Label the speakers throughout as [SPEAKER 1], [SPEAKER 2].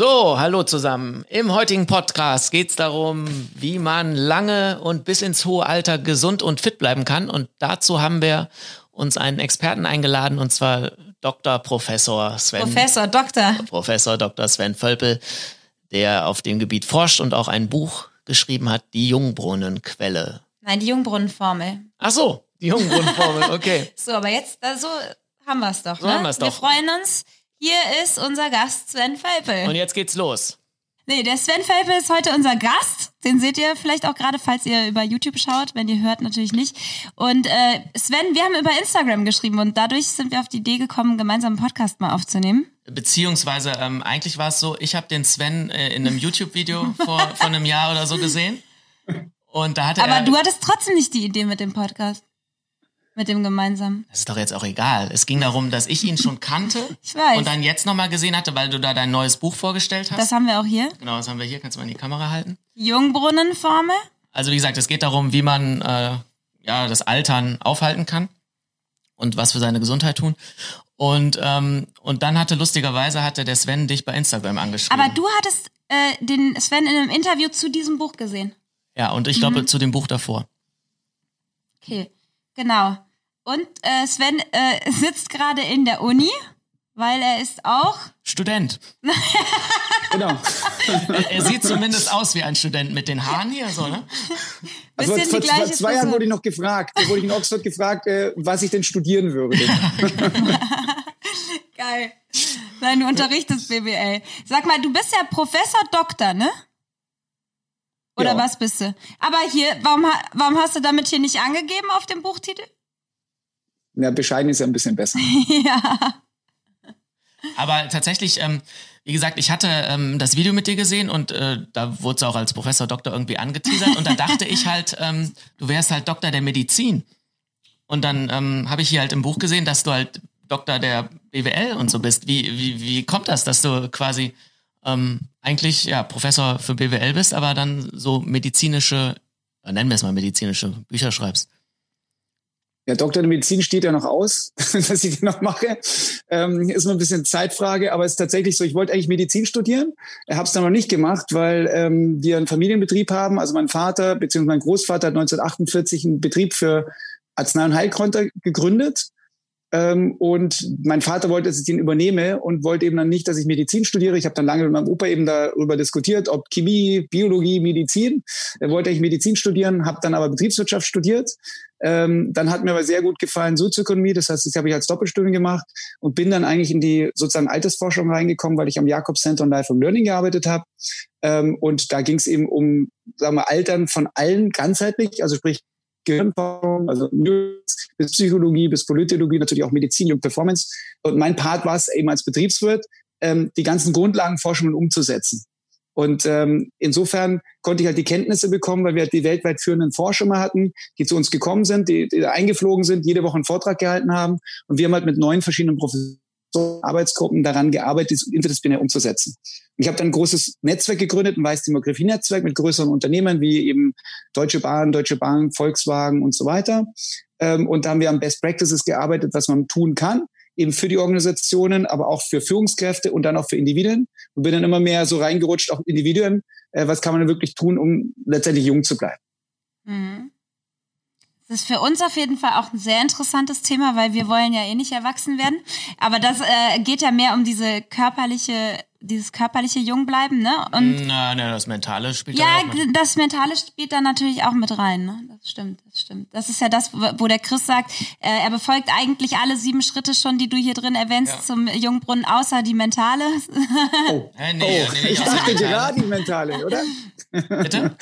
[SPEAKER 1] So, hallo zusammen. Im heutigen Podcast geht es darum, wie man lange und bis ins hohe Alter gesund und fit bleiben kann. Und dazu haben wir uns einen Experten eingeladen, und zwar Dr. Professor Sven.
[SPEAKER 2] Professor, Doktor.
[SPEAKER 1] Professor Dr. Sven Völpel, der auf dem Gebiet forscht und auch ein Buch geschrieben hat, die Jungbrunnenquelle.
[SPEAKER 2] Nein, die Jungbrunnenformel.
[SPEAKER 1] Ach so, die Jungbrunnenformel, okay.
[SPEAKER 2] so, aber jetzt, so haben wir es doch.
[SPEAKER 1] So
[SPEAKER 2] ne?
[SPEAKER 1] haben wir's
[SPEAKER 2] Wir
[SPEAKER 1] doch.
[SPEAKER 2] freuen uns. Hier ist unser Gast Sven Völpel.
[SPEAKER 1] Und jetzt geht's los.
[SPEAKER 2] Nee, der Sven Völpel ist heute unser Gast. Den seht ihr vielleicht auch gerade, falls ihr über YouTube schaut. Wenn ihr hört, natürlich nicht. Und äh, Sven, wir haben über Instagram geschrieben und dadurch sind wir auf die Idee gekommen, gemeinsam einen Podcast mal aufzunehmen.
[SPEAKER 1] Beziehungsweise, ähm, eigentlich war es so, ich habe den Sven äh, in einem YouTube-Video vor, vor einem Jahr oder so gesehen. Und da hatte
[SPEAKER 2] Aber
[SPEAKER 1] er.
[SPEAKER 2] du hattest trotzdem nicht die Idee mit dem Podcast. Mit dem gemeinsamen.
[SPEAKER 1] Das ist doch jetzt auch egal. Es ging darum, dass ich ihn schon kannte
[SPEAKER 2] Ich weiß.
[SPEAKER 1] und dann jetzt nochmal gesehen hatte, weil du da dein neues Buch vorgestellt hast.
[SPEAKER 2] Das haben wir auch hier.
[SPEAKER 1] genau, das haben wir hier. Kannst du mal in die Kamera halten?
[SPEAKER 2] Jungbrunnenformel.
[SPEAKER 1] Also wie gesagt, es geht darum, wie man äh, ja das Altern aufhalten kann und was für seine Gesundheit tun. Und ähm, und dann hatte lustigerweise hatte der Sven dich bei Instagram angeschrieben.
[SPEAKER 2] Aber du hattest äh, den Sven in einem Interview zu diesem Buch gesehen.
[SPEAKER 1] ja und ich
[SPEAKER 2] Mhm.
[SPEAKER 1] glaube zu dem Buch davor.
[SPEAKER 2] Okay, genau. Und äh, Sven äh, sitzt gerade in der Uni, weil er ist auch.
[SPEAKER 1] Student.
[SPEAKER 3] Genau.
[SPEAKER 1] Er sieht zumindest aus wie ein Student mit den Haaren hier so ne?
[SPEAKER 3] Also vor,
[SPEAKER 2] die
[SPEAKER 3] vor
[SPEAKER 2] gleiche
[SPEAKER 3] zwei Jahren wurde ich noch gefragt, da wurde ich in Oxford gefragt, äh, was ich denn studieren würde.
[SPEAKER 2] Geil. Nein, du unterrichtest BWL. Sag mal, du bist ja Professor Doktor, ne? Oder
[SPEAKER 3] Ja.
[SPEAKER 2] was bist du? Aber hier, warum, warum hast du damit hier nicht angegeben auf dem Buchtitel?
[SPEAKER 3] Ja, bescheiden ist ja ein bisschen besser.
[SPEAKER 2] ja.
[SPEAKER 1] Aber tatsächlich, ähm, wie gesagt, ich hatte ähm, das Video mit dir gesehen und äh, da wurde es auch als Professor Doktor irgendwie angeteasert und da dachte ich halt, ähm, du wärst halt Doktor der Medizin. Und dann ähm, habe ich hier halt im Buch gesehen, dass du halt Doktor der BWL und so bist. Wie, wie, wie kommt das, dass du quasi ähm, eigentlich ja Professor für BWL bist, aber dann so medizinische, äh, nennen wir es mal medizinische Bücher schreibst?
[SPEAKER 3] Ja, Doktor der Medizin steht ja noch aus, dass ich den noch mache. Ähm, ist nur ein bisschen Zeitfrage, aber es ist tatsächlich so, ich wollte eigentlich Medizin studieren, habe es dann noch nicht gemacht, weil ähm, wir einen Familienbetrieb haben. Also mein Vater bzw. mein Großvater hat 1948 einen Betrieb für Arznei- und Heilkräuter gegründet. Ähm, und mein Vater wollte, dass ich den übernehme und wollte eben dann nicht, dass ich Medizin studiere. Ich habe dann lange mit meinem Opa eben darüber diskutiert, ob Chemie, Biologie, Medizin. Er wollte eigentlich Medizin studieren, habe dann aber Betriebswirtschaft studiert. Ähm, dann hat mir aber sehr gut gefallen Sozioökonomie, das heißt, das habe ich als Doppelstudium gemacht und bin dann eigentlich in die sozusagen Altersforschung reingekommen, weil ich am Jakobs Center on Life and Learning gearbeitet habe. Ähm, und da ging es eben um, sagen wir, Altern von allen ganzheitlich, also sprich Gehirnforschung, also bis Psychologie, bis Politologie, natürlich auch Medizin und Performance. Und mein Part war es eben als Betriebswirt, ähm, die ganzen Grundlagenforschungen umzusetzen. Und ähm, insofern konnte ich halt die Kenntnisse bekommen, weil wir halt die weltweit führenden Forscher mal hatten, die zu uns gekommen sind, die, die eingeflogen sind, jede Woche einen Vortrag gehalten haben. Und wir haben halt mit neun verschiedenen Professoren, Arbeitsgruppen daran gearbeitet, das interdisziplinär umzusetzen. Ich habe dann ein großes Netzwerk gegründet, ein Weiß-Demographie-Netzwerk mit größeren Unternehmen wie eben Deutsche Bahn, Deutsche Bahn, Volkswagen und so weiter. Ähm, und da haben wir an Best Practices gearbeitet, was man tun kann, eben für die Organisationen, aber auch für Führungskräfte und dann auch für Individuen. Und bin dann immer mehr so reingerutscht, auch Individuen. Äh, was kann man denn wirklich tun, um letztendlich jung zu bleiben?
[SPEAKER 2] Mhm. Das ist für uns auf jeden Fall auch ein sehr interessantes Thema, weil wir wollen ja eh nicht erwachsen werden. Aber das äh, geht ja mehr um diese körperliche, dieses körperliche Jungbleiben, ne? Und
[SPEAKER 1] Na, na, das Mentale spielt
[SPEAKER 2] ja,
[SPEAKER 1] da auch mit.
[SPEAKER 2] das Mentale spielt da natürlich auch mit rein, ne? Das stimmt, das stimmt. Das ist ja das, wo der Chris sagt, äh, er befolgt eigentlich alle sieben Schritte schon, die du hier drin erwähnst
[SPEAKER 1] Ja.
[SPEAKER 2] zum Jungbrunnen, außer die mentale.
[SPEAKER 3] Oh,
[SPEAKER 1] Hä, nee,
[SPEAKER 3] oh.
[SPEAKER 1] nee, nee,
[SPEAKER 3] ich dachte gerade die mentale, oder?
[SPEAKER 1] Bitte?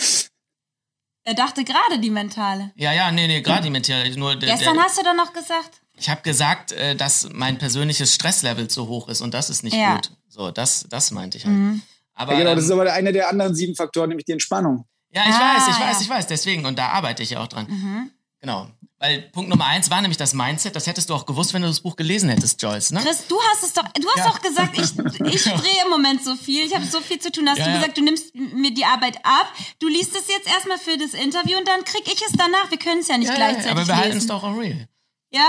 [SPEAKER 2] Er dachte gerade die mentale.
[SPEAKER 1] Ja, ja, nee, nee, gerade die Mentale. Nur der,
[SPEAKER 2] Gestern
[SPEAKER 1] der,
[SPEAKER 2] hast du doch noch gesagt.
[SPEAKER 1] ich habe gesagt, äh, dass mein persönliches Stresslevel zu hoch ist und das ist nicht
[SPEAKER 2] Ja.
[SPEAKER 1] gut. So, das, das meinte ich halt.
[SPEAKER 2] Mhm.
[SPEAKER 1] Aber
[SPEAKER 3] Ja, genau, das ist
[SPEAKER 1] ähm,
[SPEAKER 3] aber einer der anderen sieben Faktoren, nämlich die Entspannung.
[SPEAKER 1] ja, ich
[SPEAKER 2] Ah,
[SPEAKER 1] weiß, ich
[SPEAKER 2] ja.
[SPEAKER 1] weiß, ich weiß. Deswegen und da arbeite ich ja auch dran.
[SPEAKER 2] Mhm.
[SPEAKER 1] Genau. Weil Punkt Nummer eins war nämlich das Mindset. Das hättest du auch gewusst, wenn du das Buch gelesen hättest, Joyce. Ne?
[SPEAKER 2] Chris, du hast es doch, du hast
[SPEAKER 1] Ja.
[SPEAKER 2] doch gesagt, ich, ich drehe im Moment so viel, ich habe so viel zu tun. Hast
[SPEAKER 1] Ja,
[SPEAKER 2] du gesagt, du nimmst mir die Arbeit ab, du liest es jetzt erstmal für das Interview und dann krieg ich es danach. Wir können es ja nicht
[SPEAKER 1] Ja, ja,
[SPEAKER 2] gleichzeitig
[SPEAKER 1] aber wir halten es doch on real.
[SPEAKER 2] Ja,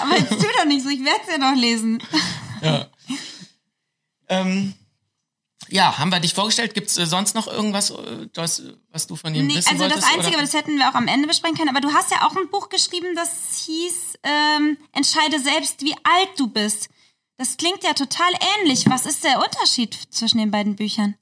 [SPEAKER 2] aber jetzt tu doch nicht so, ich werde es ja noch lesen.
[SPEAKER 1] Ja. ähm, Ja, haben wir dich vorgestellt? Gibt es äh, sonst noch irgendwas, äh, Joyce, was du von ihm nee, wissen
[SPEAKER 2] also
[SPEAKER 1] wolltest?
[SPEAKER 2] Also das Einzige, aber das hätten wir auch am Ende besprechen können. Aber du hast ja auch ein Buch geschrieben, das hieß ähm, Entscheide selbst, wie alt du bist. Das klingt ja total ähnlich. Was ist der Unterschied zwischen den beiden Büchern?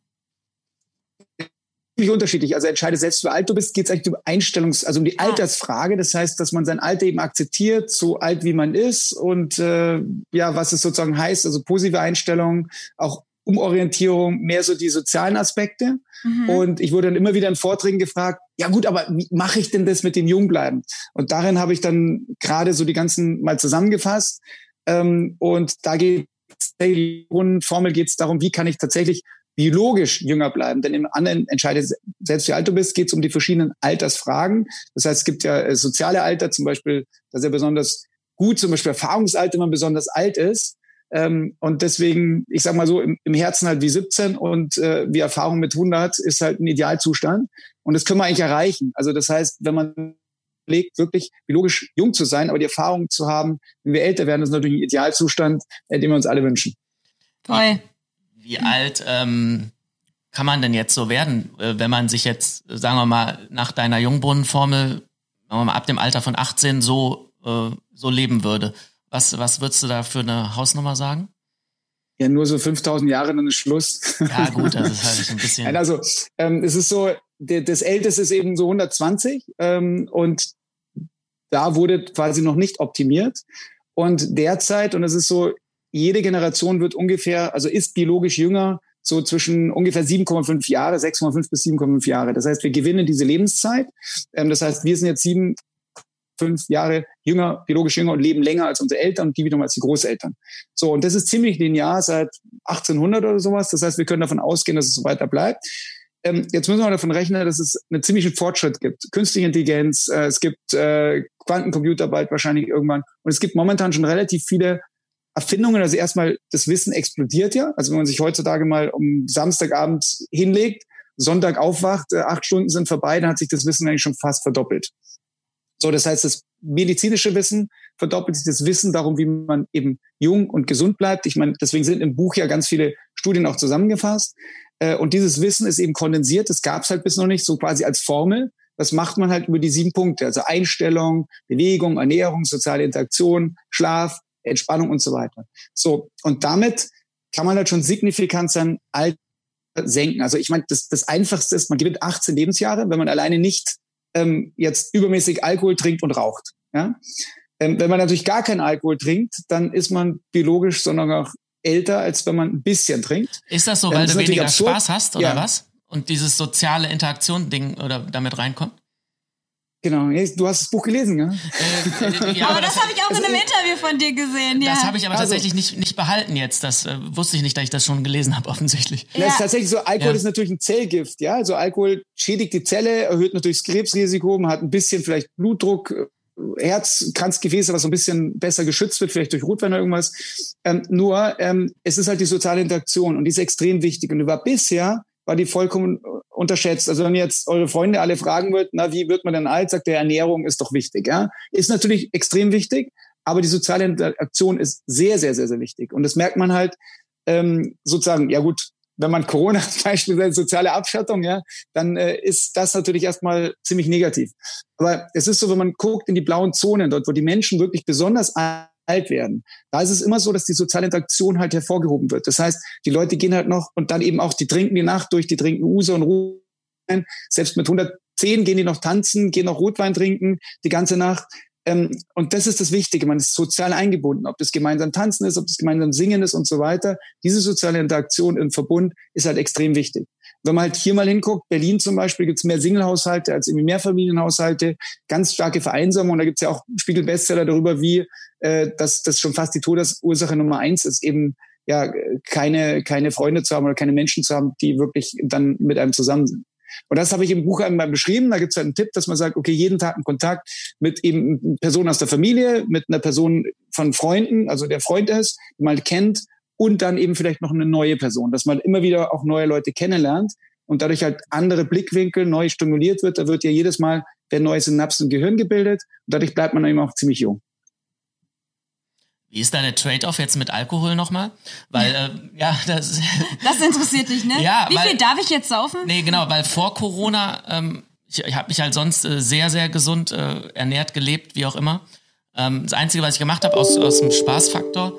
[SPEAKER 3] ziemlich unterschiedlich. Also entscheide selbst, wie alt du bist, geht es eigentlich um Einstellungs-, also um die Altersfrage. Das heißt, dass man sein Alter eben akzeptiert, so alt wie man ist und äh, ja, was es sozusagen heißt, also positive Einstellung, auch Umorientierung, mehr so die sozialen Aspekte. Mhm. Und ich wurde dann immer wieder in Vorträgen gefragt, ja gut, aber wie mache ich denn das mit den Jungbleiben? Und darin habe ich dann gerade so die ganzen mal zusammengefasst. Ähm, und da geht die Grundformel geht es darum, wie kann ich tatsächlich biologisch jünger bleiben. Denn im anderen entscheidet selbst wie alt du bist, geht es um die verschiedenen Altersfragen. Das heißt, es gibt ja äh, soziale Alter, zum Beispiel, das ist ja besonders gut, zum Beispiel Erfahrungsalter, wenn man besonders alt ist. Ähm, und deswegen, ich sag mal so, im, im Herzen halt wie 17 und äh, wie Erfahrung mit 100 ist halt ein Idealzustand. Und das können wir eigentlich erreichen. Also das heißt, wenn man legt, wirklich biologisch jung zu sein, aber die Erfahrung zu haben, wenn wir älter werden, ist natürlich ein Idealzustand, äh, den wir uns alle wünschen.
[SPEAKER 2] Toll.
[SPEAKER 1] Wie alt ähm, kann man denn jetzt so werden, äh, wenn man sich jetzt, sagen wir mal, nach deiner Jungbrunnenformel, sagen wir mal, ab dem Alter von 18 so, äh, so leben würde? Was, was würdest du da für eine Hausnummer sagen?
[SPEAKER 3] Ja, nur so 5000 Jahre, dann ist Schluss.
[SPEAKER 1] Ja, gut, das ist halt ein bisschen.
[SPEAKER 3] Also, ähm, es ist so, das Älteste ist eben so 120 ähm, und da wurde quasi noch nicht optimiert. Und derzeit, und es ist so, jede Generation wird ungefähr, also ist biologisch jünger, so zwischen ungefähr 7,5 Jahre, 6,5 bis 7,5 Jahre. Das heißt, wir gewinnen diese Lebenszeit. Ähm, das heißt, wir sind jetzt sieben, fünf Jahre jünger, biologisch jünger und leben länger als unsere Eltern und die wiederum als die Großeltern. So, und das ist ziemlich linear seit 1800 oder sowas. Das heißt, wir können davon ausgehen, dass es so weiter bleibt. Ähm, jetzt müssen wir davon rechnen, dass es einen ziemlichen Fortschritt gibt. Künstliche Intelligenz, äh, es gibt äh, Quantencomputer bald wahrscheinlich irgendwann. Und es gibt momentan schon relativ viele Erfindungen, also erstmal das Wissen explodiert ja. Also wenn man sich heutzutage mal um Samstagabend hinlegt, Sonntag aufwacht, äh, acht Stunden sind vorbei, dann hat sich das Wissen eigentlich schon fast verdoppelt. So, das heißt, das medizinische Wissen verdoppelt sich das Wissen darum, wie man eben jung und gesund bleibt. Ich meine, deswegen sind im Buch ja ganz viele Studien auch zusammengefasst. Äh, und dieses Wissen ist eben kondensiert. Das gab es halt bis noch nicht so quasi als Formel. Das macht man halt über die sieben Punkte. Also Einstellung, Bewegung, Ernährung, soziale Interaktion, Schlaf, Entspannung und so weiter. So, und damit kann man halt schon signifikant sein Alter senken. Also ich meine, das, das Einfachste ist, man gewinnt 18 Lebensjahre, wenn man alleine nicht ähm, jetzt übermäßig Alkohol trinkt und raucht. Ja? Ähm, wenn man natürlich gar keinen Alkohol trinkt, dann ist man biologisch sondern auch älter, als wenn man ein bisschen trinkt.
[SPEAKER 1] Ist das so, weil du weniger absurd. Spaß hast oder ja. was? Und dieses soziale Interaktion-Ding oder damit reinkommt?
[SPEAKER 3] Genau, du hast das Buch gelesen, ja?
[SPEAKER 2] Äh, ja aber, das, das habe ich auch in einem Interview von dir gesehen. Ja.
[SPEAKER 1] Das habe ich aber also, tatsächlich nicht, nicht behalten jetzt. Das äh, wusste ich nicht, dass ich das schon gelesen habe, offensichtlich.
[SPEAKER 3] Ja. Das ist tatsächlich so, Alkohol ja. ist natürlich ein Zellgift, ja. Also Alkohol schädigt die Zelle, erhöht natürlich das Krebsrisiko, man hat ein bisschen vielleicht Blutdruck, äh, Herzkranzgefäße, was so ein bisschen besser geschützt wird, vielleicht durch Rotwein oder irgendwas. Ähm, nur, ähm, es ist halt die soziale Interaktion und die ist extrem wichtig. Und über bisher war die vollkommen unterschätzt. Also wenn jetzt eure Freunde alle fragen würdet, na, wie wird man denn alt, sagt der Ernährung ist doch wichtig. Ja? Ist natürlich extrem wichtig, aber die soziale Interaktion ist sehr, sehr, sehr, sehr wichtig. Und das merkt man halt ähm, sozusagen, ja gut, wenn man Corona beispielsweise soziale Abschattung, ja, dann äh, ist das natürlich erstmal ziemlich negativ. Aber es ist so, wenn man guckt in die blauen Zonen, dort, wo die Menschen wirklich besonders alt werden. Da ist es immer so, dass die soziale Interaktion halt hervorgehoben wird. Das heißt, die Leute gehen halt noch und dann eben auch, die trinken die Nacht durch, die trinken Uso und Rotwein. Selbst mit 110 gehen die noch tanzen, gehen noch Rotwein trinken die ganze Nacht. Ähm, und das ist das Wichtige. Man ist sozial eingebunden, ob das gemeinsam tanzen ist, ob das gemeinsam singen ist und so weiter. Diese soziale Interaktion im Verbund ist halt extrem wichtig. Wenn man halt hier mal hinguckt, Berlin zum Beispiel, gibt es mehr Singlehaushalte als irgendwie Mehrfamilienhaushalte, ganz starke Vereinsamung. Da gibt es ja auch Spiegel-Bestseller darüber, wie äh, dass das schon fast die Todesursache Nummer eins ist, eben ja keine, keine Freunde zu haben oder keine Menschen zu haben, die wirklich dann mit einem zusammen sind. Und das habe ich im Buch einmal beschrieben. Da gibt es halt einen Tipp, dass man sagt, okay, jeden Tag einen Kontakt mit eben einer Person aus der Familie, mit einer Person von Freunden, also der Freund ist, die man kennt und dann eben vielleicht noch eine neue Person, dass man immer wieder auch neue Leute kennenlernt und dadurch halt andere Blickwinkel neu stimuliert wird. Da wird ja jedes Mal werden neue Synapsen im Gehirn gebildet und dadurch bleibt man eben auch ziemlich jung.
[SPEAKER 1] Wie ist da der Trade-off jetzt mit Alkohol nochmal? Weil, äh, ja, das.
[SPEAKER 2] Das interessiert dich, ne?
[SPEAKER 1] Ja,
[SPEAKER 2] Wie
[SPEAKER 1] weil-
[SPEAKER 2] viel darf ich jetzt saufen?
[SPEAKER 1] Nee, genau, weil vor Corona, ähm, ich, ich habe mich halt sonst äh, sehr, sehr gesund äh, ernährt, gelebt, wie auch immer. Ähm, das Einzige, was ich gemacht habe aus, aus dem Spaßfaktor,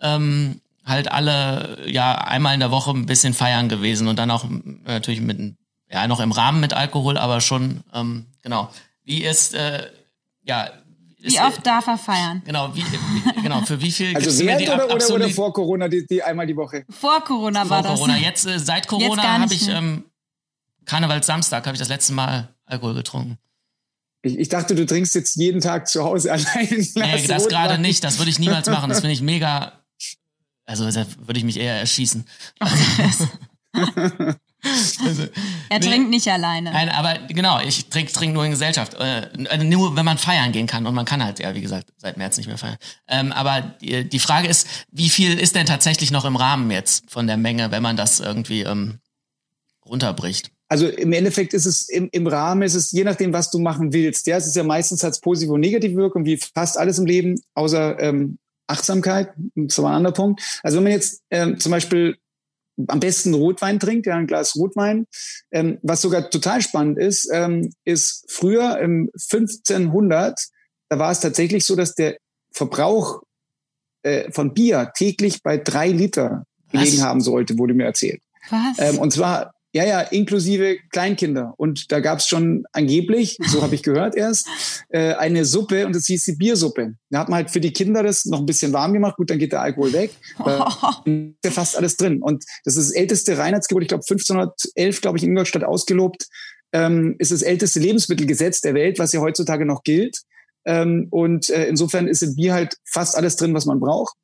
[SPEAKER 1] ähm, halt alle, ja, einmal in der Woche ein bisschen feiern gewesen und dann auch äh, natürlich mit, ja, noch im Rahmen mit Alkohol, aber schon, ähm, genau. Wie ist, äh, ja, ist,
[SPEAKER 2] Wie oft darf er feiern?
[SPEAKER 1] Genau, wie, wie, genau, für wie viel
[SPEAKER 3] Also während
[SPEAKER 1] die
[SPEAKER 3] oder, oder, oder vor Corona, die, die einmal die Woche?
[SPEAKER 2] Vor Corona war
[SPEAKER 1] vor
[SPEAKER 2] das.
[SPEAKER 1] Corona. Jetzt, äh, seit Corona habe ich ähm, Karnevalssamstag habe ich das letzte Mal Alkohol getrunken.
[SPEAKER 3] Ich, ich dachte, du trinkst jetzt jeden Tag zu Hause allein
[SPEAKER 1] Nee, das gerade nicht. Das würde ich niemals machen. Das finde ich mega. Also da würde ich mich eher erschießen. also,
[SPEAKER 2] Er
[SPEAKER 1] Nee.
[SPEAKER 2] trinkt nicht alleine.
[SPEAKER 1] nein, aber genau, ich trinke trink nur in Gesellschaft. Äh, also nur wenn man feiern gehen kann. Und man kann halt, ja, wie gesagt, seit März nicht mehr feiern. Ähm, aber die, die Frage ist, wie viel ist denn tatsächlich noch im Rahmen jetzt von der Menge, wenn man das irgendwie ähm, runterbricht?
[SPEAKER 3] Also im Endeffekt ist es im, im Rahmen, ist es je nachdem, was du machen willst. Ja, es ist ja meistens als positive und negative Wirkung, wie fast alles im Leben, außer ähm, Achtsamkeit. Das war ein anderer Punkt. Also wenn man jetzt ähm, zum Beispiel am besten Rotwein trinkt, ja, ein Glas Rotwein, ähm, was sogar total spannend ist, ähm, ist früher im 1500, da war es tatsächlich so, dass der Verbrauch äh, von Bier täglich bei drei Liter
[SPEAKER 1] Was?
[SPEAKER 3] gelegen haben sollte, wurde mir erzählt.
[SPEAKER 2] Was?
[SPEAKER 3] Ähm, und zwar, ja, ja, inklusive Kleinkinder. Und da gab es schon angeblich, so habe ich gehört erst, äh, eine Suppe und das hieß die Biersuppe. Da hat man halt für die Kinder das noch ein bisschen warm gemacht. Gut, dann geht der Alkohol weg. Da ist ja fast alles drin. Und das ist das älteste Reinheitsgebot, ich glaube 1511, glaube ich, in Ingolstadt ausgelobt, ähm, ist das älteste Lebensmittelgesetz der Welt, was ja heutzutage noch gilt. Ähm, und äh, insofern ist im Bier halt fast alles drin, was man braucht.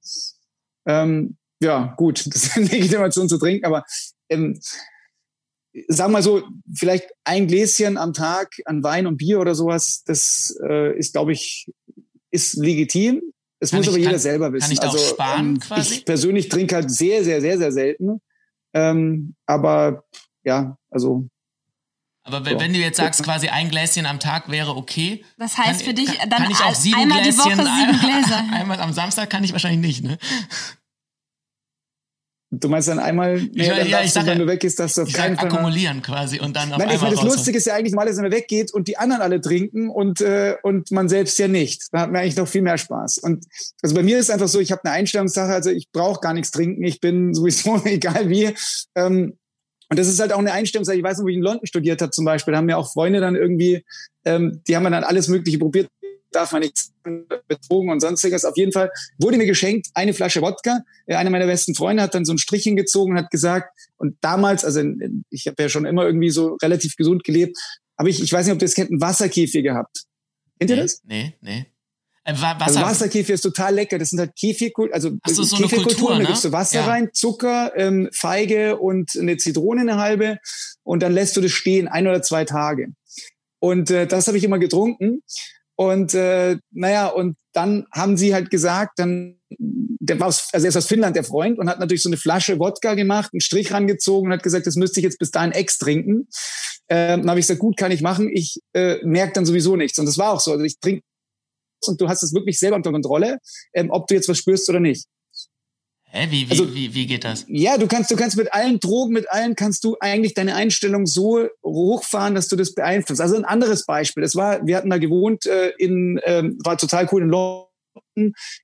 [SPEAKER 3] Ähm, ja, gut, das ist eine Legitimation zu trinken, aber ähm, sag mal so, vielleicht ein Gläschen am Tag an Wein und Bier oder sowas, das äh, ist, glaube ich, ist legitim. Es
[SPEAKER 1] Kann
[SPEAKER 3] muss
[SPEAKER 1] ich-
[SPEAKER 3] aber jeder
[SPEAKER 1] kann-
[SPEAKER 3] selber wissen.
[SPEAKER 1] kann ich da auch
[SPEAKER 3] also,
[SPEAKER 1] sparen
[SPEAKER 3] ähm,
[SPEAKER 1] quasi?
[SPEAKER 3] Ich persönlich trinke halt sehr, sehr, sehr, sehr selten. Ähm, aber ja, also
[SPEAKER 1] Aber wenn,
[SPEAKER 3] So.
[SPEAKER 1] wenn du jetzt sagst, quasi ein Gläschen am Tag wäre okay.
[SPEAKER 2] Das heißt
[SPEAKER 1] kann-
[SPEAKER 2] für dich
[SPEAKER 1] kann,
[SPEAKER 2] dann
[SPEAKER 1] kann ich auch
[SPEAKER 2] ein-
[SPEAKER 1] sieben
[SPEAKER 2] einmal die
[SPEAKER 1] Gläschen,
[SPEAKER 2] Woche sieben Gläser.
[SPEAKER 1] Einmal am Samstag kann ich wahrscheinlich nicht, ne?
[SPEAKER 3] Du meinst dann einmal, nee,
[SPEAKER 1] Ich-
[SPEAKER 3] dann
[SPEAKER 1] ja, ich
[SPEAKER 3] du,
[SPEAKER 1] sag-
[SPEAKER 3] wenn du weggehst, dass du auf
[SPEAKER 1] Ich
[SPEAKER 3] keinen Fall.
[SPEAKER 1] akkumulieren quasi und dann auf
[SPEAKER 3] Nein, ich meine, das. Lustige ist ja eigentlich, mal, dass er weggeht und die anderen alle trinken und, äh, und man selbst ja nicht. Da hat man eigentlich noch viel mehr Spaß. Und also bei mir ist einfach so, ich habe eine Einstellungssache, also ich brauche gar nichts trinken, ich bin sowieso egal wie. Ähm, und das ist halt auch eine Einstellungssache. Ich weiß noch, wo ich in London studiert habe zum Beispiel, da haben mir auch Freunde dann irgendwie, ähm, die haben mir dann alles Mögliche probiert, darf man nichts betrogen und sonstiges. Auf jeden Fall wurde mir geschenkt eine Flasche Wodka. Äh, Einer meiner besten Freunde hat dann so ein Strich hingezogen und hat gesagt, und damals, also ich habe ja schon immer irgendwie so relativ gesund gelebt, habe ich, ich weiß nicht, ob ihr das kennt, einen Wasserkäfig gehabt. Kennt ihr
[SPEAKER 1] nee,
[SPEAKER 3] das?
[SPEAKER 1] Nee, nee. Äh, Wa-
[SPEAKER 3] Also
[SPEAKER 1] Wasser,
[SPEAKER 3] Wasserkäfig ist total lecker. Das sind halt Käfigkulturen, also
[SPEAKER 1] so, so Kultur, ne?
[SPEAKER 3] da gibst du Wasser
[SPEAKER 1] Ja.
[SPEAKER 3] rein, Zucker, ähm, Feige und eine Zitrone eine halbe und dann lässt du das stehen, ein oder zwei Tage. Und äh, das habe ich immer getrunken. Und äh, naja, und dann haben sie halt gesagt, dann, der war aus, also er ist aus Finnland, der Freund, und hat natürlich so eine Flasche Wodka gemacht, einen Strich rangezogen und hat gesagt, das müsste ich jetzt bis dahin Ex trinken. Ähm, dann habe ich gesagt, gut, kann ich machen. Ich äh, merke dann sowieso nichts. Und das war auch so. Also ich trinke und du hast es wirklich selber unter Kontrolle, ähm, ob du jetzt was spürst oder nicht.
[SPEAKER 1] Hä, wie, wie,
[SPEAKER 3] also-
[SPEAKER 1] wie, wie geht das?
[SPEAKER 3] Ja, du kannst, du kannst mit allen Drogen, mit allen kannst du eigentlich deine Einstellung so hochfahren, dass du das beeinflusst. Also ein anderes Beispiel. Das war, wir hatten da gewohnt äh, in, ähm, war total cool in London,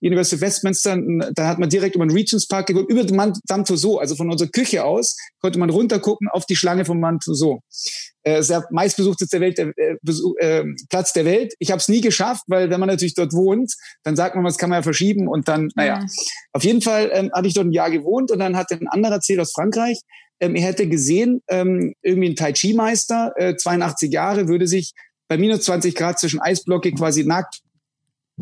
[SPEAKER 3] University of Westminster. Da hat man direkt über den Regents Park geguckt, über den Mont Tussauds, also von unserer Küche aus, konnte man runtergucken auf die Schlange vom Mont Tussauds. Äh, ist der meistbesuchteste Welt, der, äh, Besuch, äh, Platz der Welt. Ich habe es nie geschafft, weil wenn man natürlich dort wohnt, dann sagt man, das kann man ja verschieben und dann, naja.
[SPEAKER 2] Mhm.
[SPEAKER 3] Auf jeden Fall ähm, hatte ich dort ein Jahr gewohnt und dann hat ein anderer erzählt aus Frankreich, ähm, er hätte gesehen, ähm, irgendwie ein Tai Chi Meister, äh, 82 Jahre, würde sich bei minus 20 Grad zwischen Eisblocke quasi nackt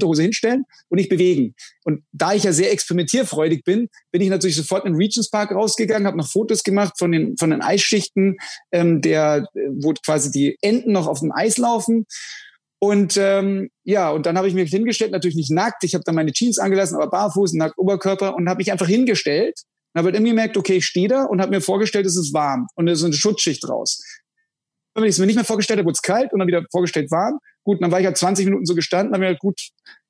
[SPEAKER 3] Hose hinstellen und nicht bewegen. Und da ich ja sehr experimentierfreudig bin, bin ich natürlich sofort in den Regents Park rausgegangen, habe noch Fotos gemacht von den von den Eisschichten, ähm, der äh, wo quasi die Enten noch auf dem Eis laufen. Und ähm, ja, und dann habe ich mich hingestellt, natürlich nicht nackt. Ich habe dann meine Jeans angelassen, aber barfuß, nackt Oberkörper und habe mich einfach hingestellt und habe halt irgendwie gemerkt, okay, ich stehe da und habe mir vorgestellt, es ist warm und da ist eine Schutzschicht raus. Wenn ich es mir nicht mehr vorgestellt habe, wurde es kalt und dann wieder vorgestellt warm. Gut, dann war ich halt 20 Minuten so gestanden, habe mir halt gut,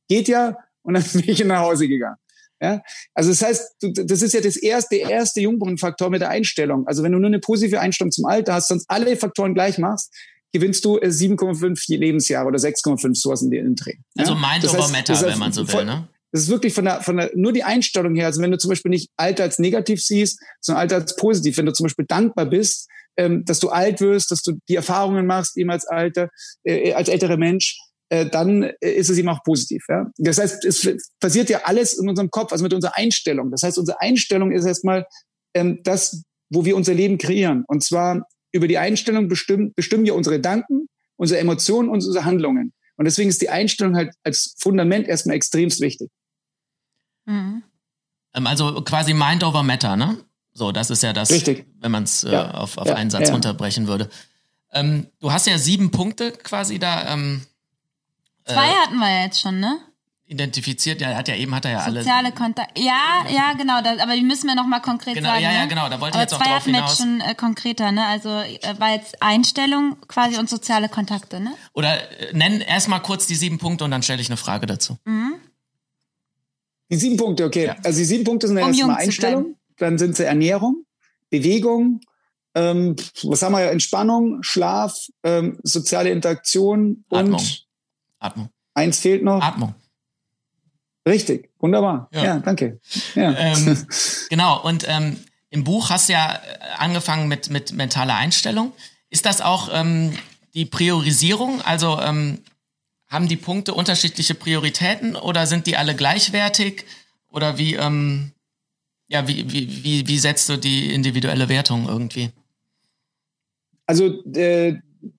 [SPEAKER 3] geht ja und dann bin ich nach Hause gegangen. Ja? Also das heißt, das ist ja das erste, der erste Jungbrunnenfaktor mit der Einstellung. Also wenn du nur eine positive Einstellung zum Alter hast, sonst alle Faktoren gleich machst, gewinnst du 7,5 äh, Lebensjahre oder 6,5 sowas in den Dreh.
[SPEAKER 1] Ja? Also Mind das over Matter, wenn man so will, ne?
[SPEAKER 3] Das ist wirklich von der, von der, nur die Einstellung her. Also wenn du zum Beispiel nicht Alter als negativ siehst, sondern Alter als positiv. Wenn du zum Beispiel dankbar bist, ähm, dass du alt wirst, dass du die Erfahrungen machst, eben als alter, äh, als älterer Mensch, äh, dann äh, ist es eben auch positiv. Ja? Das heißt, es passiert ja alles in unserem Kopf, also mit unserer Einstellung. Das heißt, unsere Einstellung ist erstmal ähm, das, wo wir unser Leben kreieren. Und zwar über die Einstellung bestimmen, bestimmen wir unsere Gedanken, unsere Emotionen und unsere Handlungen. Und deswegen ist die Einstellung halt als Fundament erstmal extremst wichtig.
[SPEAKER 1] Mhm. Ähm, also quasi Mind over Matter, ne? So, das ist ja das,
[SPEAKER 3] Richtig.
[SPEAKER 1] wenn man es äh, ja. auf, auf ja. einen Satz ja. runterbrechen würde. Ähm, du hast ja sieben Punkte quasi da. Ähm,
[SPEAKER 2] Zwei äh, hatten wir jetzt schon, ne?
[SPEAKER 1] Identifiziert, ja, hat ja eben hat er ja
[SPEAKER 2] alle. Soziale Kontakte. Ja, ja, genau, das, aber die müssen wir noch mal konkret
[SPEAKER 1] genau,
[SPEAKER 2] sagen.
[SPEAKER 1] Ja, ja,
[SPEAKER 2] ne?
[SPEAKER 1] genau, da wollte aber ich jetzt auch drauf hinaus.
[SPEAKER 2] Jetzt schon äh, konkreter, ne? Also äh, war jetzt Einstellung quasi und soziale Kontakte, ne?
[SPEAKER 1] Oder äh, nenn erstmal kurz die sieben Punkte und dann stelle ich eine Frage dazu. Mhm.
[SPEAKER 3] Die sieben Punkte, okay. Ja. Also die sieben Punkte sind um erstmal Einstellung, dann sind sie Ernährung, Bewegung, ähm, was haben wir ja, Entspannung, Schlaf, ähm, soziale Interaktion und
[SPEAKER 1] Atmung. Atmung.
[SPEAKER 3] Eins fehlt noch.
[SPEAKER 1] Atmung.
[SPEAKER 3] Richtig, wunderbar. Ja, ja danke. Ja.
[SPEAKER 1] Ähm, genau, und ähm, im Buch hast du ja angefangen mit, mit mentaler Einstellung. Ist das auch ähm, die Priorisierung? Also ähm, haben die Punkte unterschiedliche Prioritäten oder sind die alle gleichwertig? Oder wie, ähm, ja, wie, wie, wie, wie setzt du die individuelle Wertung irgendwie?
[SPEAKER 3] Also äh,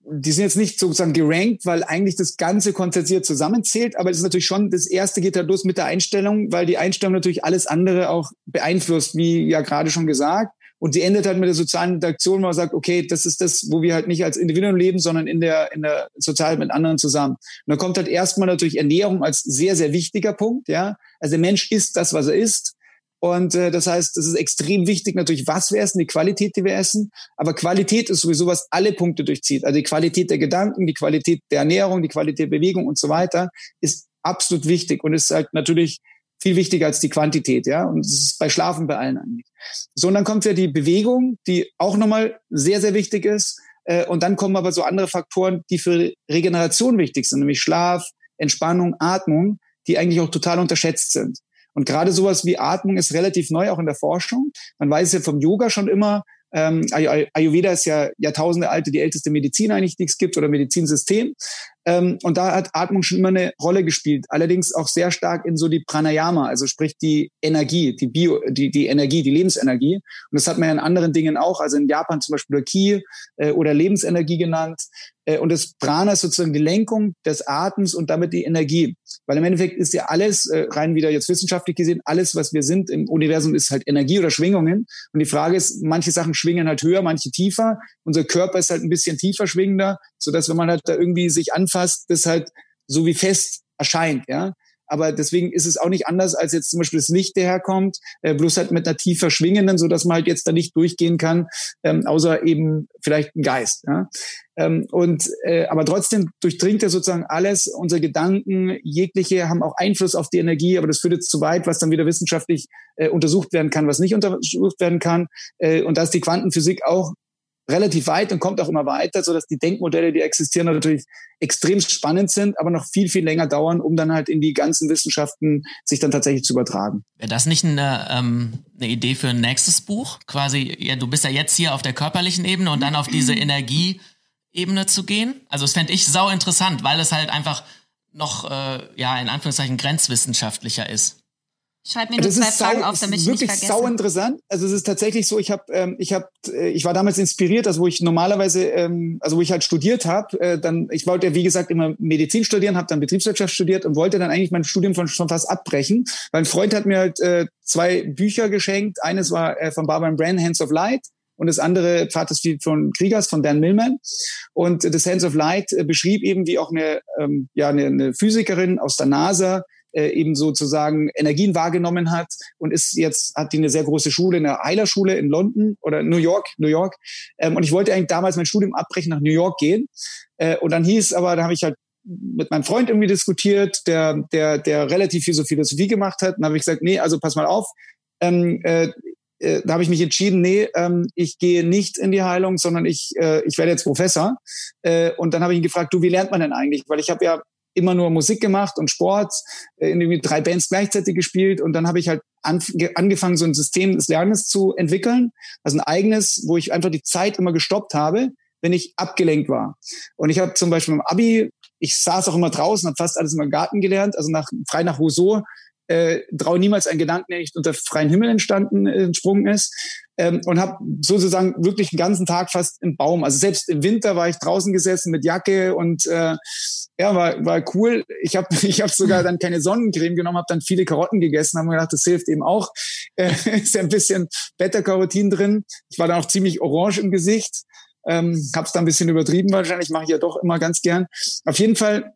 [SPEAKER 3] die sind jetzt nicht sozusagen gerankt, weil eigentlich das ganze konzentriert zusammenzählt, aber es ist natürlich schon, das erste geht halt los mit der Einstellung, weil die Einstellung natürlich alles andere auch beeinflusst, wie ja gerade schon gesagt. Und sie endet halt mit der sozialen Interaktion, wo man sagt, okay, das ist das, wo wir halt nicht als Individuum leben, sondern in der, in der Sozial mit anderen zusammen. Und dann kommt halt erstmal natürlich Ernährung als sehr, sehr wichtiger Punkt, ja. Also der Mensch isst das, was er isst. Und äh, das heißt, es ist extrem wichtig natürlich, was wir essen, die Qualität, die wir essen. Aber Qualität ist sowieso, was alle Punkte durchzieht. Also die Qualität der Gedanken, die Qualität der Ernährung, die Qualität der Bewegung und so weiter ist absolut wichtig und ist halt natürlich viel wichtiger als die Quantität, ja. Und das ist bei Schlafen bei allen eigentlich. So, und dann kommt ja die Bewegung, die auch nochmal sehr, sehr wichtig ist. Äh, und dann kommen aber so andere Faktoren, die für Regeneration wichtig sind, nämlich Schlaf, Entspannung, Atmung, die eigentlich auch total unterschätzt sind. Und gerade sowas wie Atmung ist relativ neu auch in der Forschung. Man weiß ja vom Yoga schon immer, ähm, Ayurveda ist ja Jahrtausende alte, die älteste Medizin eigentlich, die es gibt oder Medizinsystem. Ähm, und da hat Atmung schon immer eine Rolle gespielt. Allerdings auch sehr stark in so die Pranayama, also sprich die Energie, die Bio, die, die Energie, die Lebensenergie. Und das hat man ja in anderen Dingen auch, also in Japan zum Beispiel Ki äh, oder Lebensenergie genannt. Äh, und das Prana ist sozusagen die Lenkung des Atems und damit die Energie. Weil im Endeffekt ist ja alles, äh, rein wieder jetzt wissenschaftlich gesehen, alles, was wir sind im Universum, ist halt Energie oder Schwingungen. Und die Frage ist, manche Sachen schwingen halt höher, manche tiefer. Unser Körper ist halt ein bisschen tiefer schwingender, so dass wenn man halt da irgendwie sich anfasst, das halt so wie fest erscheint, ja. Aber deswegen ist es auch nicht anders als jetzt zum Beispiel das Licht, der herkommt, äh, bloß halt mit einer tiefer schwingenden, so dass man halt jetzt da nicht durchgehen kann, ähm, außer eben vielleicht ein Geist. Ja? Ähm, und äh, aber trotzdem durchdringt er sozusagen alles. Unsere Gedanken, jegliche, haben auch Einfluss auf die Energie, aber das führt jetzt zu weit, was dann wieder wissenschaftlich äh, untersucht werden kann, was nicht untersucht werden kann. Äh, und da ist die Quantenphysik auch relativ weit und kommt auch immer weiter, so dass die Denkmodelle, die existieren, natürlich extrem spannend sind, aber noch viel, viel länger dauern, um dann halt in die ganzen Wissenschaften sich dann tatsächlich zu übertragen.
[SPEAKER 1] Wäre das nicht eine, ähm, eine Idee für ein nächstes Buch? Quasi, ja, du bist ja jetzt hier auf der körperlichen Ebene und dann auf diese Energieebene zu gehen? Also das fände ich sau interessant, weil es halt einfach noch, äh, ja, in Anführungszeichen grenzwissenschaftlicher ist.
[SPEAKER 2] Schreib mir nur zwei Fragen sau, auf, damit ich nicht vergesse.
[SPEAKER 3] wirklich sau interessant. Also es ist tatsächlich so, ich habe, ähm, ich habe, äh, ich war damals inspiriert, also wo ich normalerweise, ähm, also wo ich halt studiert habe, äh, dann, ich wollte ja wie gesagt immer Medizin studieren, habe dann Betriebswirtschaft studiert und wollte dann eigentlich mein Studium von, schon fast abbrechen. Weil ein Freund hat mir halt äh, zwei Bücher geschenkt. Eines war äh, von Barbara Brand, Hands of Light und das andere Pfad des von Kriegers von Dan Millman. Und das Hands of Light äh, beschrieb eben, wie auch eine, ähm, ja, eine, eine Physikerin aus der NASA äh, eben sozusagen Energien wahrgenommen hat und ist jetzt, hat die eine sehr große Schule, eine Heilerschule in London oder New York, New York. Ähm, und ich wollte eigentlich damals mein Studium abbrechen, nach New York gehen. Äh, und dann hieß aber, da habe ich halt mit meinem Freund irgendwie diskutiert, der, der, der relativ viel so Philosophie gemacht hat. Dann habe ich gesagt, nee, also pass mal auf. Ähm, äh, äh, da habe ich mich entschieden, nee, ähm, ich gehe nicht in die Heilung, sondern ich, äh, ich werde jetzt Professor. Äh, und dann habe ich ihn gefragt, du, wie lernt man denn eigentlich? Weil ich habe ja immer nur Musik gemacht und Sport, äh, in irgendwie drei Bands gleichzeitig gespielt und dann habe ich halt angefangen, so ein System des Lernens zu entwickeln, also ein eigenes, wo ich einfach die Zeit immer gestoppt habe, wenn ich abgelenkt war. Und ich habe zum Beispiel im Abi, ich saß auch immer draußen, habe fast alles im Garten gelernt, also nach, frei nach Rousseau, äh, traue niemals einen Gedanken, der nicht unter freiem Himmel entstanden, äh, entsprungen ist. Ähm, und habe sozusagen wirklich den ganzen Tag fast im Baum. Also selbst im Winter war ich draußen gesessen mit Jacke und äh, ja, war, war cool. Ich habe ich hab sogar dann keine Sonnencreme genommen, habe dann viele Karotten gegessen, haben gedacht, das hilft eben auch. Äh, ist ja ein bisschen Beta-Carotin drin. Ich war dann auch ziemlich orange im Gesicht. Ähm, habe es dann ein bisschen übertrieben wahrscheinlich, mache ich ja doch immer ganz gern. Auf jeden Fall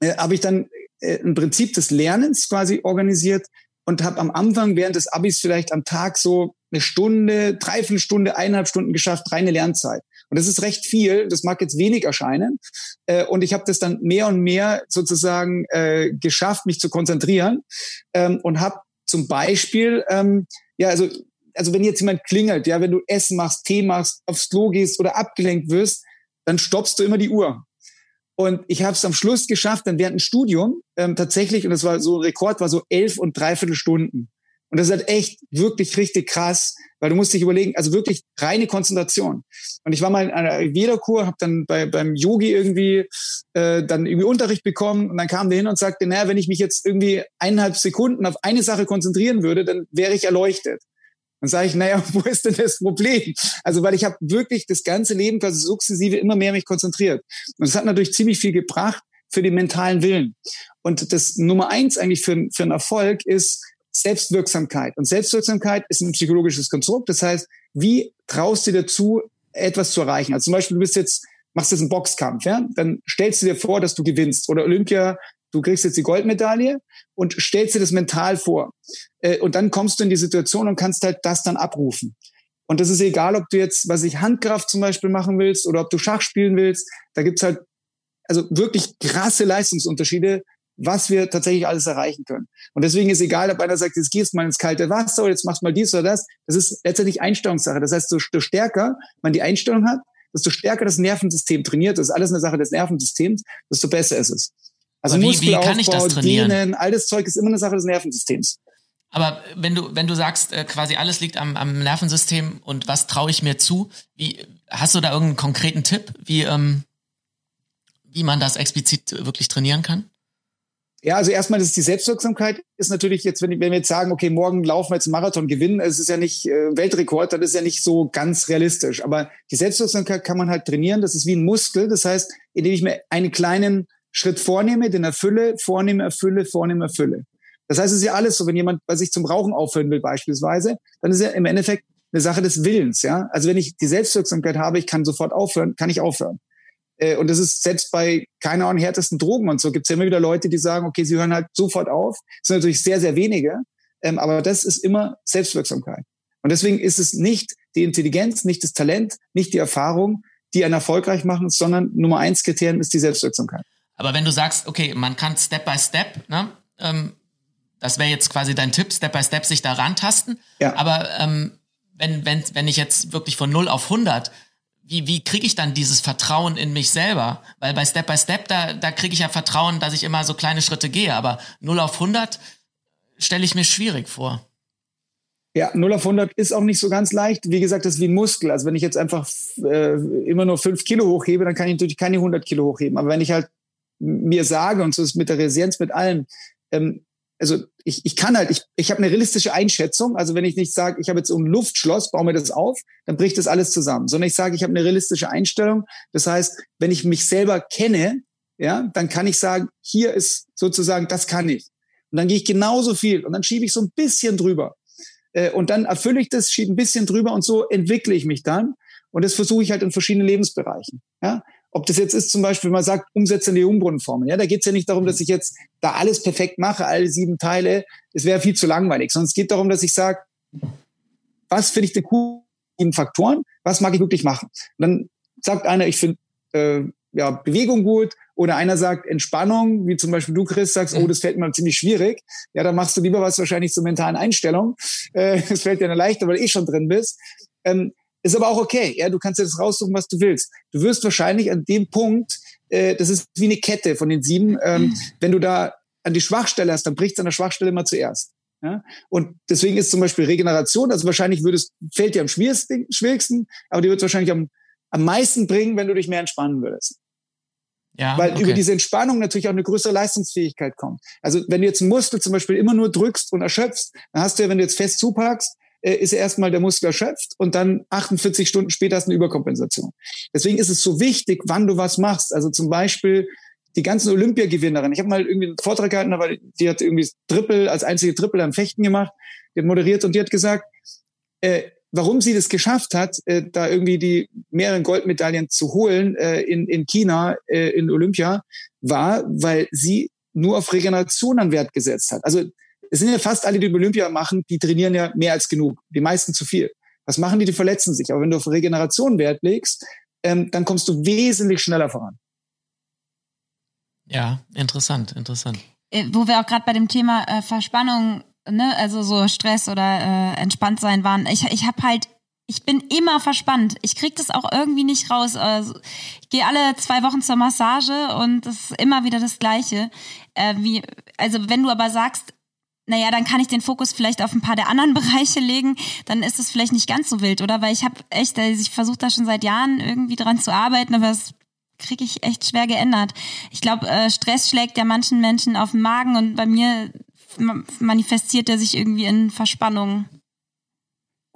[SPEAKER 3] äh, habe ich dann äh, ein Prinzip des Lernens quasi organisiert und habe am Anfang während des Abis vielleicht am Tag so eine Stunde, dreiviertel Stunde, eineinhalb Stunden geschafft, reine Lernzeit. Und das ist recht viel. Das mag jetzt wenig erscheinen. Äh, und ich habe das dann mehr und mehr sozusagen äh, geschafft, mich zu konzentrieren ähm, und habe zum Beispiel, ähm, ja, also also wenn jetzt jemand klingelt, ja, wenn du Essen machst, Tee machst, aufs Klo gehst oder abgelenkt wirst, dann stoppst du immer die Uhr. Und ich habe es am Schluss geschafft, dann während dem Studium ähm, tatsächlich, und das war so ein Rekord, war so elf und dreiviertel Stunden. Und das ist halt echt wirklich richtig krass, weil du musst dich überlegen, also wirklich reine Konzentration. Und ich war mal in einer Ayurveda-Kur, habe dann bei, beim Yogi irgendwie äh, dann irgendwie Unterricht bekommen und dann kam der hin und sagte, naja, wenn ich mich jetzt irgendwie eineinhalb Sekunden auf eine Sache konzentrieren würde, dann wäre ich erleuchtet. Dann sage ich, naja, wo ist denn das Problem? Also, weil ich habe wirklich das ganze Leben quasi sukzessive immer mehr mich konzentriert. Und das hat natürlich ziemlich viel gebracht für den mentalen Willen. Und das Nummer eins eigentlich für, für einen Erfolg ist Selbstwirksamkeit. Und Selbstwirksamkeit ist ein psychologisches Konstrukt. Das heißt, wie traust du dir dazu, etwas zu erreichen? Also zum Beispiel, du bist jetzt, machst jetzt einen Boxkampf, ja? Dann stellst du dir vor, dass du gewinnst. Oder Olympia du kriegst jetzt die Goldmedaille und stellst dir das mental vor. Äh, und dann kommst du in die Situation und kannst halt das dann abrufen. Und das ist egal, ob du jetzt, was ich Handkraft zum Beispiel machen willst oder ob du Schach spielen willst. Da gibt's halt also wirklich krasse Leistungsunterschiede, was wir tatsächlich alles erreichen können. Und deswegen ist egal, ob einer sagt, jetzt gehst mal ins kalte Wasser oder jetzt machst mal dies oder das. Das ist letztendlich Einstellungssache. Das heißt, desto stärker man die Einstellung hat, desto stärker das Nervensystem trainiert, das ist alles eine Sache des Nervensystems, desto besser ist es. Also
[SPEAKER 1] Aber wie, wie kann ich das trainieren?
[SPEAKER 3] Dehnen, all das Zeug ist immer eine Sache des Nervensystems.
[SPEAKER 1] Aber wenn du, wenn du sagst, äh, quasi alles liegt am, am Nervensystem und was traue ich mir zu, wie, hast du da irgendeinen konkreten Tipp, wie, ähm, wie man das explizit wirklich trainieren kann?
[SPEAKER 3] Ja, also erstmal ist die Selbstwirksamkeit ist natürlich jetzt, wenn, wenn wir jetzt sagen, okay, morgen laufen wir jetzt einen Marathon gewinnen, es ist ja nicht äh, Weltrekord, das ist ja nicht so ganz realistisch. Aber die Selbstwirksamkeit kann man halt trainieren. Das ist wie ein Muskel. Das heißt, indem ich mir einen kleinen Schritt vornehme, den erfülle, vornehme, erfülle, vornehme, erfülle. Das heißt, es ist ja alles so, wenn jemand bei sich zum Rauchen aufhören will beispielsweise, dann ist ja im Endeffekt eine Sache des Willens, ja. Also wenn ich die Selbstwirksamkeit habe, ich kann sofort aufhören, kann ich aufhören. Äh, und das ist selbst bei, keine Ahnung, härtesten Drogen und so, gibt es ja immer wieder Leute, die sagen, okay, sie hören halt sofort auf. Das sind natürlich sehr, sehr wenige, ähm, aber das ist immer Selbstwirksamkeit. Und deswegen ist es nicht die Intelligenz, nicht das Talent, nicht die Erfahrung, die einen erfolgreich machen, sondern Nummer eins Kriterium ist die Selbstwirksamkeit.
[SPEAKER 1] Aber wenn du sagst, okay, man kann Step by Step, ne, ähm, das wäre jetzt quasi dein Tipp, Step by Step sich da rantasten. Ja. Aber ähm, wenn, wenn, wenn ich jetzt wirklich von 0 auf 100, wie, wie kriege ich dann dieses Vertrauen in mich selber? Weil bei Step by Step, da, da kriege ich ja Vertrauen, dass ich immer so kleine Schritte gehe. Aber 0 auf 100 stelle ich mir schwierig vor.
[SPEAKER 3] Ja, 0 auf 100 ist auch nicht so ganz leicht. Wie gesagt, das ist wie ein Muskel. Also wenn ich jetzt einfach äh, immer nur 5 Kilo hochhebe, dann kann ich natürlich keine 100 Kilo hochheben. Aber wenn ich halt mir sage, und so ist mit der Resilienz, mit allem, ähm, also ich, ich kann halt, ich, ich habe eine realistische Einschätzung. Also wenn ich nicht sage, ich habe jetzt ein Luftschloss, baue mir das auf, dann bricht das alles zusammen. Sondern ich sage, ich habe eine realistische Einstellung. Das heißt, wenn ich mich selber kenne, ja, dann kann ich sagen, hier ist sozusagen, das kann ich. Und dann gehe ich genauso viel und dann schiebe ich so ein bisschen drüber. Äh, und dann erfülle ich das, schiebe ein bisschen drüber und so entwickle ich mich dann. Und das versuche ich halt in verschiedenen Lebensbereichen. Ja? Ob das jetzt ist, zum Beispiel, man sagt, Umsetzen der Jungbrunnenformel. Ja, da geht es ja nicht darum, dass ich jetzt da alles perfekt mache, alle sieben Teile. Es wäre viel zu langweilig. Sondern es geht darum, dass ich sage, was finde ich den coolen Faktoren? Was mag ich wirklich machen? Und dann sagt einer, ich finde äh, ja, Bewegung gut oder einer sagt Entspannung, wie zum Beispiel du, Chris, sagst, oh, das fällt mir ziemlich schwierig. Ja, dann machst du lieber was wahrscheinlich zur mentalen Einstellung. Äh, das fällt dir dann leichter, weil du eh schon drin bist. Ähm, ist aber auch okay. Ja, du kannst dir das raussuchen, was du willst. Du wirst wahrscheinlich an dem Punkt, äh, das ist wie eine Kette von den sieben, ähm, mhm. wenn du da an die Schwachstelle hast, dann bricht es an der Schwachstelle immer zuerst. Ja? Und deswegen ist zum Beispiel Regeneration, also wahrscheinlich würdest, fällt dir am schwierigsten, schwierigsten aber die wird wahrscheinlich am, am meisten bringen, wenn du dich mehr entspannen würdest. Ja, Weil okay. über diese Entspannung natürlich auch eine größere Leistungsfähigkeit kommt. Also wenn du jetzt einen Muskel zum Beispiel immer nur drückst und erschöpfst, dann hast du ja, wenn du jetzt fest zupackst, äh, ist erstmal der Muskel erschöpft und dann 48 Stunden später du eine Überkompensation. Deswegen ist es so wichtig, wann du was machst. Also zum Beispiel die ganzen Olympiagewinnerinnen. Ich habe mal irgendwie einen Vortrag gehalten, aber die hat irgendwie Triple als einzige Triple am Fechten gemacht. Die hat moderiert und die hat gesagt, äh, warum sie das geschafft hat, äh, da irgendwie die mehreren Goldmedaillen zu holen äh, in, in China, äh, in Olympia, war, weil sie nur auf Regeneration an Wert gesetzt hat. Also es sind ja fast alle, die Olympia machen, die trainieren ja mehr als genug, die meisten zu viel. Was machen die? Die verletzen sich. Aber wenn du auf Regeneration Wert legst, ähm, dann kommst du wesentlich schneller voran.
[SPEAKER 1] Ja, interessant, interessant.
[SPEAKER 2] Äh, wo wir auch gerade bei dem Thema äh, Verspannung, ne, also so Stress oder äh, entspannt sein waren. Ich, ich habe halt ich bin immer verspannt. Ich krieg das auch irgendwie nicht raus. Also, ich gehe alle zwei Wochen zur Massage und das ist immer wieder das Gleiche. Äh, wie, also wenn du aber sagst, naja, dann kann ich den Fokus vielleicht auf ein paar der anderen Bereiche legen, dann ist es vielleicht nicht ganz so wild, oder? Weil ich habe echt, also ich versuche da schon seit Jahren irgendwie dran zu arbeiten, aber es kriege ich echt schwer geändert. Ich glaube, äh, Stress schlägt ja manchen Menschen auf den Magen und bei mir manifestiert er sich irgendwie in Verspannung.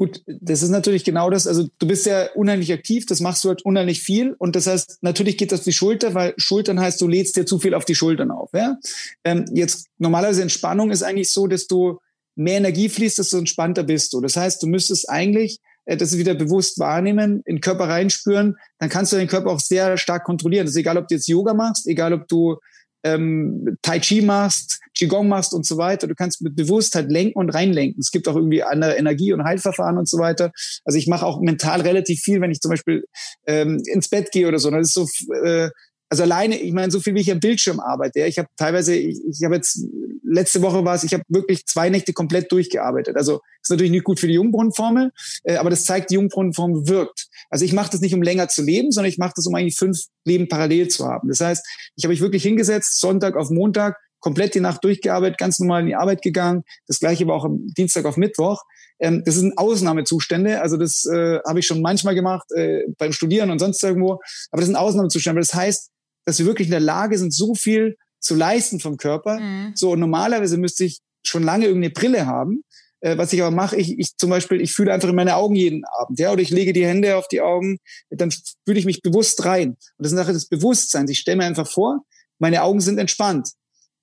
[SPEAKER 3] Gut, das ist natürlich genau das. Also du bist ja unheimlich aktiv, das machst du halt unheimlich viel und das heißt, natürlich geht das auf die Schulter, weil Schultern heißt, du lädst dir zu viel auf die Schultern auf. Ja? Ähm, jetzt normalerweise Entspannung ist eigentlich so, dass du mehr Energie fließt, desto entspannter bist du. Das heißt, du müsstest eigentlich äh, das wieder bewusst wahrnehmen, in den Körper reinspüren, dann kannst du den Körper auch sehr stark kontrollieren. Das ist egal, ob du jetzt Yoga machst, egal, ob du ähm, Tai Chi machst, Qigong machst und so weiter. Du kannst mit Bewusstheit lenken und reinlenken. Es gibt auch irgendwie andere Energie- und Heilverfahren und so weiter. Also ich mache auch mental relativ viel, wenn ich zum Beispiel ähm, ins Bett gehe oder so. Das ist so äh, also alleine, ich meine, so viel wie ich am Bildschirm arbeite. Ja, ich habe teilweise, ich, ich habe jetzt letzte Woche war es, ich habe wirklich zwei Nächte komplett durchgearbeitet. Also ist natürlich nicht gut für die Jungbrunnenformel, äh, aber das zeigt, die Jungbrunnenformel wirkt. Also ich mache das nicht, um länger zu leben, sondern ich mache das, um eigentlich fünf Leben parallel zu haben. Das heißt, ich habe mich wirklich hingesetzt, Sonntag auf Montag, komplett die Nacht durchgearbeitet, ganz normal in die Arbeit gegangen. Das gleiche war auch am Dienstag auf Mittwoch. Ähm, das sind Ausnahmezustände. Also das äh, habe ich schon manchmal gemacht äh, beim Studieren und sonst irgendwo. Aber das sind Ausnahmezustände. Das heißt, dass wir wirklich in der Lage sind, so viel zu leisten vom Körper. Mhm. So, und normalerweise müsste ich schon lange irgendeine Brille haben. Äh, was ich aber mache, ich, ich zum Beispiel, ich fühle einfach in meine Augen jeden Abend, ja, oder ich lege die Hände auf die Augen, dann fühle ich mich bewusst rein. Und das ist eine Sache des Bewusstseins. Ich stelle mir einfach vor, meine Augen sind entspannt.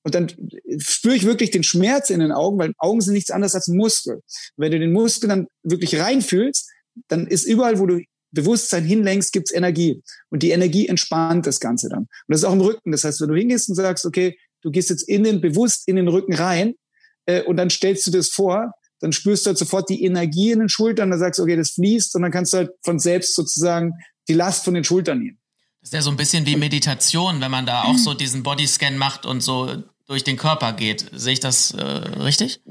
[SPEAKER 3] Und dann spüre ich wirklich den Schmerz in den Augen, weil Augen sind nichts anderes als Muskel. Wenn du den Muskel dann wirklich reinfühlst, dann ist überall, wo du Bewusstsein hinlenkst, gibt's Energie. Und die Energie entspannt das Ganze dann. Und das ist auch im Rücken. Das heißt, wenn du hingehst und sagst, okay, du gehst jetzt in den, bewusst in den Rücken rein äh, und dann stellst du das vor, dann spürst du halt sofort die Energie in den Schultern, dann sagst du, okay, das fließt und dann kannst du halt von selbst sozusagen die Last von den Schultern nehmen.
[SPEAKER 1] Das ist ja so ein bisschen wie Meditation, wenn man da auch so diesen Bodyscan macht und so durch den Körper geht. Sehe ich das äh, richtig?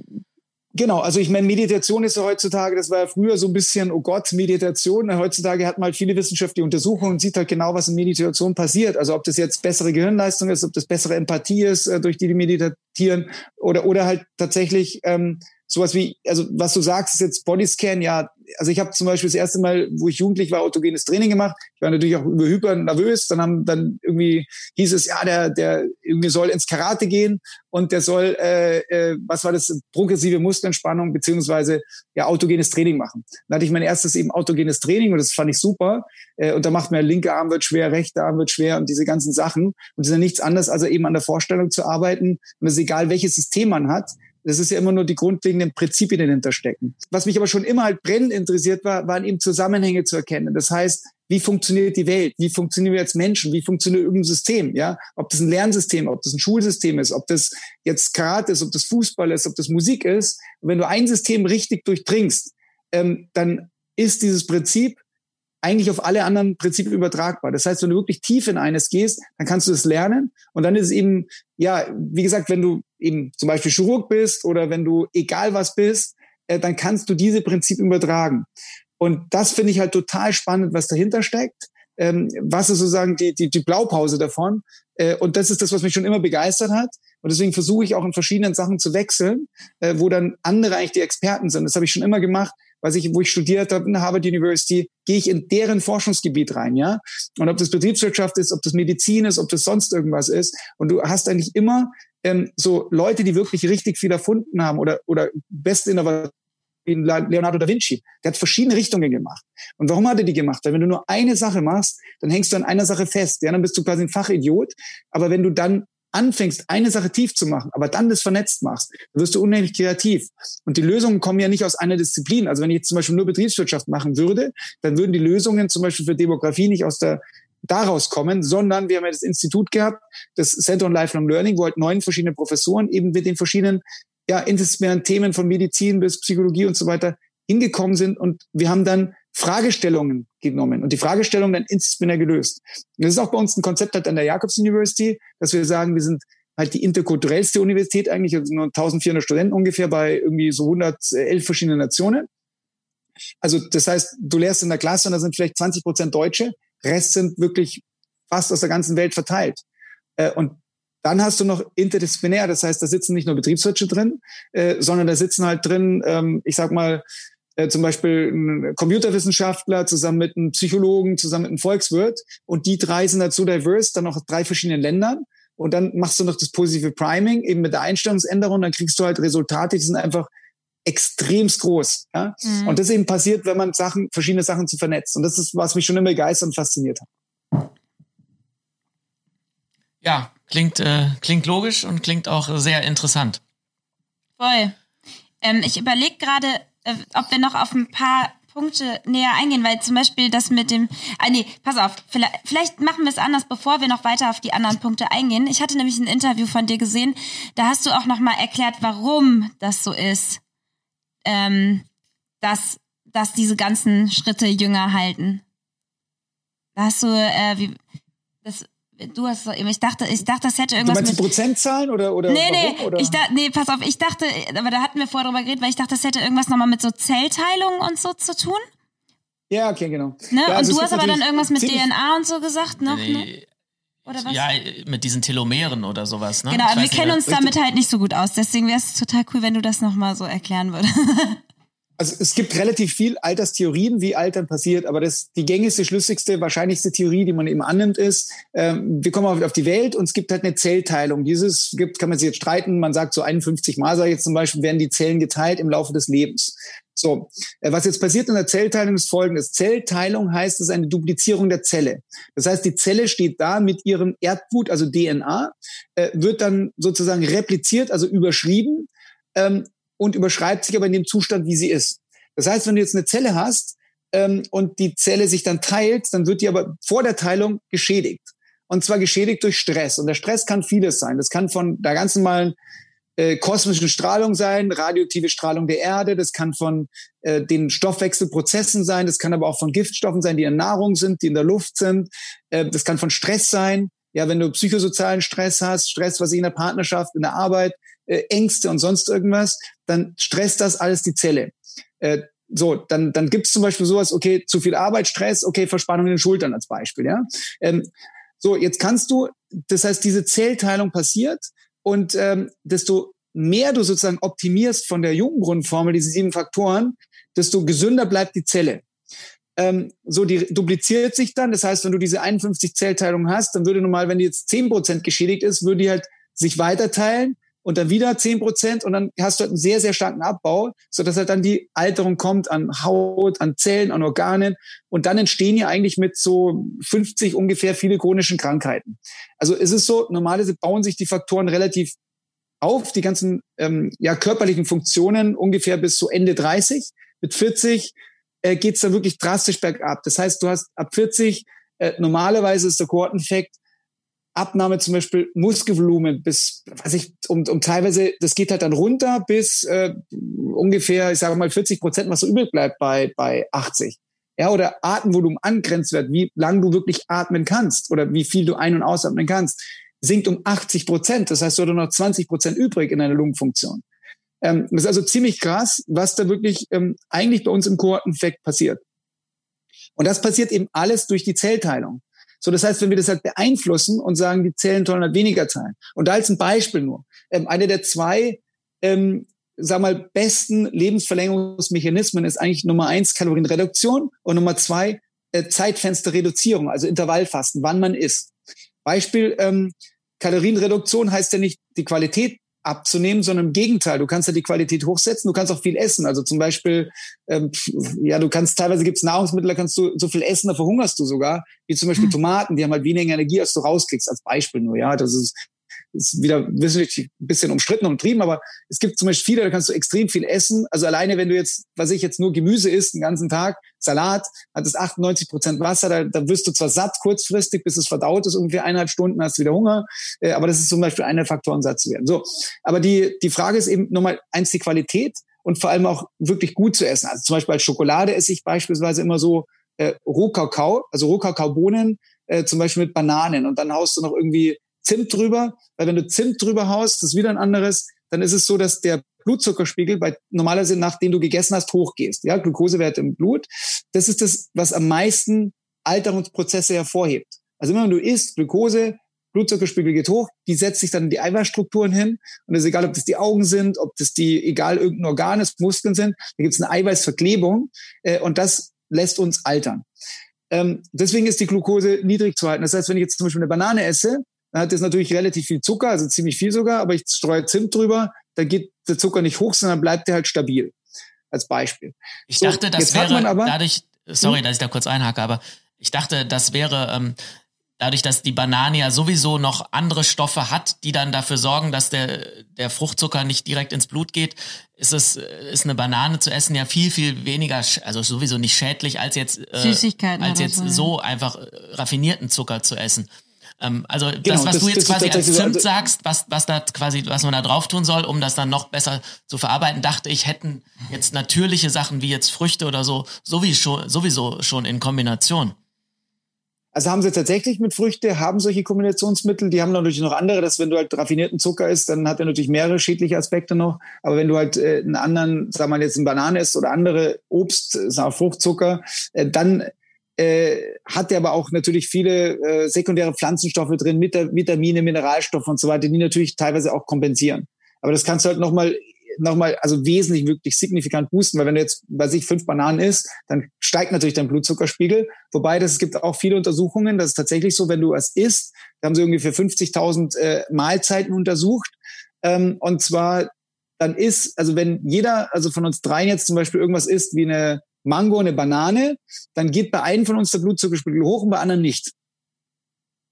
[SPEAKER 3] Genau, also ich meine, Meditation ist ja heutzutage, das war ja früher so ein bisschen, oh Gott, Meditation. Heutzutage hat man halt viele wissenschaftliche Untersuchungen und sieht halt genau, was in Meditation passiert. Also ob das jetzt bessere Gehirnleistung ist, ob das bessere Empathie ist, äh, durch die die meditieren oder, oder halt tatsächlich ähm, sowas wie, also was du sagst, ist jetzt Bodyscan, ja, also ich habe zum Beispiel das erste Mal, wo ich jugendlich war, autogenes Training gemacht. Ich war natürlich auch hyper nervös. Dann haben dann irgendwie hieß es, ja, der, der irgendwie soll ins Karate gehen und der soll, äh, äh, was war das, progressive Muskelentspannung beziehungsweise ja autogenes Training machen. Dann hatte ich mein erstes eben autogenes Training und das fand ich super. Äh, und da macht mir linke Arm wird schwer, rechter Arm wird schwer und diese ganzen Sachen. Und das ist ja nichts anderes, als eben an der Vorstellung zu arbeiten. Und es ist egal, welches System man hat. Das ist ja immer nur die grundlegenden Prinzipien, die dahinter stecken. Was mich aber schon immer halt brennend interessiert war, waren eben Zusammenhänge zu erkennen. Das heißt, wie funktioniert die Welt? Wie funktionieren wir als Menschen? Wie funktioniert irgendein System? Ja, ob das ein Lernsystem, ob das ein Schulsystem ist, ob das jetzt Karate ist, ob das Fußball ist, ob das Musik ist. Und wenn du ein System richtig durchdringst, ähm, dann ist dieses Prinzip eigentlich auf alle anderen Prinzipien übertragbar. Das heißt, wenn du wirklich tief in eines gehst, dann kannst du es lernen. Und dann ist es eben, ja, wie gesagt, wenn du eben zum Beispiel Chirurg bist oder wenn du egal was bist, äh, dann kannst du diese Prinzipien übertragen. Und das finde ich halt total spannend, was dahinter steckt. Ähm, was ist sozusagen die, die, die Blaupause davon? Äh, und das ist das, was mich schon immer begeistert hat. Und deswegen versuche ich auch in verschiedenen Sachen zu wechseln, äh, wo dann andere eigentlich die Experten sind. Das habe ich schon immer gemacht. Weiß ich, wo ich studiert habe in Harvard University, gehe ich in deren Forschungsgebiet rein, ja. Und ob das Betriebswirtschaft ist, ob das Medizin ist, ob das sonst irgendwas ist. Und du hast eigentlich immer ähm, so Leute, die wirklich richtig viel erfunden haben oder, oder beste Innovation wie Leonardo da Vinci. Der hat verschiedene Richtungen gemacht. Und warum hat er die gemacht? Weil wenn du nur eine Sache machst, dann hängst du an einer Sache fest. Ja, dann bist du quasi ein Fachidiot. Aber wenn du dann anfängst, eine Sache tief zu machen, aber dann das vernetzt machst, dann wirst du unheimlich kreativ. Und die Lösungen kommen ja nicht aus einer Disziplin. Also wenn ich jetzt zum Beispiel nur Betriebswirtschaft machen würde, dann würden die Lösungen zum Beispiel für Demografie nicht aus der daraus kommen, sondern wir haben ja das Institut gehabt, das Center on Lifelong Learning, wo halt neun verschiedene Professoren eben mit den verschiedenen ja, interdisziplinären Themen von Medizin bis Psychologie und so weiter hingekommen sind und wir haben dann Fragestellungen genommen und die Fragestellungen dann interdisziplinär gelöst. Und das ist auch bei uns ein Konzept halt an der Jakobs University, dass wir sagen, wir sind halt die interkulturellste Universität eigentlich, also nur 1400 Studenten ungefähr bei irgendwie so 111 verschiedenen Nationen. Also das heißt, du lehrst in der Klasse und da sind vielleicht 20 Prozent Deutsche, Rest sind wirklich fast aus der ganzen Welt verteilt. Äh, und dann hast du noch interdisziplinär, das heißt, da sitzen nicht nur Betriebswirte drin, äh, sondern da sitzen halt drin, ähm, ich sag mal, äh, zum Beispiel ein Computerwissenschaftler zusammen mit einem Psychologen, zusammen mit einem Volkswirt. Und die drei sind halt so diverse, dann noch drei verschiedenen Ländern. Und dann machst du noch das positive Priming, eben mit der Einstellungsänderung, dann kriegst du halt Resultate, die sind einfach extremst groß. Ja? Mhm. Und das eben passiert, wenn man Sachen, verschiedene Sachen zu vernetzt. Und das ist, was mich schon immer begeistert und fasziniert hat.
[SPEAKER 1] Ja, Klingt, äh, klingt logisch und klingt auch sehr interessant.
[SPEAKER 2] Voll. Ähm, ich überlege gerade, äh, ob wir noch auf ein paar Punkte näher eingehen, weil zum Beispiel das mit dem, ah nee, pass auf, vielleicht, vielleicht machen wir es anders, bevor wir noch weiter auf die anderen Punkte eingehen. Ich hatte nämlich ein Interview von dir gesehen, da hast du auch nochmal erklärt, warum das so ist, ähm, dass, dass diese ganzen Schritte jünger halten. Da hast du, äh, wie, das, Du hast ich dachte, ich dachte, das hätte irgendwas
[SPEAKER 3] du meinst
[SPEAKER 2] mit
[SPEAKER 3] Prozentzahlen oder oder
[SPEAKER 2] Nee,
[SPEAKER 3] warum,
[SPEAKER 2] nee,
[SPEAKER 3] oder?
[SPEAKER 2] ich da, nee, pass auf, ich dachte, aber da hatten wir vorher drüber geredet, weil ich dachte, das hätte irgendwas nochmal mit so Zellteilung und so zu tun.
[SPEAKER 3] Ja, okay, genau.
[SPEAKER 2] Ne?
[SPEAKER 3] Ja,
[SPEAKER 2] also und du hast aber dann irgendwas mit DNA und so gesagt noch, nee. ne?
[SPEAKER 1] Oder was? Ja, mit diesen Telomeren oder sowas, ne?
[SPEAKER 2] Genau, aber wir kennen uns damit halt nicht so gut aus. Deswegen wäre es total cool, wenn du das nochmal so erklären würdest.
[SPEAKER 3] also es gibt relativ viel Alterstheorien, wie Altern passiert, aber das die gängigste, schlüssigste, wahrscheinlichste Theorie, die man eben annimmt, ist, ähm, wir kommen auf die Welt und es gibt halt eine Zellteilung. Dieses gibt, kann man sich jetzt streiten, man sagt so 51 Mal, sage ich jetzt zum Beispiel, werden die Zellen geteilt im Laufe des Lebens. So, äh, was jetzt passiert in der Zellteilung ist folgendes. Zellteilung heißt, es ist eine Duplizierung der Zelle. Das heißt, die Zelle steht da mit ihrem Erbgut, also DNA, äh, wird dann sozusagen repliziert, also überschrieben ähm, und überschreibt sich aber in dem Zustand, wie sie ist. Das heißt, wenn du jetzt eine Zelle hast ähm, und die Zelle sich dann teilt, dann wird die aber vor der Teilung geschädigt. Und zwar geschädigt durch Stress. Und der Stress kann vieles sein. Das kann von der ganz normalen äh, kosmischen Strahlung sein, radioaktive Strahlung der Erde, das kann von äh, den Stoffwechselprozessen sein, das kann aber auch von Giftstoffen sein, die in Nahrung sind, die in der Luft sind, äh, das kann von Stress sein, ja, wenn du psychosozialen Stress hast, Stress, was ich in der Partnerschaft, in der Arbeit, äh, Ängste und sonst irgendwas, dann stresst das alles die Zelle. Äh, so, dann, dann gibt es zum Beispiel sowas, okay, zu viel Arbeit, Stress, okay, Verspannung in den Schultern als Beispiel, ja. Ähm, so, jetzt kannst du, das heißt, diese Zellteilung passiert und ähm, desto mehr du sozusagen optimierst von der Jungengrundformel, diese sieben Faktoren, desto gesünder bleibt die Zelle. Ähm, so, die dupliziert sich dann. Das heißt, wenn du diese 51 Zellteilungen hast, dann würde normal, wenn die jetzt 10% geschädigt ist, würde die halt sich weiterteilen und dann wieder 10 Prozent und dann hast du halt einen sehr, sehr starken Abbau, so dass halt dann die Alterung kommt an Haut, an Zellen, an Organen und dann entstehen ja eigentlich mit so 50 ungefähr viele chronischen Krankheiten. Also es ist so, normalerweise bauen sich die Faktoren relativ auf, die ganzen ähm, ja, körperlichen Funktionen ungefähr bis so Ende 30. Mit 40 äh, geht's dann wirklich drastisch bergab. Das heißt, du hast ab 40, äh, normalerweise ist der Kohorteneffekt, Abnahme zum Beispiel Muskelvolumen bis, weiß ich, um, um teilweise, das geht halt dann runter bis äh, ungefähr, ich sage mal 40 Prozent, was so übrig bleibt bei, bei 80. ja, oder Atemvolumen angrenzwert, wie lang du wirklich atmen kannst oder wie viel du ein- und ausatmen kannst, sinkt um 80 Prozent. Das heißt, du hast noch 20 Prozent übrig in deiner Lungenfunktion. Ähm, das ist also ziemlich krass, was da wirklich ähm, eigentlich bei uns im Kohorteneffekt passiert. Und das passiert eben alles durch die Zellteilung. So, das heißt, wenn wir das halt beeinflussen und sagen, die Zellen sollen halt weniger teilen. Und da als ein Beispiel nur. Ähm, eine der zwei, ähm, sag mal, besten Lebensverlängerungsmechanismen ist eigentlich Nummer eins Kalorienreduktion und Nummer zwei äh, Zeitfensterreduzierung, also Intervallfasten, wann man isst. Beispiel, ähm, Kalorienreduktion heißt ja nicht die Qualität abzunehmen, sondern im Gegenteil, du kannst ja die Qualität hochsetzen, du kannst auch viel essen. Also zum Beispiel, ähm, ja, du kannst teilweise gibt's Nahrungsmittel, da kannst du so viel essen, da verhungerst du sogar, wie zum Beispiel mhm. Tomaten, die haben halt weniger Energie, als du rauskriegst, als Beispiel nur. Ja, das ist ist wieder wissenschaftlich ein bisschen umstritten umtrieben, aber es gibt zum Beispiel viele, da kannst du extrem viel essen. Also alleine, wenn du jetzt, was ich jetzt nur Gemüse isst, den ganzen Tag, Salat, hat es 98 Prozent Wasser, da, da wirst du zwar satt kurzfristig, bis es verdaut ist, ungefähr eineinhalb Stunden hast du wieder Hunger, äh, aber das ist zum Beispiel einer der Faktoren, satt zu werden. So, aber die, die Frage ist eben nochmal eins, die Qualität und vor allem auch wirklich gut zu essen. Also zum Beispiel als Schokolade esse ich beispielsweise immer so äh, Rohkakao, also Rohkakaobohnen, äh, zum Beispiel mit Bananen und dann haust du noch irgendwie Zimt drüber, weil wenn du Zimt drüber haust, das ist wieder ein anderes, dann ist es so, dass der Blutzuckerspiegel bei normalerweise nachdem du gegessen hast hochgehst, ja, Glukosewerte im Blut. Das ist das, was am meisten Alterungsprozesse hervorhebt. Also immer wenn du isst, Glukose, Blutzuckerspiegel geht hoch, die setzt sich dann in die Eiweißstrukturen hin und es ist egal, ob das die Augen sind, ob das die, egal irgendein Organ ist, Muskeln sind, da gibt es eine Eiweißverklebung äh, und das lässt uns altern. Ähm, deswegen ist die Glukose niedrig zu halten. Das heißt, wenn ich jetzt zum Beispiel eine Banane esse, dann hat das natürlich relativ viel Zucker, also ziemlich viel sogar, aber ich streue Zimt drüber, da geht der Zucker nicht hoch, sondern bleibt der halt stabil. Als Beispiel.
[SPEAKER 1] Ich so, dachte, das wäre aber, dadurch, sorry, hm? dass ich da kurz einhacke, aber ich dachte, das wäre ähm, dadurch, dass die Banane ja sowieso noch andere Stoffe hat, die dann dafür sorgen, dass der, der Fruchtzucker nicht direkt ins Blut geht, ist es, ist eine Banane zu essen ja viel, viel weniger, also sowieso nicht schädlich, als jetzt,
[SPEAKER 2] äh,
[SPEAKER 1] als jetzt so, so einfach äh, raffinierten Zucker zu essen. Ähm, also genau, das, was das, du jetzt quasi als Zimt also, sagst, was, was da quasi, was man da drauf tun soll, um das dann noch besser zu verarbeiten, dachte ich, hätten jetzt natürliche Sachen wie jetzt Früchte oder so sowieso, sowieso schon in Kombination.
[SPEAKER 3] Also haben sie tatsächlich mit Früchte, haben solche Kombinationsmittel, die haben natürlich noch andere, dass wenn du halt raffinierten Zucker isst, dann hat er natürlich mehrere schädliche Aspekte noch. Aber wenn du halt äh, einen anderen, sagen wir mal jetzt eine Banane isst oder andere Obst, sagen Fruchtzucker, äh, dann äh, hat der aber auch natürlich viele äh, sekundäre Pflanzenstoffe drin, mit der Vitamine, Mineralstoffe und so weiter, die natürlich teilweise auch kompensieren. Aber das kannst du halt nochmal nochmal, also wesentlich wirklich signifikant boosten, weil wenn du jetzt bei sich fünf Bananen isst, dann steigt natürlich dein Blutzuckerspiegel. Wobei, das, es gibt auch viele Untersuchungen, das ist tatsächlich so, wenn du es isst, haben sie ungefähr 50.000 äh, Mahlzeiten untersucht. Ähm, und zwar, dann ist, also wenn jeder, also von uns dreien jetzt zum Beispiel irgendwas isst, wie eine Mango, eine Banane, dann geht bei einem von uns der Blutzuckerspiegel hoch und bei anderen nicht.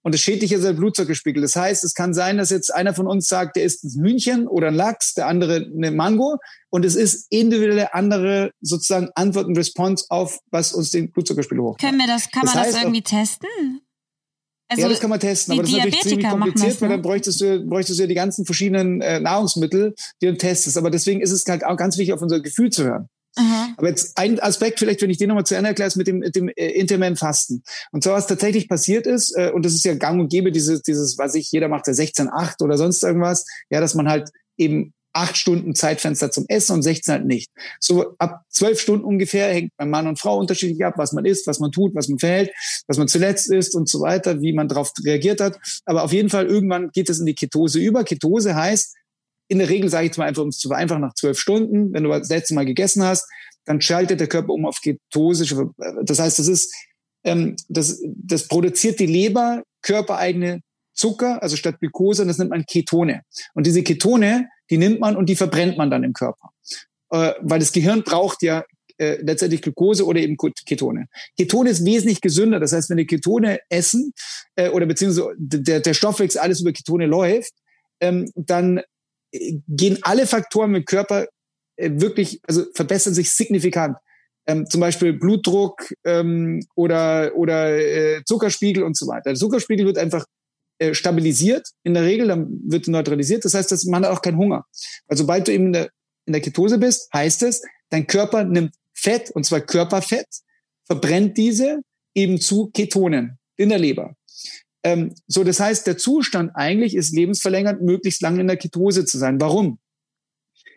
[SPEAKER 3] Und das schädigt ja der Blutzuckerspiegel. Das heißt, es kann sein, dass jetzt einer von uns sagt, der isst ein Hühnchen oder ein Lachs, der andere eine Mango. Und es ist individuelle andere sozusagen Antwort und Response auf, was uns den Blutzuckerspiegel hoch.
[SPEAKER 2] Können wir das, kann das man heißt, das irgendwie testen?
[SPEAKER 3] Also ja, das kann man testen, aber das ist natürlich ziemlich kompliziert, das, ne? weil dann bräuchtest du, bräuchtest du ja die ganzen verschiedenen äh, Nahrungsmittel, die du testest. Aber deswegen ist es halt auch ganz wichtig, auf unser Gefühl zu hören. Aha. Aber jetzt ein Aspekt, vielleicht, wenn ich den nochmal zu Ende erkläre, ist mit dem, dem äh, intermittent Fasten. Und zwar, was tatsächlich passiert ist, äh, und das ist ja gang und gäbe, dieses, dieses, was ich, jeder macht ja 16,8 oder sonst irgendwas, ja, dass man halt eben acht Stunden Zeitfenster zum Essen und 16 halt nicht. So ab zwölf Stunden ungefähr hängt beim Mann und Frau unterschiedlich ab, was man isst, was man tut, was man verhält, was man zuletzt isst und so weiter, wie man darauf reagiert hat. Aber auf jeden Fall irgendwann geht es in die Ketose über. Ketose heißt, in der Regel sage ich jetzt mal einfach, um es zu vereinfachen, nach zwölf Stunden, wenn du das letzte Mal gegessen hast, dann schaltet der Körper um auf Ketose. Das heißt, das ist, ähm, das, das produziert die Leber körpereigene Zucker, also statt Glucose, das nennt man Ketone. Und diese Ketone, die nimmt man und die verbrennt man dann im Körper. Äh, weil das Gehirn braucht ja äh, letztendlich Glucose oder eben Ketone. Ketone ist wesentlich gesünder. Das heißt, wenn die Ketone essen äh, oder beziehungsweise der, der Stoffwechsel alles über Ketone läuft, ähm, dann gehen alle Faktoren im Körper äh, wirklich, also verbessern sich signifikant. Ähm, zum Beispiel Blutdruck ähm, oder, oder äh, Zuckerspiegel und so weiter. Der Zuckerspiegel wird einfach äh, stabilisiert in der Regel, dann wird neutralisiert. Das heißt, dass man hat auch keinen Hunger. Weil sobald du eben in der, in der Ketose bist, heißt es, dein Körper nimmt Fett, und zwar Körperfett, verbrennt diese eben zu Ketonen in der Leber. Ähm, so, das heißt, der Zustand eigentlich ist lebensverlängernd, möglichst lange in der Ketose zu sein. Warum?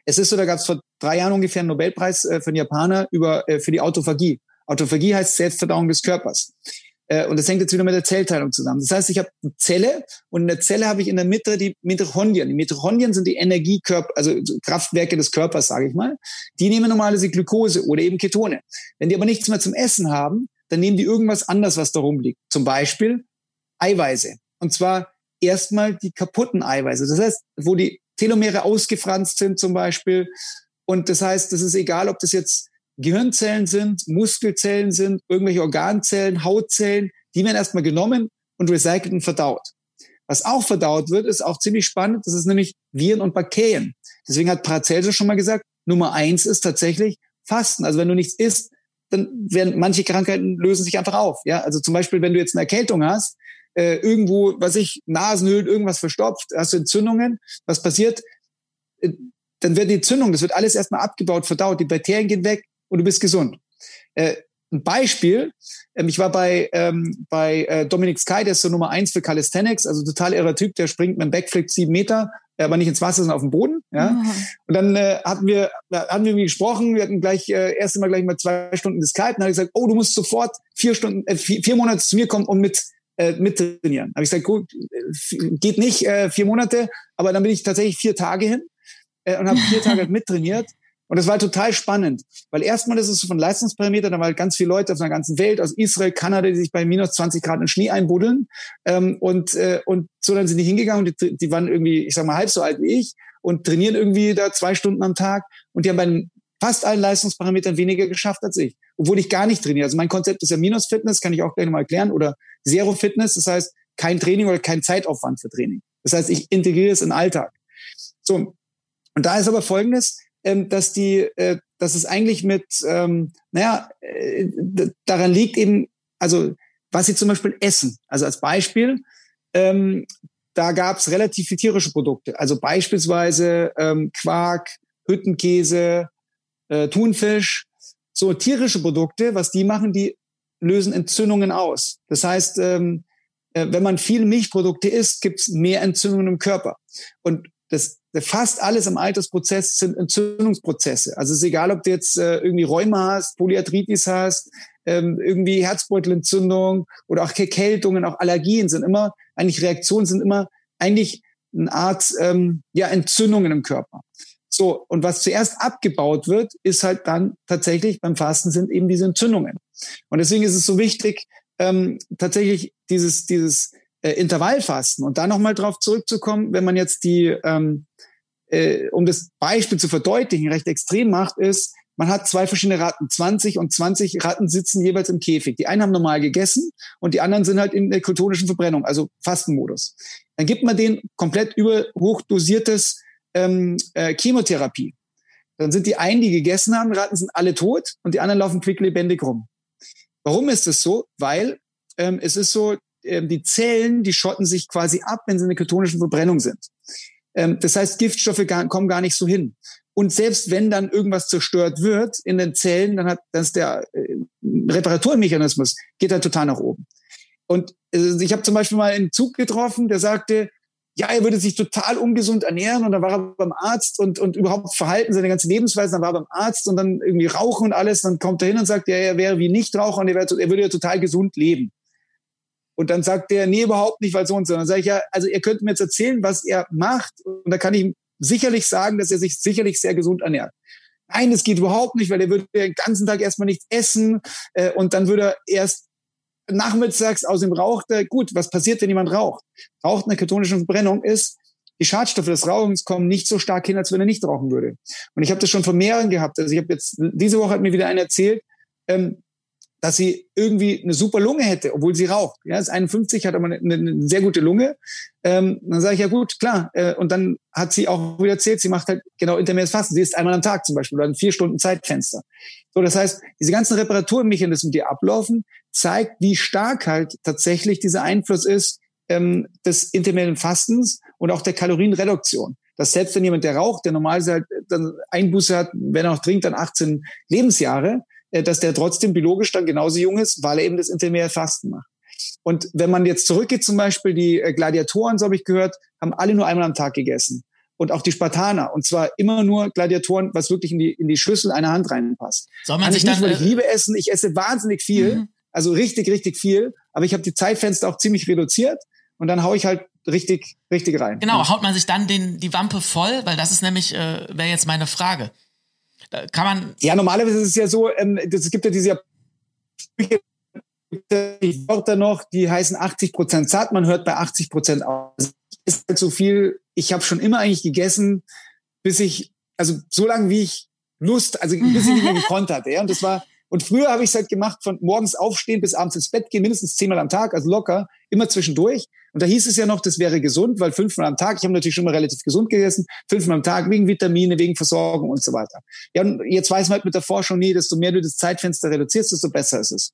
[SPEAKER 3] Es ist so, da gab es vor drei Jahren ungefähr einen Nobelpreis äh, für einen Japaner über, äh, für die Autophagie. Autophagie heißt Selbstverdauung des Körpers. Äh, und das hängt jetzt wieder mit der Zellteilung zusammen. Das heißt, ich habe eine Zelle und in der Zelle habe ich in der Mitte die Mitochondrien. Die Mitochondrien sind die Energiekörper, also Kraftwerke des Körpers, sage ich mal. Die nehmen normalerweise Glucose oder eben Ketone. Wenn die aber nichts mehr zum Essen haben, dann nehmen die irgendwas anderes, was da rumliegt. Zum Beispiel Eiweiße. Und zwar erstmal die kaputten Eiweiße. Das heißt, wo die Telomere ausgefranst sind zum Beispiel. Und das heißt, das ist egal, ob das jetzt Gehirnzellen sind, Muskelzellen sind, irgendwelche Organzellen, Hautzellen, die werden erstmal genommen und recycelt und verdaut. Was auch verdaut wird, ist auch ziemlich spannend, das ist nämlich Viren und Bakterien. Deswegen hat Paracelsus schon mal gesagt, Nummer eins ist tatsächlich Fasten. Also wenn du nichts isst, dann werden manche Krankheiten lösen sich einfach auf. Ja, also zum Beispiel, wenn du jetzt eine Erkältung hast, äh, irgendwo, was ich, Nasenhöhlen, irgendwas verstopft, hast du Entzündungen, was passiert? Äh, dann wird die Entzündung, das wird alles erstmal abgebaut, verdaut, die Bakterien gehen weg und du bist gesund. Äh, ein Beispiel, ähm, ich war bei, ähm, bei äh, Dominic Sky, der ist so Nummer eins für Calisthenics, also total irrer Typ, der springt mit einem Backflip sieben Meter, aber nicht ins Wasser, sondern auf dem Boden. Ja? Mhm. Und dann äh, hatten wir hatten wir gesprochen, wir hatten gleich äh, erst einmal gleich mal zwei Stunden Skype, und dann habe ich gesagt, oh, du musst sofort vier Stunden, äh, vier, vier Monate zu mir kommen und mit äh, mittrainieren. Habe ich gesagt, gut, äh, geht nicht äh, vier Monate, aber dann bin ich tatsächlich vier Tage hin äh, und habe vier Tage mittrainiert. Und das war total spannend, weil erstmal ist es so von Leistungsparametern, da waren halt ganz viele Leute aus der ganzen Welt, aus Israel, Kanada, die sich bei minus 20 Grad in Schnee einbuddeln. Ähm, und, äh, und so dann sind die hingegangen und die, die waren irgendwie, ich sag mal, halb so alt wie ich und trainieren irgendwie da zwei Stunden am Tag. Und die haben bei fast allen Leistungsparametern weniger geschafft als ich, obwohl ich gar nicht trainiere. Also mein Konzept ist ja Minus-Fitness, kann ich auch gleich nochmal erklären, oder Zero-Fitness, das heißt kein Training oder kein Zeitaufwand für Training. Das heißt, ich integriere es in den Alltag. So, und da ist aber Folgendes, ähm, dass die, äh, dass es eigentlich mit, ähm, naja, äh, daran liegt eben, also was sie zum Beispiel essen. Also als Beispiel, ähm, da gab es relativ viel tierische Produkte. Also beispielsweise ähm, Quark, Hüttenkäse, äh, Thunfisch. So tierische Produkte, was die machen, die lösen Entzündungen aus. Das heißt, ähm, äh, wenn man viel Milchprodukte isst, gibt es mehr Entzündungen im Körper. Und das fast alles im Altersprozess sind Entzündungsprozesse. Also es ist egal, ob du jetzt äh, irgendwie Rheuma hast, Polyarthritis hast, ähm, irgendwie Herzbeutelentzündung oder auch Erkältungen, auch Allergien sind immer, eigentlich Reaktionen sind immer eigentlich eine Art ähm, ja, Entzündungen im Körper. So, und was zuerst abgebaut wird, ist halt dann tatsächlich beim Fasten sind eben diese Entzündungen. Und deswegen ist es so wichtig, ähm, tatsächlich dieses, dieses äh, Intervallfasten. Und da nochmal drauf zurückzukommen, wenn man jetzt die, ähm, äh, um das Beispiel zu verdeutlichen, recht extrem macht, ist, man hat zwei verschiedene Ratten, 20 und 20 Ratten sitzen jeweils im Käfig. Die einen haben normal gegessen und die anderen sind halt in der ketonischen Verbrennung, also Fastenmodus. Dann gibt man denen komplett über hochdosiertes ähm, äh, Chemotherapie. Dann sind die einen, die gegessen haben, Ratten sind alle tot und die anderen laufen quicklebendig rum. Warum ist das so? Weil ähm, es ist so, ähm, die Zellen, die schotten sich quasi ab, wenn sie in der ketonischen Verbrennung sind. Ähm, das heißt, Giftstoffe gar, kommen gar nicht so hin. Und selbst wenn dann irgendwas zerstört wird in den Zellen, dann hat das der äh, Reparaturmechanismus geht halt total nach oben. Und äh, ich habe zum Beispiel mal einen Zug getroffen, der sagte, ja, er würde sich total ungesund ernähren und dann war er beim Arzt und, und überhaupt verhalten, seine ganze Lebensweise, dann war er beim Arzt und dann irgendwie rauchen und alles, dann kommt er hin und sagt, ja, er wäre wie Nichtraucher und er, wäre, er würde ja total gesund leben. Und dann sagt der, nee, überhaupt nicht, weil so und so. Dann sage ich ja, also ihr könnt mir jetzt erzählen, was er macht. Und da kann ich sicherlich sagen, dass er sich sicherlich sehr gesund ernährt. Nein, das geht überhaupt nicht, weil er würde den ganzen Tag erstmal nichts essen äh, und dann würde er erst nachmittags aus dem Rauch, der, gut, was passiert, wenn jemand raucht? Raucht eine ketonische Verbrennung ist, die Schadstoffe des Rauchens kommen nicht so stark hin, als wenn er nicht rauchen würde. Und ich habe das schon von mehreren gehabt. Also ich habe jetzt, diese Woche hat mir wieder einer erzählt, ähm, dass sie irgendwie eine super Lunge hätte, obwohl sie raucht. Ja, ist 51, hat aber eine, eine sehr gute Lunge. Ähm, dann sage ich ja gut, klar. Äh, und dann hat sie auch wieder erzählt, sie macht halt genau intermittierendes Fasten. Sie isst einmal am Tag zum Beispiel oder ein vier Stunden Zeitfenster. So, das heißt, diese ganzen Reparaturmechanismen, die ablaufen, zeigt, wie stark halt tatsächlich dieser Einfluss ist ähm, des intermittierenden Fastens und auch der Kalorienreduktion. Dass selbst wenn jemand, der raucht, der normalerweise halt dann Einbuße hat, wenn er noch trinkt, dann 18 Lebensjahre, äh, dass der trotzdem biologisch dann genauso jung ist, weil er eben das intermediäre Fasten macht. Und wenn man jetzt zurückgeht, zum Beispiel die äh, Gladiatoren, so habe ich gehört, haben alle nur einmal am Tag gegessen. Und auch die Spartaner. Und zwar immer nur Gladiatoren, was wirklich in die, in die Schüssel einer Hand reinpasst.
[SPEAKER 1] Soll man Kann sich
[SPEAKER 3] ich
[SPEAKER 1] nicht,
[SPEAKER 3] weil ich liebe Essen. Ich esse wahnsinnig viel. Mhm. Also richtig, richtig viel. Aber ich habe die Zeitfenster auch ziemlich reduziert. Und dann hau ich halt richtig, richtig rein.
[SPEAKER 1] Genau, haut man sich dann den, die Wampe voll? Weil das ist nämlich, äh, wäre jetzt meine Frage. Da kann man.
[SPEAKER 3] Ja, normalerweise ist es ja so, ähm, es gibt ja diese die Wörter noch, die heißen 80 Prozent satt, man hört bei 80 Prozent aus. Ist halt so viel, ich habe schon immer eigentlich gegessen, bis ich, also so lange wie ich Lust, also bis ich nicht mehr gekonnt hatte. Ja? Und das war, und früher habe ich es halt gemacht, von morgens aufstehen bis abends ins Bett gehen, mindestens zehnmal am Tag, also locker, immer zwischendurch. Und da hieß es ja noch, das wäre gesund, weil fünfmal am Tag, ich habe natürlich schon mal relativ gesund gegessen, fünfmal am Tag wegen Vitamine, wegen Versorgung und so weiter. Ja, und jetzt weiß man halt mit der Forschung, nee, desto mehr du das Zeitfenster reduzierst, desto besser ist es.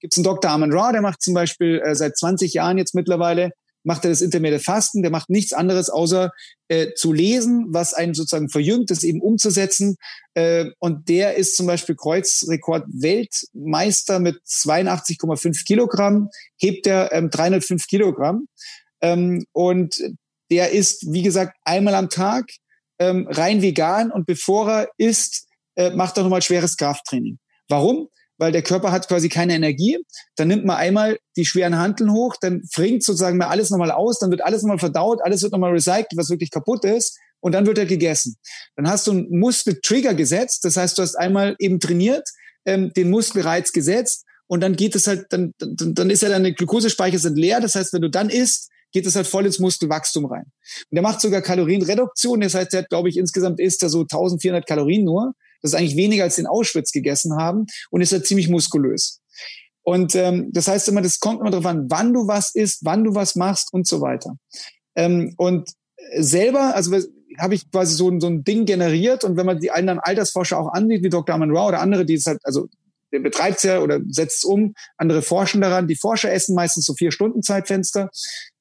[SPEAKER 3] Gibt es einen Dr. Armin Ra, der macht zum Beispiel äh, seit 20 Jahren jetzt mittlerweile macht er das intermediate Fasten, der macht nichts anderes, außer äh, zu lesen, was einen sozusagen verjüngt, das eben umzusetzen. Äh, und der ist zum Beispiel Kreuzrekord-Weltmeister mit 82,5 Kilogramm, hebt er ähm, 305 Kilogramm. Ähm, und der ist, wie gesagt, einmal am Tag ähm, rein vegan und bevor er isst, äh, macht er nochmal schweres Krafttraining. Warum? Weil der Körper hat quasi keine Energie. Dann nimmt man einmal die schweren Handeln hoch, dann fringt sozusagen mal alles nochmal aus, dann wird alles nochmal verdaut, alles wird nochmal recycelt, was wirklich kaputt ist, und dann wird er gegessen. Dann hast du einen Muskeltrigger gesetzt, das heißt, du hast einmal eben trainiert, ähm, den Muskelreiz gesetzt, und dann geht es halt, dann, dann, dann ist ja deine Glukosespeicher sind leer, das heißt, wenn du dann isst, geht es halt voll ins Muskelwachstum rein. Und der macht sogar Kalorienreduktion, das heißt, der hat, glaube ich, insgesamt isst er so 1400 Kalorien nur. Das ist eigentlich weniger als in Auschwitz gegessen haben und ist halt ziemlich muskulös. Und ähm, das heißt immer, das kommt immer darauf an, wann du was isst, wann du was machst und so weiter. Ähm, und selber, also habe ich quasi so, so ein Ding generiert und wenn man die anderen Altersforscher auch ansieht, wie Dr. Aman Rao oder andere, die es halt, also der betreibt es ja oder setzt es um, andere forschen daran. Die Forscher essen meistens so vier Stunden Zeitfenster.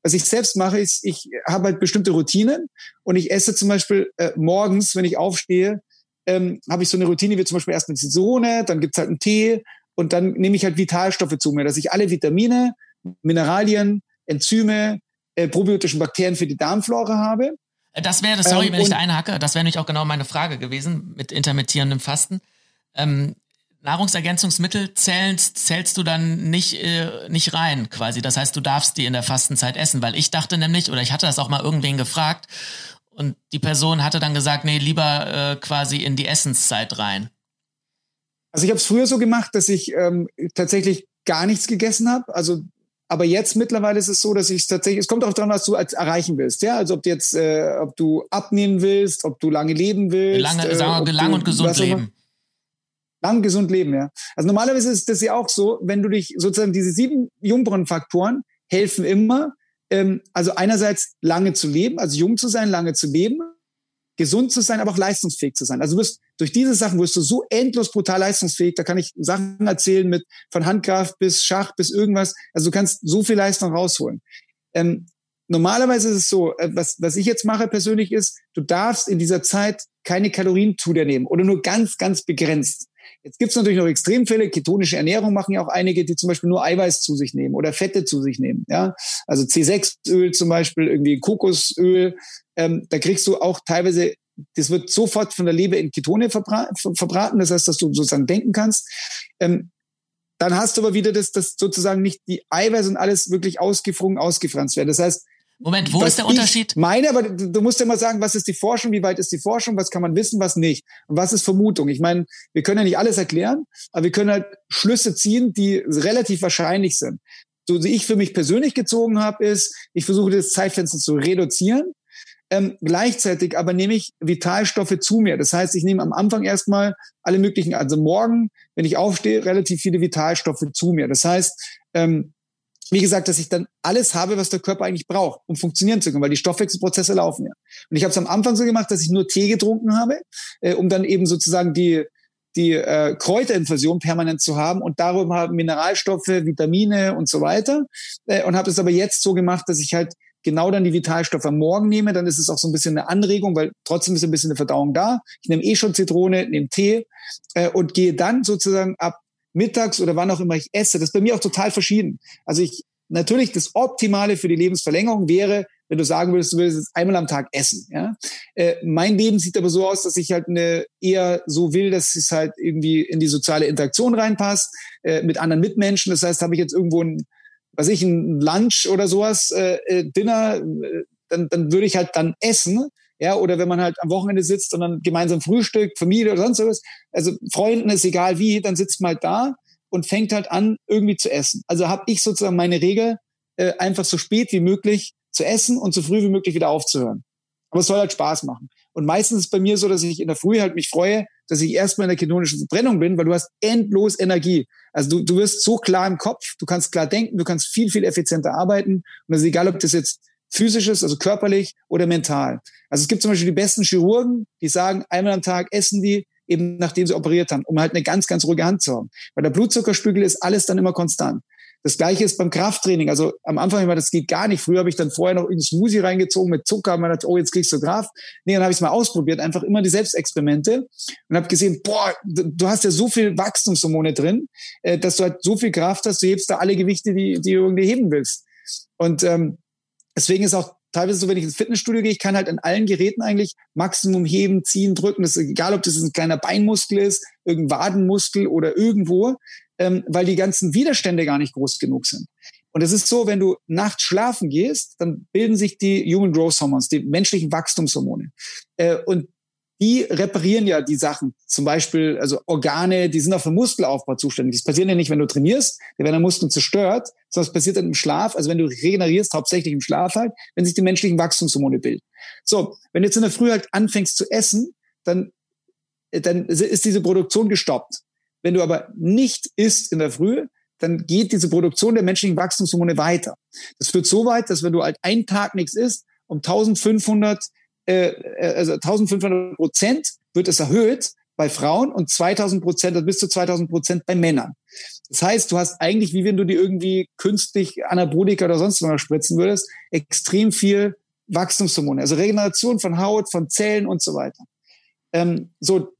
[SPEAKER 3] Was ich selbst mache, ist, ich habe halt bestimmte Routinen und ich esse zum Beispiel äh, morgens, wenn ich aufstehe, ähm, habe ich so eine Routine wie zum Beispiel erstmal die Sohne, dann gibt's halt einen Tee und dann nehme ich halt Vitalstoffe zu mir, dass ich alle Vitamine, Mineralien, Enzyme, äh, probiotischen Bakterien für die Darmflora habe.
[SPEAKER 1] Das wäre, sorry, ähm, wenn ich da einhacke, das wäre nämlich auch genau meine Frage gewesen mit intermittierendem Fasten. Ähm, Nahrungsergänzungsmittel zählst, zählst du dann nicht, äh, nicht rein quasi. Das heißt, du darfst die in der Fastenzeit essen, weil ich dachte nämlich, oder ich hatte das auch mal irgendwen gefragt, und die Person hatte dann gesagt, nee, lieber äh, quasi in die Essenszeit rein.
[SPEAKER 3] Also ich habe es früher so gemacht, dass ich ähm, tatsächlich gar nichts gegessen habe. Also aber jetzt mittlerweile ist es so, dass ich tatsächlich, es kommt auch daran, was du als erreichen willst, ja. Also ob du jetzt, äh, ob du abnehmen willst, ob du lange leben willst.
[SPEAKER 1] Lange, äh, sagen wir, lang und gesund leben.
[SPEAKER 3] Lang gesund leben, ja. Also normalerweise ist das ja auch so, wenn du dich sozusagen diese sieben Jungbrunnenfaktoren helfen immer, ähm, also einerseits lange zu leben, also jung zu sein, lange zu leben, gesund zu sein, aber auch leistungsfähig zu sein. Also du wirst durch diese Sachen wirst du so endlos brutal leistungsfähig. Da kann ich Sachen erzählen mit von Handkraft bis Schach bis irgendwas. Also du kannst so viel Leistung rausholen. Ähm, normalerweise ist es so, äh, was, was ich jetzt mache persönlich ist, du darfst in dieser Zeit keine Kalorien zu dir nehmen oder nur ganz, ganz begrenzt. Jetzt gibt es natürlich noch Extremfälle. Ketonische Ernährung machen ja auch einige, die zum Beispiel nur Eiweiß zu sich nehmen oder Fette zu sich nehmen. Ja, also C6-Öl zum Beispiel, irgendwie Kokosöl. Ähm, da kriegst du auch teilweise, das wird sofort von der Leber in Ketone verbra verbraten. Das heißt, dass du sozusagen denken kannst. Ähm, dann hast du aber wieder das, das sozusagen nicht die Eiweiß und alles wirklich ausgefrungen, ausgefranst werden. Das heißt,
[SPEAKER 1] Moment, wo ist der Unterschied?
[SPEAKER 3] Meine, aber du musst ja mal sagen, was ist die Forschung, wie weit ist die Forschung, was kann man wissen, was nicht und was ist Vermutung. Ich meine, wir können ja nicht alles erklären, aber wir können halt Schlüsse ziehen, die relativ wahrscheinlich sind. So wie ich für mich persönlich gezogen habe, ist, ich versuche das Zeitfenster zu reduzieren. Ähm, gleichzeitig aber nehme ich Vitalstoffe zu mir. Das heißt, ich nehme am Anfang erstmal alle möglichen, also morgen, wenn ich aufstehe, relativ viele Vitalstoffe zu mir. Das heißt, ähm, wie gesagt, dass ich dann alles habe, was der Körper eigentlich braucht, um funktionieren zu können, weil die Stoffwechselprozesse laufen ja. Und ich habe es am Anfang so gemacht, dass ich nur Tee getrunken habe, äh, um dann eben sozusagen die die äh, Kräuterinfusion permanent zu haben und darüber haben Mineralstoffe, Vitamine und so weiter. Äh, und habe es aber jetzt so gemacht, dass ich halt genau dann die Vitalstoffe am Morgen nehme, dann ist es auch so ein bisschen eine Anregung, weil trotzdem ist ein bisschen eine Verdauung da. Ich nehme eh schon Zitrone, nehme Tee äh, und gehe dann sozusagen ab mittags oder wann auch immer ich esse. Das ist bei mir auch total verschieden. Also ich natürlich das Optimale für die Lebensverlängerung wäre, wenn du sagen würdest, du würdest einmal am Tag essen. Ja? Äh, mein Leben sieht aber so aus, dass ich halt eine eher so will, dass es halt irgendwie in die soziale Interaktion reinpasst äh, mit anderen Mitmenschen. Das heißt, habe ich jetzt irgendwo ein, was ich, ein Lunch oder sowas, äh, äh Dinner, äh, dann, dann würde ich halt dann essen. Ja, oder wenn man halt am Wochenende sitzt und dann gemeinsam Frühstück, Familie oder sonst was, also Freunden ist egal wie, dann sitzt man halt da und fängt halt an, irgendwie zu essen. Also habe ich sozusagen meine Regel, äh, einfach so spät wie möglich zu essen und so früh wie möglich wieder aufzuhören. Aber es soll halt Spaß machen. Und meistens ist es bei mir so, dass ich in der Früh halt mich freue, dass ich erstmal in der ketonischen Verbrennung bin, weil du hast endlos Energie. Also du, du wirst so klar im Kopf, du kannst klar denken, du kannst viel, viel effizienter arbeiten. Und das ist egal, ob das jetzt physisch ist, also körperlich oder mental. Also es gibt zum Beispiel die besten Chirurgen, die sagen, einmal am Tag essen die, eben nachdem sie operiert haben, um halt eine ganz, ganz ruhige Hand zu haben. Weil der Blutzuckerspiegel ist alles dann immer konstant. Das gleiche ist beim Krafttraining. Also am Anfang immer, das geht gar nicht. Früher habe ich dann vorher noch einen Smoothie reingezogen mit Zucker man dachte, oh, jetzt kriegst du Kraft. Nee, dann habe ich es mal ausprobiert, einfach immer die Selbstexperimente und habe gesehen, boah, du hast ja so viel Wachstumshormone drin, äh, dass du halt so viel Kraft hast, du hebst da alle Gewichte, die, die du irgendwie heben willst. Und ähm, deswegen ist auch teilweise so, wenn ich ins Fitnessstudio gehe, ich kann halt an allen Geräten eigentlich Maximum heben, ziehen, drücken. Das ist egal, ob das ein kleiner Beinmuskel ist, irgendein Wadenmuskel oder irgendwo ähm, weil die ganzen Widerstände gar nicht groß genug sind. Und es ist so, wenn du nachts schlafen gehst, dann bilden sich die Human Growth Hormones, die menschlichen Wachstumshormone. Äh, und die reparieren ja die Sachen. Zum Beispiel, also Organe, die sind auch für Muskelaufbau zuständig. Das passiert ja nicht, wenn du trainierst, da werden Muskeln zerstört, sondern es passiert dann im Schlaf, also wenn du regenerierst, hauptsächlich im Schlaf halt, wenn sich die menschlichen Wachstumshormone bilden. So, wenn du jetzt in der Früh halt anfängst zu essen, dann, dann ist diese Produktion gestoppt. Wenn du aber nicht isst in der Früh, dann geht diese Produktion der menschlichen Wachstumshormone weiter. Das führt so weit, dass wenn du halt einen Tag nichts isst, um 1500, äh, äh, also 1500 Prozent wird es erhöht bei Frauen und 2000 Prozent, also bis zu 2000 Prozent bei Männern. Das heißt, du hast eigentlich, wie wenn du dir irgendwie künstlich Anabolika oder sonst was spritzen würdest, extrem viel Wachstumshormone, also Regeneration von Haut, von Zellen und so weiter. Ähm, so,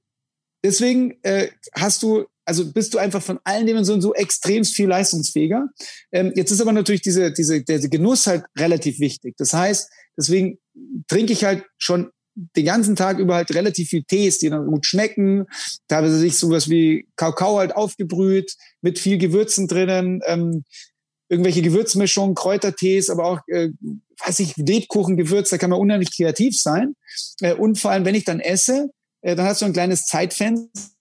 [SPEAKER 3] deswegen äh, hast du also bist du einfach von allen Dimensionen so extrem viel leistungsfähiger. Ähm, jetzt ist aber natürlich diese, diese, der Genuss halt relativ wichtig. Das heißt, deswegen trinke ich halt schon den ganzen Tag über halt relativ viel Tees, die dann gut schmecken. Teilweise sich sowas wie Kakao halt aufgebrüht, mit viel Gewürzen drinnen, ähm, irgendwelche Gewürzmischungen, Kräutertees, aber auch, äh, weiß ich, Lebkuchengewürz, da kann man unheimlich kreativ sein. Äh, und vor allem, wenn ich dann esse, äh, dann hast du ein kleines Zeitfenster,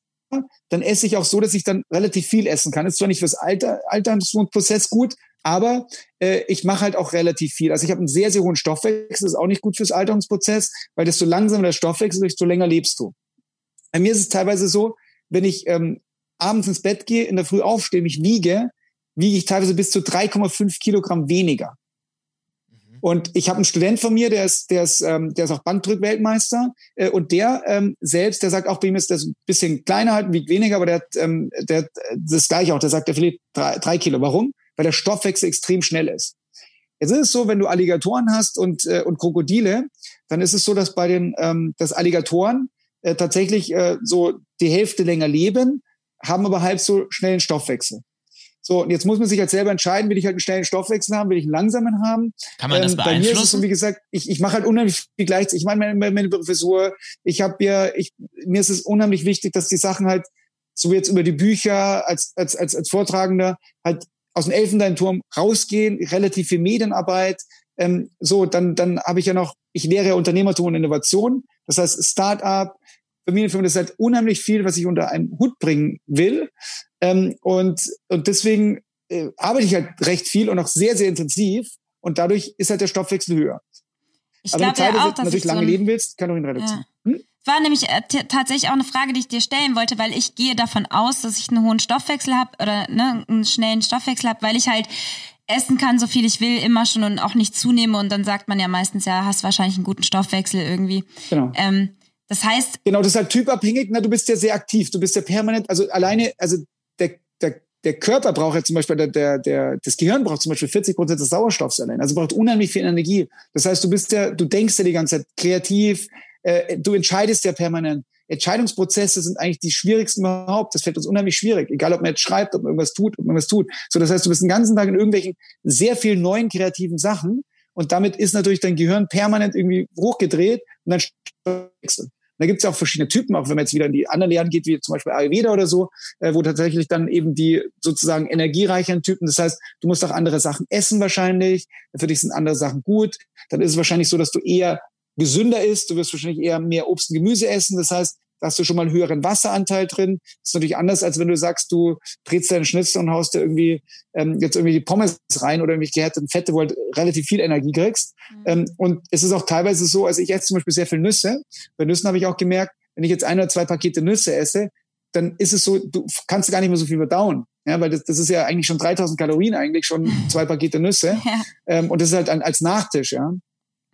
[SPEAKER 3] dann esse ich auch so, dass ich dann relativ viel essen kann. Ist zwar nicht fürs Alter, Alterungsprozess gut, aber äh, ich mache halt auch relativ viel. Also ich habe einen sehr, sehr hohen Stoffwechsel, ist auch nicht gut fürs Alterungsprozess, weil desto langsamer der Stoffwechsel, desto länger lebst du. Bei mir ist es teilweise so, wenn ich ähm, abends ins Bett gehe, in der Früh aufstehe, mich wiege, wiege ich teilweise bis zu 3,5 Kilogramm weniger. Und ich habe einen Student von mir, der ist, der ist, ähm, der ist auch Bankdrückweltmeister. Äh, und der ähm, selbst, der sagt auch, bei ihm ist das ein bisschen kleiner halt, wiegt weniger, aber der ähm, der hat das gleiche auch. Der sagt, der verliert drei, drei Kilo. Warum? Weil der Stoffwechsel extrem schnell ist. Jetzt ist es so, wenn du Alligatoren hast und, äh, und Krokodile, dann ist es so, dass bei den ähm, dass Alligatoren äh, tatsächlich äh, so die Hälfte länger leben, haben aber halb so schnellen Stoffwechsel. So, und jetzt muss man sich halt selber entscheiden, will ich halt einen schnellen Stoffwechsel haben, will ich einen langsamen haben.
[SPEAKER 1] Kann man das ähm, beeinflussen? Bei mir ist es,
[SPEAKER 3] wie gesagt, ich, ich mache halt unheimlich viel gleichzeitig. Ich meine, meine, meine Professur, ich habe ja, ich, mir ist es unheimlich wichtig, dass die Sachen halt, so wie jetzt über die Bücher als, als, als, als Vortragender, halt aus dem Elfenbeinturm rausgehen, relativ viel Medienarbeit. Ähm, so, dann, dann habe ich ja noch, ich lehre ja Unternehmertum und Innovation. Das heißt, Start-up, Familienfirmen, das ist halt unheimlich viel, was ich unter einen Hut bringen will. Ähm, und, und deswegen äh, arbeite ich halt recht viel und auch sehr, sehr intensiv. Und dadurch ist halt der Stoffwechsel höher.
[SPEAKER 2] Ich Aber glaube ja auch, dass
[SPEAKER 3] natürlich lange so leben willst, kann du ihn reduzieren. Ja. Hm?
[SPEAKER 2] war nämlich äh, tatsächlich auch eine Frage, die ich dir stellen wollte, weil ich gehe davon aus, dass ich einen hohen Stoffwechsel habe oder ne, einen schnellen Stoffwechsel habe, weil ich halt essen kann, so viel ich will, immer schon und auch nicht zunehme. Und dann sagt man ja meistens, ja, hast wahrscheinlich einen guten Stoffwechsel irgendwie. Genau. Ähm, das heißt.
[SPEAKER 3] Genau, das ist halt typabhängig. Na, du bist ja sehr aktiv. Du bist ja permanent, also alleine, also der, der der Körper braucht ja zum Beispiel, der, der, der, das Gehirn braucht zum Beispiel 40 Prozent des Sauerstoffs allein. Also braucht unheimlich viel Energie. Das heißt, du bist ja, du denkst ja die ganze Zeit kreativ, äh, du entscheidest ja permanent. Entscheidungsprozesse sind eigentlich die schwierigsten überhaupt. Das fällt uns unheimlich schwierig. Egal, ob man jetzt schreibt, ob man irgendwas tut, ob man irgendwas tut. So, das heißt, du bist den ganzen Tag in irgendwelchen sehr vielen neuen kreativen Sachen. Und damit ist natürlich dein Gehirn permanent irgendwie hochgedreht und dann wechseln. Da gibt es ja auch verschiedene Typen, auch wenn man jetzt wieder in die anderen Lehren geht, wie zum Beispiel Ayurveda oder so, äh, wo tatsächlich dann eben die sozusagen energiereicheren Typen, das heißt, du musst auch andere Sachen essen wahrscheinlich, für dich sind andere Sachen gut, dann ist es wahrscheinlich so, dass du eher gesünder isst, du wirst wahrscheinlich eher mehr Obst und Gemüse essen, das heißt, da hast du schon mal einen höheren Wasseranteil drin. Das ist natürlich anders, als wenn du sagst, du drehst deinen Schnitzel und haust da irgendwie ähm, jetzt irgendwie die Pommes rein oder irgendwie gehärteten Fette, wo du halt relativ viel Energie kriegst. Mhm. Ähm, und es ist auch teilweise so, also ich esse zum Beispiel sehr viel Nüsse. Bei Nüssen habe ich auch gemerkt, wenn ich jetzt ein oder zwei Pakete Nüsse esse, dann ist es so, du kannst gar nicht mehr so viel verdauen. Ja, weil das, das ist ja eigentlich schon 3000 Kalorien eigentlich, schon zwei Pakete Nüsse. Ja. Ähm, und das ist halt ein, als Nachtisch, ja.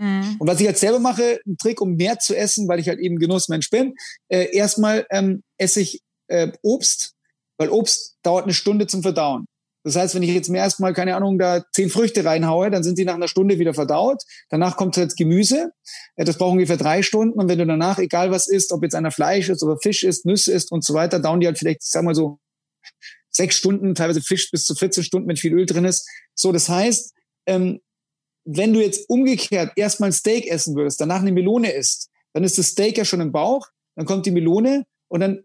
[SPEAKER 3] Mhm. Und was ich jetzt selber mache, ein Trick, um mehr zu essen, weil ich halt eben Genussmensch bin, äh, erstmal ähm, esse ich äh, Obst, weil Obst dauert eine Stunde zum Verdauen. Das heißt, wenn ich jetzt mehr erstmal, keine Ahnung, da zehn Früchte reinhaue, dann sind die nach einer Stunde wieder verdaut. Danach kommt jetzt Gemüse. Äh, das braucht ungefähr drei Stunden. Und wenn du danach, egal was isst, ob jetzt einer Fleisch ist oder Fisch ist, Nüsse ist und so weiter, dauern die halt vielleicht, sag mal so, sechs Stunden, teilweise Fisch bis zu 14 Stunden, wenn viel Öl drin ist. So, das heißt, ähm, wenn du jetzt umgekehrt erstmal ein Steak essen würdest, danach eine Melone isst, dann ist das Steak ja schon im Bauch, dann kommt die Melone und dann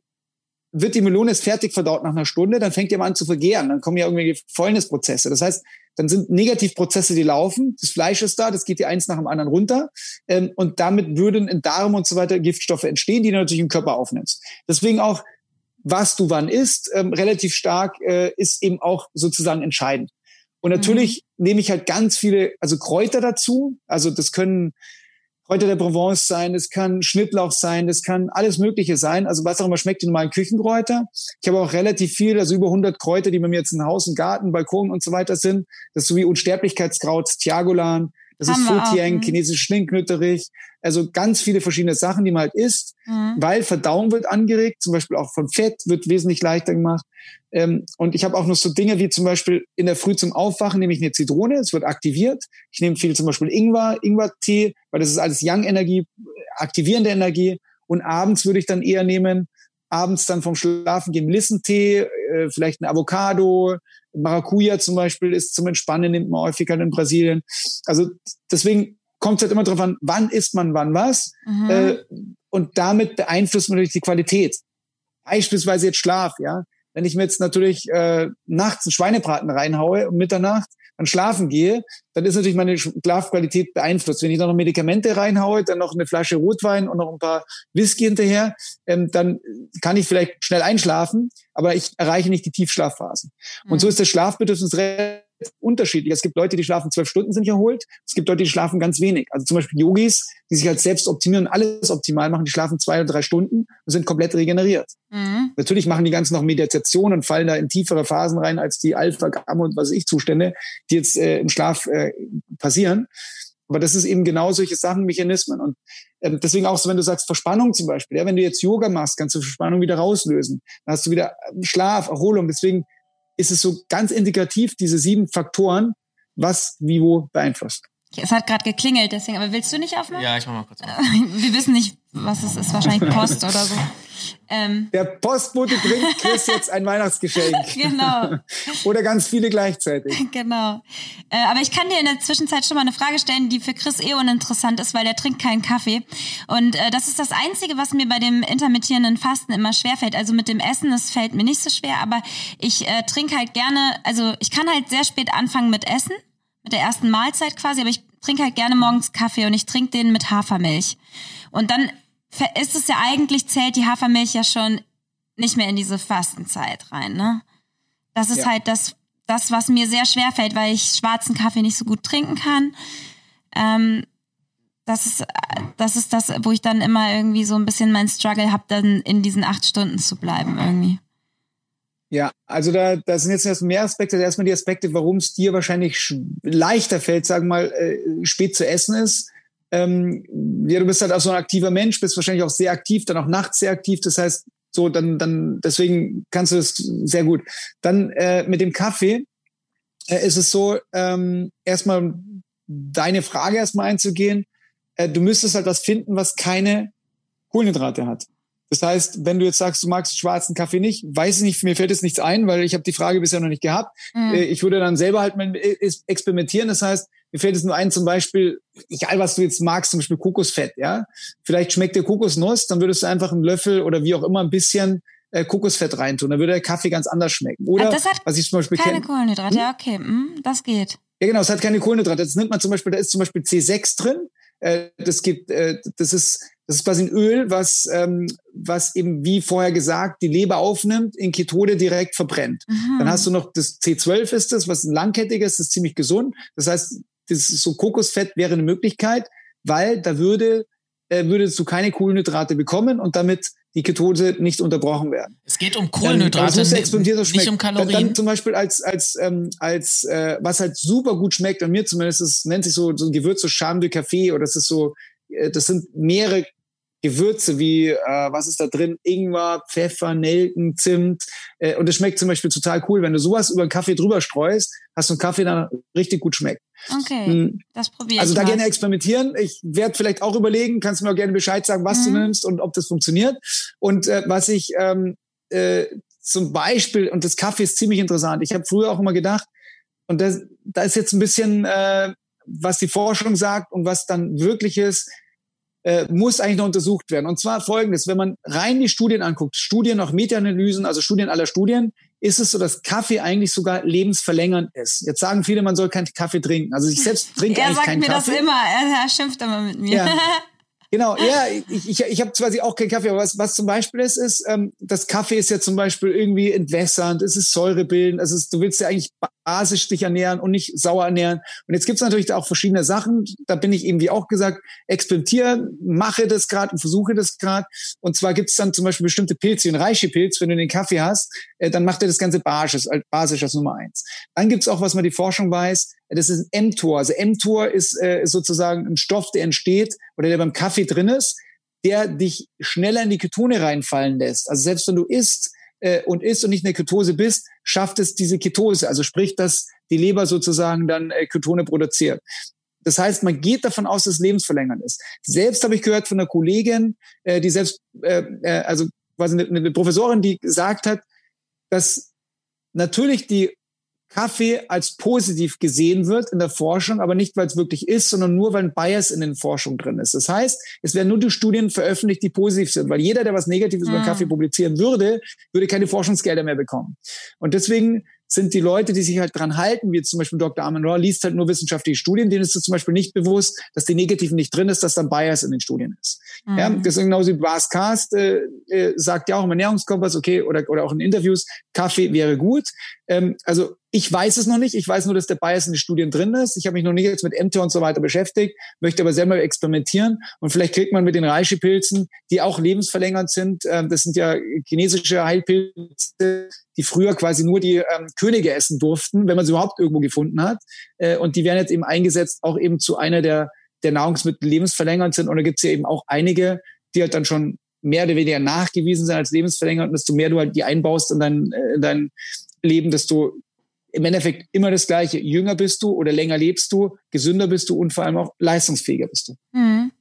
[SPEAKER 3] wird die Melone ist fertig verdaut nach einer Stunde, dann fängt die mal an zu vergehren, dann kommen ja irgendwelche Fäulnisprozesse. Das heißt, dann sind Negativprozesse, die laufen, das Fleisch ist da, das geht die eins nach dem anderen runter ähm, und damit würden in Darm und so weiter Giftstoffe entstehen, die du natürlich im Körper aufnimmst. Deswegen auch, was du wann isst, ähm, relativ stark äh, ist eben auch sozusagen entscheidend. Und natürlich mhm. nehme ich halt ganz viele, also Kräuter dazu. Also das können Kräuter der Provence sein, das kann Schnittlauch sein, das kann alles Mögliche sein. Also was auch immer schmeckt, die normalen Küchenkräuter. Ich habe auch relativ viel, also über 100 Kräuter, die bei mir jetzt in Haus und Garten, Balkon und so weiter sind. Das ist so wie Unsterblichkeitskraut, Tiagolan, das Haben ist Futieng, chinesisches Schlinkknütterich, also ganz viele verschiedene Sachen, die man halt isst, mhm. weil Verdauung wird angeregt, zum Beispiel auch von Fett wird wesentlich leichter gemacht. Ähm, und ich habe auch noch so Dinge wie zum Beispiel in der Früh zum Aufwachen nehme ich eine Zitrone, es wird aktiviert. Ich nehme viel zum Beispiel Ingwer, Ingwer-Tee, weil das ist alles Young-Energie, aktivierende Energie. Und abends würde ich dann eher nehmen, abends dann vom Schlafen gehen Lissentee, äh, vielleicht ein Avocado, Maracuja zum Beispiel ist zum Entspannen, nimmt man häufiger in Brasilien. Also deswegen kommt es halt immer darauf an, wann isst man wann was. Mhm. Äh, und damit beeinflusst man natürlich die Qualität. Beispielsweise jetzt Schlaf, ja. Wenn ich mir jetzt natürlich äh, nachts einen Schweinebraten reinhaue um Mitternacht, dann schlafen gehe, dann ist natürlich meine Schlafqualität beeinflusst. Wenn ich dann noch Medikamente reinhaue, dann noch eine Flasche Rotwein und noch ein paar Whisky hinterher, ähm, dann kann ich vielleicht schnell einschlafen, aber ich erreiche nicht die Tiefschlafphasen. Mhm. Und so ist das Schlafbedürfnis unterschiedlich. Es gibt Leute, die schlafen zwölf Stunden, sind erholt. Es gibt Leute, die schlafen ganz wenig. Also zum Beispiel Yogis, die sich halt selbst optimieren und alles optimal machen, die schlafen zwei oder drei Stunden und sind komplett regeneriert. Mhm. Natürlich machen die ganzen noch Meditation und fallen da in tiefere Phasen rein als die Alpha, Gamma und was ich Zustände, die jetzt äh, im Schlaf äh, passieren. Aber das ist eben genau solche Sachen, Mechanismen. Und äh, deswegen auch so, wenn du sagst Verspannung zum Beispiel, ja, wenn du jetzt Yoga machst, kannst du Verspannung wieder rauslösen. Dann hast du wieder Schlaf, Erholung. Deswegen ist es so ganz integrativ, diese sieben Faktoren, was wie wo beeinflusst.
[SPEAKER 2] Es hat gerade geklingelt, deswegen, aber willst du nicht aufmachen?
[SPEAKER 1] Ja, ich mach mal kurz auf.
[SPEAKER 2] Wir wissen nicht, was es ist, wahrscheinlich Post oder so.
[SPEAKER 3] Ähm. Der Postbote bringt Chris jetzt ein Weihnachtsgeschenk. genau. Oder ganz viele gleichzeitig.
[SPEAKER 2] Genau. Äh, aber ich kann dir in der Zwischenzeit schon mal eine Frage stellen, die für Chris eh uninteressant ist, weil der trinkt keinen Kaffee. Und äh, das ist das Einzige, was mir bei dem intermittierenden Fasten immer schwerfällt. Also mit dem Essen, das fällt mir nicht so schwer, aber ich äh, trinke halt gerne, also ich kann halt sehr spät anfangen mit Essen, mit der ersten Mahlzeit quasi, aber ich trinke halt gerne morgens Kaffee und ich trinke den mit Hafermilch. Und dann ist es ja eigentlich, zählt die Hafermilch ja schon nicht mehr in diese Fastenzeit rein, ne? Das ist ja. halt das, das, was mir sehr schwer fällt, weil ich schwarzen Kaffee nicht so gut trinken kann. Ähm, das ist, das ist das, wo ich dann immer irgendwie so ein bisschen mein Struggle habe, dann in diesen acht Stunden zu bleiben irgendwie.
[SPEAKER 3] Ja, also da, da sind jetzt erst mehr Aspekte. Erstmal die Aspekte, warum es dir wahrscheinlich leichter fällt, sagen wir mal, äh, spät zu essen ist ähm, ja, du bist halt auch so ein aktiver Mensch, bist wahrscheinlich auch sehr aktiv, dann auch nachts sehr aktiv. Das heißt, So, dann, dann, deswegen kannst du es sehr gut. Dann äh, mit dem Kaffee äh, ist es so, ähm, erstmal deine Frage erstmal einzugehen. Äh, du müsstest halt was finden, was keine Kohlenhydrate hat. Das heißt, wenn du jetzt sagst, du magst schwarzen Kaffee nicht, weiß ich nicht, mir fällt jetzt nichts ein, weil ich habe die Frage bisher noch nicht gehabt. Mhm. Äh, ich würde dann selber halt mal äh, experimentieren. Das heißt, mir fällt es nur ein, zum Beispiel, egal was du jetzt magst, zum Beispiel Kokosfett, ja. Vielleicht schmeckt dir Kokosnuss, dann würdest du einfach einen Löffel oder wie auch immer ein bisschen äh, Kokosfett reintun. Dann würde der Kaffee ganz anders schmecken. Oder
[SPEAKER 2] das hat
[SPEAKER 3] was ich zum Beispiel
[SPEAKER 2] keine Kohlenhydrate, hm? ja, okay, hm, das geht.
[SPEAKER 3] Ja, genau, es hat keine Kohlenhydrate. Jetzt nimmt man zum Beispiel, da ist zum Beispiel C6 drin. Äh, das gibt, äh, das ist das ist quasi ein Öl, was, ähm, was eben, wie vorher gesagt, die Leber aufnimmt, in Ketone direkt verbrennt. Mhm. Dann hast du noch das C12 ist das, was ein langkettiges, das ist ziemlich gesund. Das heißt, das ist so Kokosfett wäre eine Möglichkeit, weil da würde, äh, würdest du keine Kohlenhydrate bekommen und damit die Ketose nicht unterbrochen werden.
[SPEAKER 1] Es geht um Kohlenhydrate,
[SPEAKER 3] dann, nicht,
[SPEAKER 1] nicht um Kalorien. Dann,
[SPEAKER 3] dann zum Beispiel als als ähm, als äh, was halt super gut schmeckt, an mir zumindest, es nennt sich so so ein Gewürz, so Charme de Café oder das ist so äh, das sind mehrere Gewürze wie, äh, was ist da drin? Ingwer, Pfeffer, Nelken, Zimt. Äh, und es schmeckt zum Beispiel total cool. Wenn du sowas über einen Kaffee drüber streust, hast du einen Kaffee, der richtig gut schmeckt.
[SPEAKER 2] Okay, mhm. das probiere
[SPEAKER 3] Also da
[SPEAKER 2] mal.
[SPEAKER 3] gerne experimentieren. Ich werde vielleicht auch überlegen, kannst du mir auch gerne Bescheid sagen, was mhm. du nimmst und ob das funktioniert. Und äh, was ich ähm, äh, zum Beispiel, und das Kaffee ist ziemlich interessant. Ich habe früher auch immer gedacht, und das, da ist jetzt ein bisschen, äh, was die Forschung sagt und was dann wirklich ist, äh, muss eigentlich noch untersucht werden. Und zwar folgendes, wenn man rein die Studien anguckt, Studien, auch Meta-Analysen, also Studien aller Studien, ist es so, dass Kaffee eigentlich sogar lebensverlängernd ist. Jetzt sagen viele, man soll keinen Kaffee trinken. Also ich selbst trinke eigentlich keinen Kaffee.
[SPEAKER 2] Er sagt mir das immer, er, er schimpft immer mit mir.
[SPEAKER 3] Ja. Genau, ja, ich, ich, ich habe zwar auch keinen Kaffee, aber was, was zum Beispiel ist, ist, ähm, das Kaffee ist ja zum Beispiel irgendwie entwässernd, es ist säurebildend, also du willst ja eigentlich basisch dich ernähren und nicht sauer ernähren. Und jetzt gibt's natürlich auch verschiedene Sachen, da bin ich eben, wie auch gesagt, experimentieren, mache das gerade und versuche das gerade. Und zwar gibt's dann zum Beispiel bestimmte Pilze, ein Reishi-Pilz, wenn du den Kaffee hast, äh, dann macht er das Ganze basisch, basisch als Nummer eins. Dann gibt's auch, was man die Forschung weiß, das ist ein mTOR. Also mTOR ist, äh, ist sozusagen ein Stoff, der entsteht oder der beim Kaffee drin ist, der dich schneller in die Ketone reinfallen lässt. Also selbst wenn du isst äh, und isst und nicht in der Ketose bist, schafft es diese Ketose. Also sprich, dass die Leber sozusagen dann äh, Ketone produziert. Das heißt, man geht davon aus, dass es lebensverlängernd ist. Selbst habe ich gehört von einer Kollegin, äh, die selbst, äh, äh, also quasi eine, eine Professorin, die gesagt hat, dass natürlich die Kaffee als positiv gesehen wird in der Forschung, aber nicht, weil es wirklich ist, sondern nur, weil ein Bias in den Forschungen drin ist. Das heißt, es werden nur die Studien veröffentlicht, die positiv sind, weil jeder, der was Negatives mhm. über Kaffee publizieren würde, würde keine Forschungsgelder mehr bekommen. Und deswegen sind die Leute, die sich halt dran halten, wie zum Beispiel Dr. Armin Rohr, liest halt nur wissenschaftliche Studien, denen ist es zum Beispiel nicht bewusst, dass die Negativen nicht drin ist, dass dann Bias in den Studien ist. Mhm. Ja, das ist genauso wie Bas Cast äh, äh, sagt ja auch im Ernährungskompass, okay, oder, oder auch in Interviews, Kaffee wäre gut. Ähm, also ich weiß es noch nicht. Ich weiß nur, dass der Bias in den Studien drin ist. Ich habe mich noch nicht jetzt mit MT und so weiter beschäftigt, möchte aber selber experimentieren. Und vielleicht kriegt man mit den Reishi-Pilzen, die auch lebensverlängernd sind, äh, das sind ja chinesische Heilpilze, die früher quasi nur die ähm, Könige essen durften, wenn man sie überhaupt irgendwo gefunden hat. Äh, und die werden jetzt eben eingesetzt, auch eben zu einer der, der Nahrungsmittel lebensverlängernd sind. Und da gibt es ja eben auch einige, die halt dann schon mehr oder weniger nachgewiesen sind als lebensverlängernd. Und desto mehr du halt die einbaust in dein, äh, in dein Leben, desto im Endeffekt immer das Gleiche. Jünger bist du oder länger lebst du, gesünder bist du und vor allem auch leistungsfähiger bist du.
[SPEAKER 2] Mhm.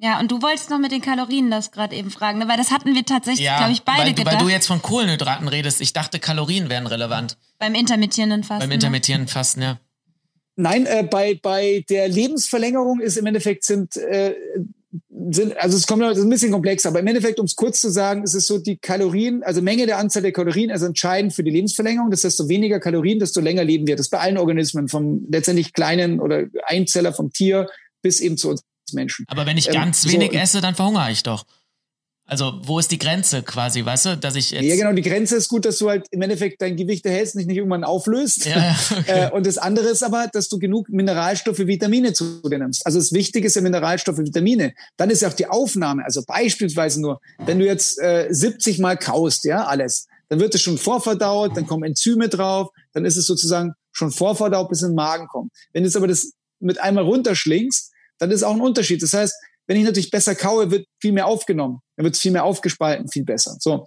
[SPEAKER 2] Ja, und du wolltest noch mit den Kalorien das gerade eben fragen, ne? weil das hatten wir tatsächlich, ja, glaube ich, beide
[SPEAKER 1] weil,
[SPEAKER 2] gedacht.
[SPEAKER 1] Weil du jetzt von Kohlenhydraten redest. Ich dachte, Kalorien wären relevant.
[SPEAKER 2] Beim intermittierenden Fasten.
[SPEAKER 1] Beim intermittierenden Fasten, ja.
[SPEAKER 3] Nein, äh, bei, bei der Lebensverlängerung ist im Endeffekt sind äh, sind, also es kommt ist ein bisschen komplex, aber im Endeffekt, um es kurz zu sagen, ist es so, die Kalorien, also Menge der Anzahl der Kalorien ist entscheidend für die Lebensverlängerung. Das heißt, desto weniger Kalorien, desto länger leben wir. Das ist bei allen Organismen, vom letztendlich kleinen oder Einzeller vom Tier bis eben zu uns Menschen.
[SPEAKER 1] Aber wenn ich ganz ähm, wenig so, esse, dann verhungere ich doch. Also, wo ist die Grenze quasi, weißt du, dass ich jetzt.
[SPEAKER 3] Ja, genau, die Grenze ist gut, dass du halt im Endeffekt dein Gewicht erhältst, nicht, nicht irgendwann auflöst. Ja, okay. Äh, und das andere ist aber, dass du genug Mineralstoffe, Vitamine zu dir nimmst. Also das Wichtige ist ja Mineralstoffe, Vitamine. Dann ist ja auch die Aufnahme, also beispielsweise nur, wenn du jetzt äh, 70 Mal kaust, ja, alles, dann wird es schon vorverdaut, dann kommen Enzyme drauf, dann ist es sozusagen schon vorverdaut, bis in den Magen kommt. Wenn du jetzt aber das mit einmal runterschlingst, dann ist auch ein Unterschied. Das heißt, wenn ich natürlich besser kaue, wird viel mehr aufgenommen. Dann wird es viel mehr aufgespalten, viel besser. So,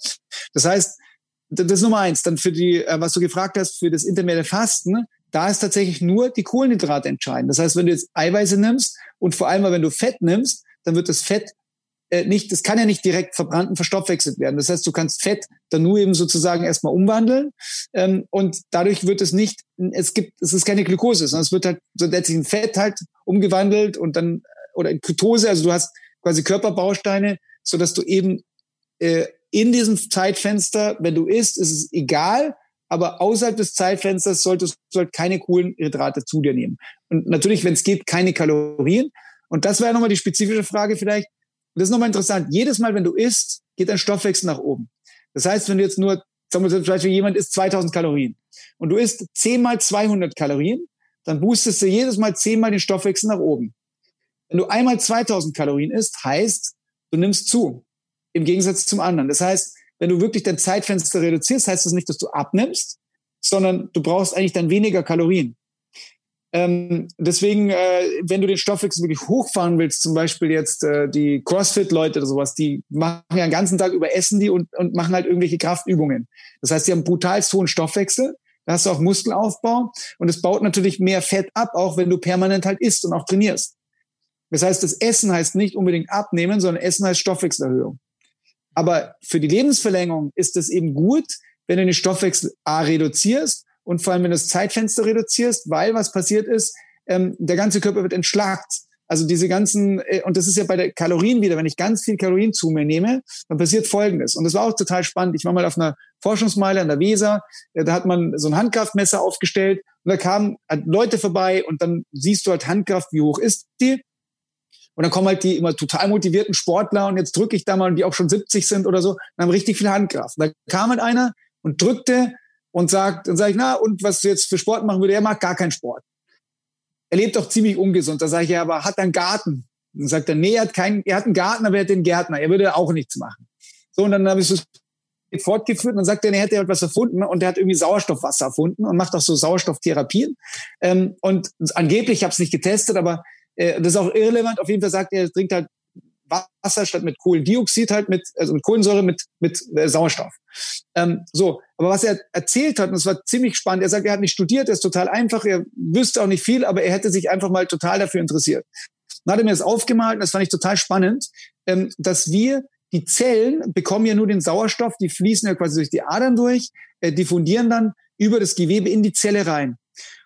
[SPEAKER 3] das heißt, das ist Nummer eins. Dann für die, äh, was du gefragt hast, für das intermediäre Fasten, da ist tatsächlich nur die Kohlenhydrate entscheidend. Das heißt, wenn du jetzt Eiweiße nimmst und vor allem, wenn du Fett nimmst, dann wird das Fett äh, nicht, das kann ja nicht direkt verbrannt und verstoffwechselt werden. Das heißt, du kannst Fett dann nur eben sozusagen erstmal umwandeln ähm, und dadurch wird es nicht, es gibt, es ist keine Glukose, sondern es wird halt so letztlich ein Fett halt umgewandelt und dann oder in Ketose, also du hast quasi Körperbausteine, so dass du eben äh, in diesem Zeitfenster, wenn du isst, ist es egal, aber außerhalb des Zeitfensters solltest du halt keine Kohlenhydrate zu dir nehmen. Und natürlich, wenn es geht, keine Kalorien. Und das wäre nochmal die spezifische Frage vielleicht. das ist nochmal interessant. Jedes Mal, wenn du isst, geht dein Stoffwechsel nach oben. Das heißt, wenn du jetzt nur, sagen wir zum Beispiel, jemand isst 2000 Kalorien und du isst 10 mal 200 Kalorien, dann boostest du jedes Mal 10 mal den Stoffwechsel nach oben. Wenn du einmal 2000 Kalorien isst, heißt, du nimmst zu. Im Gegensatz zum anderen. Das heißt, wenn du wirklich dein Zeitfenster reduzierst, heißt das nicht, dass du abnimmst, sondern du brauchst eigentlich dann weniger Kalorien. Ähm, deswegen, äh, wenn du den Stoffwechsel wirklich hochfahren willst, zum Beispiel jetzt äh, die CrossFit-Leute oder sowas, die machen ja den ganzen Tag über Essen die und, und machen halt irgendwelche Kraftübungen. Das heißt, die haben brutal hohen Stoffwechsel, da hast du auch Muskelaufbau und es baut natürlich mehr Fett ab, auch wenn du permanent halt isst und auch trainierst. Das heißt, das Essen heißt nicht unbedingt abnehmen, sondern Essen heißt Stoffwechselerhöhung. Aber für die Lebensverlängerung ist es eben gut, wenn du den Stoffwechsel A reduzierst und vor allem, wenn du das Zeitfenster reduzierst, weil was passiert ist, ähm, der ganze Körper wird entschlackt. Also diese ganzen, äh, und das ist ja bei der Kalorien wieder, wenn ich ganz viel Kalorien zu mir nehme, dann passiert Folgendes. Und das war auch total spannend. Ich war mal auf einer Forschungsmeile an der Weser, äh, da hat man so ein Handkraftmesser aufgestellt und da kamen halt Leute vorbei und dann siehst du halt Handkraft, wie hoch ist die? Und dann kommen halt die immer total motivierten Sportler und jetzt drücke ich da mal, die auch schon 70 sind oder so, und haben richtig viel Handkraft. Da kam halt einer und drückte und sagt, dann sage ich, na, und was du jetzt für Sport machen würde, er mag gar keinen Sport. Er lebt doch ziemlich ungesund. Da sage ich, ja, aber hat er einen Garten? Und dann sagt er, nee, er hat keinen, er hat einen Garten, aber er hat den Gärtner. Er würde auch nichts machen. So, und dann habe ich so fortgeführt und dann sagt er, er hätte etwas erfunden und er hat irgendwie Sauerstoffwasser erfunden und macht auch so Sauerstofftherapien. Ähm, und angeblich, ich habe es nicht getestet, aber äh, das ist auch irrelevant. Auf jeden Fall sagt er, er trinkt halt Wasser statt mit Kohlendioxid halt mit, also mit Kohlensäure mit, mit äh, Sauerstoff. Ähm, so, aber was er erzählt hat, und das war ziemlich spannend, er sagt, er hat nicht studiert, er ist total einfach, er wüsste auch nicht viel, aber er hätte sich einfach mal total dafür interessiert. Dann hat er mir das aufgemalt, und das fand ich total spannend, ähm, dass wir die Zellen bekommen ja nur den Sauerstoff, die fließen ja quasi durch die Adern durch, äh, diffundieren dann über das Gewebe in die Zelle rein.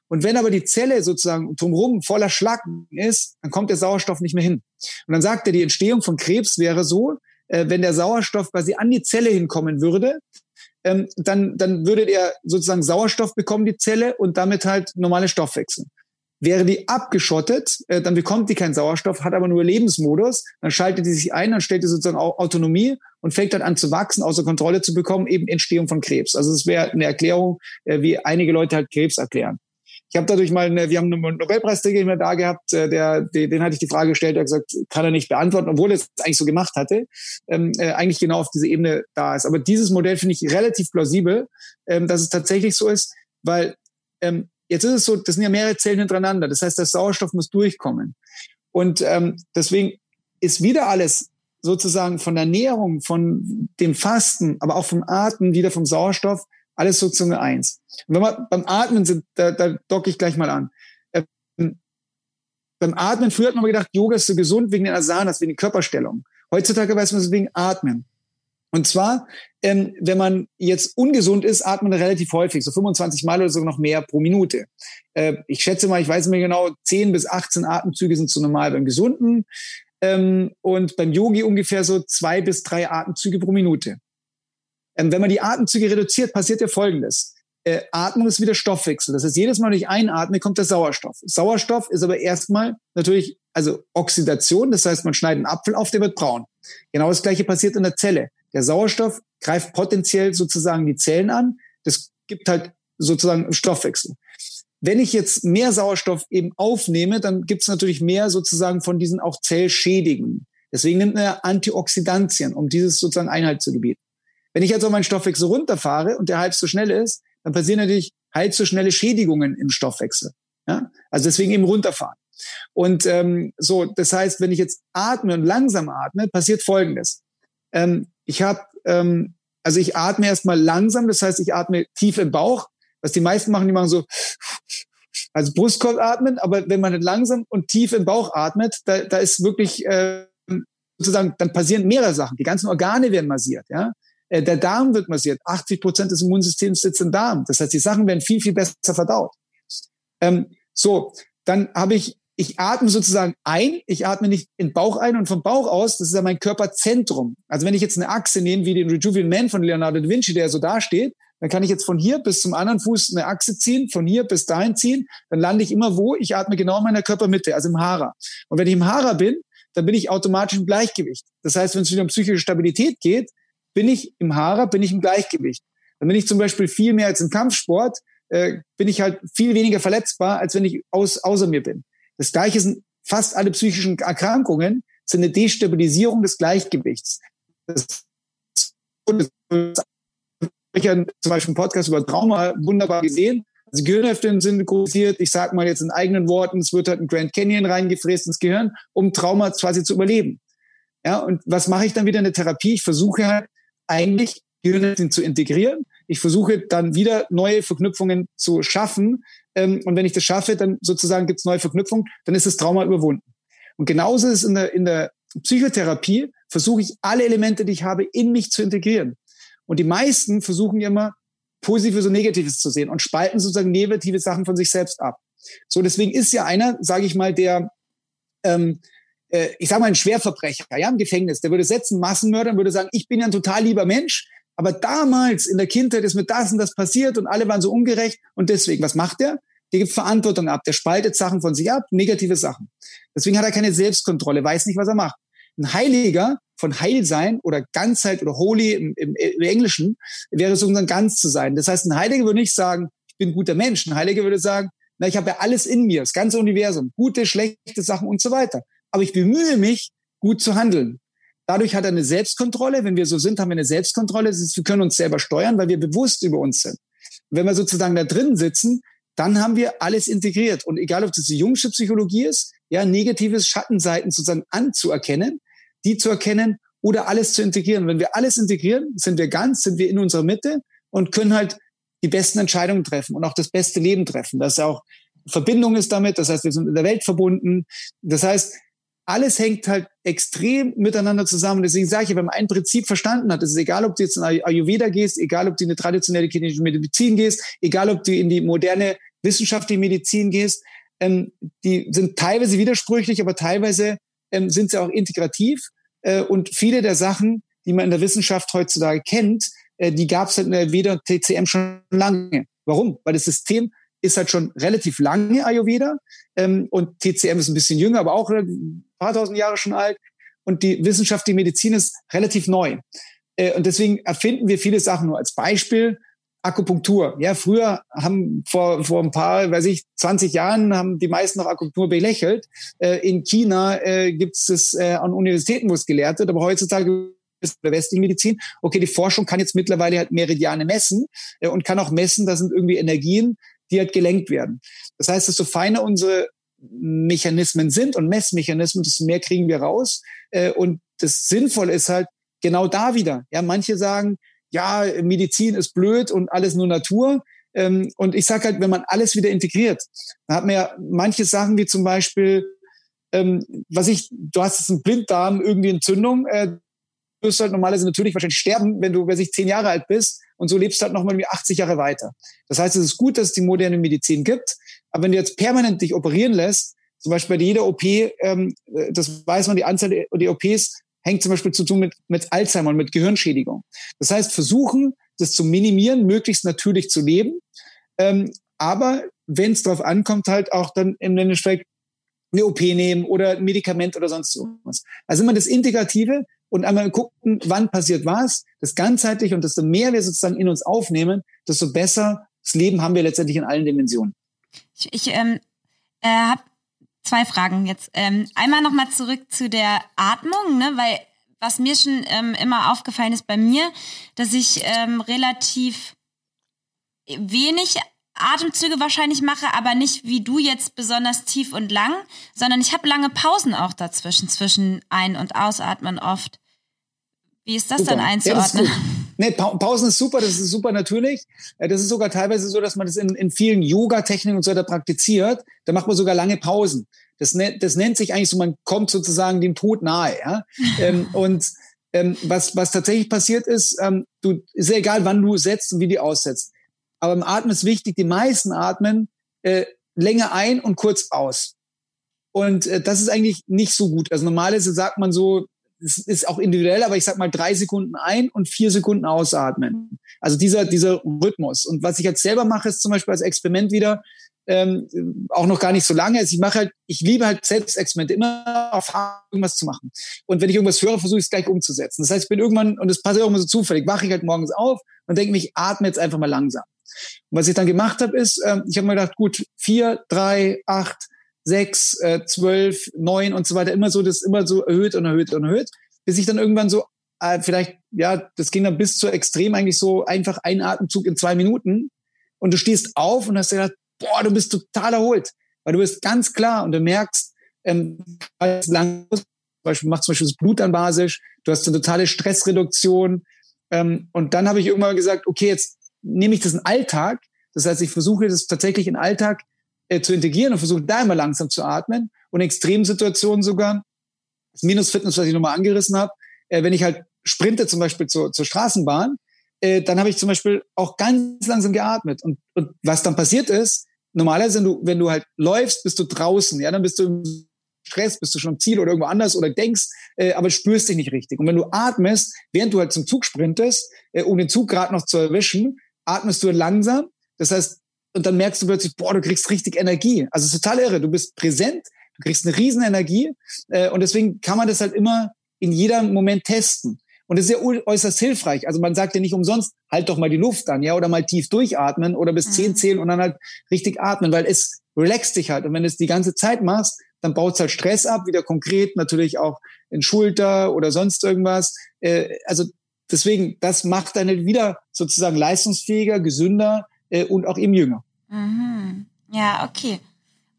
[SPEAKER 3] Und wenn aber die Zelle sozusagen drumherum voller Schlacken ist, dann kommt der Sauerstoff nicht mehr hin. Und dann sagt er, die Entstehung von Krebs wäre so, äh, wenn der Sauerstoff quasi an die Zelle hinkommen würde, ähm, dann, dann würde er sozusagen Sauerstoff bekommen, die Zelle, und damit halt normale Stoffwechsel. Wäre die abgeschottet, äh, dann bekommt die keinen Sauerstoff, hat aber nur Lebensmodus, dann schaltet die sich ein, dann stellt die sozusagen Autonomie und fängt dann an zu wachsen, außer Kontrolle zu bekommen, eben Entstehung von Krebs. Also es wäre eine Erklärung, äh, wie einige Leute halt Krebs erklären. Ich habe dadurch mal, eine, wir haben einen Nobelpreisträger immer da gehabt, äh, der, den, den hatte ich die Frage gestellt, der hat gesagt, kann er nicht beantworten, obwohl er es eigentlich so gemacht hatte, ähm, äh, eigentlich genau auf diese Ebene da ist. Aber dieses Modell finde ich relativ plausibel, ähm, dass es tatsächlich so ist, weil ähm, jetzt ist es so, das sind ja mehrere Zellen hintereinander. Das heißt, der Sauerstoff muss durchkommen. Und ähm, deswegen ist wieder alles sozusagen von der Ernährung, von dem Fasten, aber auch vom Atmen, wieder vom Sauerstoff alles sozusagen eins. Und wenn wir beim Atmen sind, da, da docke ich gleich mal an. Ähm, beim Atmen, früher hat man gedacht, Yoga ist so gesund wegen den Asanas, wegen der Körperstellung. Heutzutage weiß man es wegen Atmen. Und zwar, ähm, wenn man jetzt ungesund ist, atmet man relativ häufig, so 25 Mal oder sogar noch mehr pro Minute. Äh, ich schätze mal, ich weiß nicht mehr genau, 10 bis 18 Atemzüge sind so normal beim Gesunden. Ähm, und beim Yogi ungefähr so zwei bis drei Atemzüge pro Minute. Ähm, wenn man die Atemzüge reduziert, passiert ja Folgendes. Äh, Atmung ist wieder Stoffwechsel. Das heißt, jedes Mal, wenn ich einatme, kommt der Sauerstoff. Sauerstoff ist aber erstmal natürlich, also Oxidation. Das heißt, man schneidet einen Apfel auf, der wird braun. Genau das Gleiche passiert in der Zelle. Der Sauerstoff greift potenziell sozusagen die Zellen an. Das gibt halt sozusagen Stoffwechsel. Wenn ich jetzt mehr Sauerstoff eben aufnehme, dann gibt es natürlich mehr sozusagen von diesen auch Zellschädigungen. Deswegen nimmt man ja Antioxidantien, um dieses sozusagen Einhalt zu gebieten. Wenn ich jetzt auch meinen Stoffwechsel runterfahre und der halb so schnell ist, dann passieren natürlich halb so schnelle Schädigungen im Stoffwechsel. Ja? Also deswegen eben runterfahren. Und ähm, so, das heißt, wenn ich jetzt atme und langsam atme, passiert Folgendes. Ähm, ich habe, ähm, also ich atme erstmal langsam, das heißt, ich atme tief im Bauch. Was die meisten machen, die machen so, also Brustkorb atmen, aber wenn man langsam und tief im Bauch atmet, da, da ist wirklich äh, sozusagen, dann passieren mehrere Sachen. Die ganzen Organe werden massiert, ja. Äh, der Darm wird massiert. 80 Prozent des Immunsystems sitzt im Darm. Das heißt, die Sachen werden viel, viel besser verdaut. Ähm, so, dann habe ich, ich atme sozusagen ein, ich atme nicht in den Bauch ein und vom Bauch aus, das ist ja mein Körperzentrum. Also wenn ich jetzt eine Achse nehme, wie den Rejuvian Man von Leonardo da Vinci, der so da steht, dann kann ich jetzt von hier bis zum anderen Fuß eine Achse ziehen, von hier bis dahin ziehen, dann lande ich immer wo? Ich atme genau in meiner Körpermitte, also im Hara. Und wenn ich im Hara bin, dann bin ich automatisch im Gleichgewicht. Das heißt, wenn es wieder um psychische Stabilität geht, bin ich im Hara, bin ich im Gleichgewicht. Dann bin ich zum Beispiel viel mehr als im Kampfsport, äh, bin ich halt viel weniger verletzbar, als wenn ich aus, außer mir bin. Das Gleiche sind fast alle psychischen Erkrankungen, sind eine Destabilisierung des Gleichgewichts. Das ich habe zum Beispiel einen Podcast über Trauma wunderbar gesehen. Also Gehirnhälften sind synchronisiert. Ich sage mal jetzt in eigenen Worten, es wird halt ein Grand Canyon reingefräst ins Gehirn, um Trauma quasi zu überleben. Ja, und was mache ich dann wieder in der Therapie? Ich versuche halt eigentlich Gehirnhälften zu integrieren. Ich versuche dann wieder neue Verknüpfungen zu schaffen. Ähm, und wenn ich das schaffe, dann sozusagen gibt es neue Verknüpfungen, dann ist das Trauma überwunden. Und genauso ist es in der, in der Psychotherapie, versuche ich alle Elemente, die ich habe, in mich zu integrieren. Und die meisten versuchen immer, Positives und Negatives zu sehen und spalten sozusagen negative Sachen von sich selbst ab. So, deswegen ist ja einer, sage ich mal, der, ähm, äh, ich sage mal, ein Schwerverbrecher, ja, im Gefängnis, der würde setzen, Massenmörder und würde sagen, ich bin ja ein total lieber Mensch, aber damals in der Kindheit ist mir das und das passiert und alle waren so ungerecht und deswegen, was macht der? Der gibt Verantwortung ab, der spaltet Sachen von sich ab, negative Sachen. Deswegen hat er keine Selbstkontrolle, weiß nicht, was er macht. Ein Heiliger von Heilsein oder Ganzheit oder Holy im, im, im Englischen wäre so ein ganz zu sein. Das heißt, ein Heiliger würde nicht sagen, ich bin ein guter Mensch. Ein Heiliger würde sagen, na, ich habe ja alles in mir, das ganze Universum, gute, schlechte Sachen und so weiter. Aber ich bemühe mich, gut zu handeln. Dadurch hat er eine Selbstkontrolle. Wenn wir so sind, haben wir eine Selbstkontrolle. Ist, wir können uns selber steuern, weil wir bewusst über uns sind. Und wenn wir sozusagen da drin sitzen, dann haben wir alles integriert. Und egal, ob das die jungsche Psychologie ist, ja, negatives Schattenseiten sozusagen anzuerkennen, die zu erkennen oder alles zu integrieren. Wenn wir alles integrieren, sind wir ganz, sind wir in unserer Mitte und können halt die besten Entscheidungen treffen und auch das beste Leben treffen. Das auch Verbindung ist damit, das heißt, wir sind in der Welt verbunden. Das heißt, alles hängt halt extrem miteinander zusammen. Deswegen sage ich, wenn man ein Prinzip verstanden hat, ist es egal, ob du jetzt in Ayurveda gehst, egal, ob du in eine traditionelle chinesische Medizin gehst, egal, ob du in die moderne wissenschaftliche Medizin gehst, ähm, die sind teilweise widersprüchlich, aber teilweise ähm, sind sie auch integrativ. Äh, und viele der Sachen, die man in der Wissenschaft heutzutage kennt, äh, die gab es halt in der Ayurveda und TCM schon lange. Warum? Weil das System ist halt schon relativ lange Ayurveda ähm, und TCM ist ein bisschen jünger, aber auch ein paar tausend Jahre schon alt. Und die Wissenschaft, die Medizin ist relativ neu. Äh, und deswegen erfinden wir viele Sachen nur als Beispiel. Akupunktur. Ja, früher haben vor, vor ein paar, weiß ich, 20 Jahren haben die meisten noch Akupunktur belächelt. Äh, in China äh, gibt es äh, an Universitäten, wo es gelehrt wird, aber heutzutage ist der westlichen Medizin, okay, die Forschung kann jetzt mittlerweile halt Meridiane messen äh, und kann auch messen, da sind irgendwie Energien, die halt gelenkt werden. Das heißt, desto feiner unsere Mechanismen sind und Messmechanismen, desto mehr kriegen wir raus. Äh, und das Sinnvolle ist halt genau da wieder. Ja, manche sagen, ja, Medizin ist blöd und alles nur Natur. Ähm, und ich sage halt, wenn man alles wieder integriert, dann hat man ja manche Sachen wie zum Beispiel, ähm, was ich, du hast jetzt einen Blinddarm, irgendwie Entzündung, äh, wirst halt normalerweise natürlich wahrscheinlich sterben, wenn du, weiß ich, zehn Jahre alt bist und so lebst du halt nochmal wie 80 Jahre weiter. Das heißt, es ist gut, dass es die moderne Medizin gibt, aber wenn du jetzt permanent dich operieren lässt, zum Beispiel bei jeder OP, ähm, äh, das weiß man, die Anzahl der OPs hängt zum Beispiel zu tun mit, mit Alzheimer und mit Gehirnschädigung. Das heißt, versuchen, das zu minimieren, möglichst natürlich zu leben. Ähm, aber wenn es darauf ankommt, halt auch dann im Endeffekt eine OP nehmen oder ein Medikament oder sonst was. Also immer das Integrative und einmal gucken, wann passiert was, das ganzheitlich und desto mehr wir sozusagen in uns aufnehmen, desto besser das Leben haben wir letztendlich in allen Dimensionen.
[SPEAKER 2] Ich, ich ähm, äh, habe zwei Fragen jetzt. Ähm, einmal nochmal zurück zu der Atmung, ne? weil was mir schon ähm, immer aufgefallen ist bei mir, dass ich ähm, relativ wenig Atemzüge wahrscheinlich mache, aber nicht wie du jetzt besonders tief und lang, sondern ich habe lange Pausen auch dazwischen, zwischen Ein- und Ausatmen oft. Wie ist das super. dann einzuordnen? Ja,
[SPEAKER 3] Nee, pa Pausen ist super, das ist super natürlich. Äh, das ist sogar teilweise so, dass man das in, in vielen Yoga-Techniken und so weiter praktiziert. Da macht man sogar lange Pausen. Das, ne das nennt sich eigentlich so, man kommt sozusagen dem Tod nahe. Ja? ähm, und ähm, was, was tatsächlich passiert ist, ähm, du, ist ja egal, wann du setzt und wie die aussetzt. Aber im Atmen ist wichtig, die meisten atmen äh, länger ein und kurz aus. Und äh, das ist eigentlich nicht so gut. Also normalerweise sagt man so, es ist auch individuell, aber ich sag mal drei Sekunden ein und vier Sekunden ausatmen. Also dieser, dieser Rhythmus. Und was ich jetzt selber mache, ist zum Beispiel als Experiment wieder, ähm, auch noch gar nicht so lange. Also ich mache halt, ich liebe halt Selbstexperimente, immer auf irgendwas zu machen. Und wenn ich irgendwas höre, versuche ich es gleich umzusetzen. Das heißt, ich bin irgendwann, und das passiert auch immer so zufällig, wache ich halt morgens auf und denke mich, atme jetzt einfach mal langsam. Und was ich dann gemacht habe, ist, ähm, ich habe mir gedacht, gut, vier, drei, acht, sechs, äh, zwölf, neun und so weiter, immer so, das immer so erhöht und erhöht und erhöht, bis ich dann irgendwann so, äh, vielleicht, ja, das ging dann bis zur Extrem eigentlich so einfach ein Atemzug in zwei Minuten und du stehst auf und hast gedacht, boah, du bist total erholt, weil du bist ganz klar und du merkst, ähm, lang, zum Beispiel machst zum Beispiel das Blut dann basisch, du hast eine totale Stressreduktion ähm, und dann habe ich irgendwann gesagt, okay, jetzt nehme ich das in Alltag, das heißt, ich versuche das tatsächlich in Alltag äh, zu integrieren und versuche da immer langsam zu atmen und Extremsituationen sogar, das Minus-Fitness, was ich nochmal angerissen habe, äh, wenn ich halt sprinte zum Beispiel zur, zur Straßenbahn, äh, dann habe ich zum Beispiel auch ganz langsam geatmet. Und, und was dann passiert ist, normalerweise, wenn du, wenn du halt läufst, bist du draußen, ja, dann bist du im Stress, bist du schon am Ziel oder irgendwo anders oder denkst, äh, aber spürst dich nicht richtig. Und wenn du atmest, während du halt zum Zug sprintest, äh, um den Zug gerade noch zu erwischen, atmest du langsam. Das heißt, und dann merkst du plötzlich, boah, du kriegst richtig Energie. Also es ist total irre. Du bist präsent, du kriegst eine riesen Energie. Äh, und deswegen kann man das halt immer in jedem Moment testen. Und das ist ja äußerst hilfreich. Also man sagt ja nicht umsonst, halt doch mal die Luft an, ja, oder mal tief durchatmen oder bis zehn mhm. zählen und dann halt richtig atmen, weil es relaxt dich halt. Und wenn du es die ganze Zeit machst, dann baut es halt Stress ab, wieder konkret natürlich auch in Schulter oder sonst irgendwas. Äh, also deswegen, das macht dann halt wieder sozusagen leistungsfähiger, gesünder äh, und auch eben jünger.
[SPEAKER 2] Mhm. Ja, okay.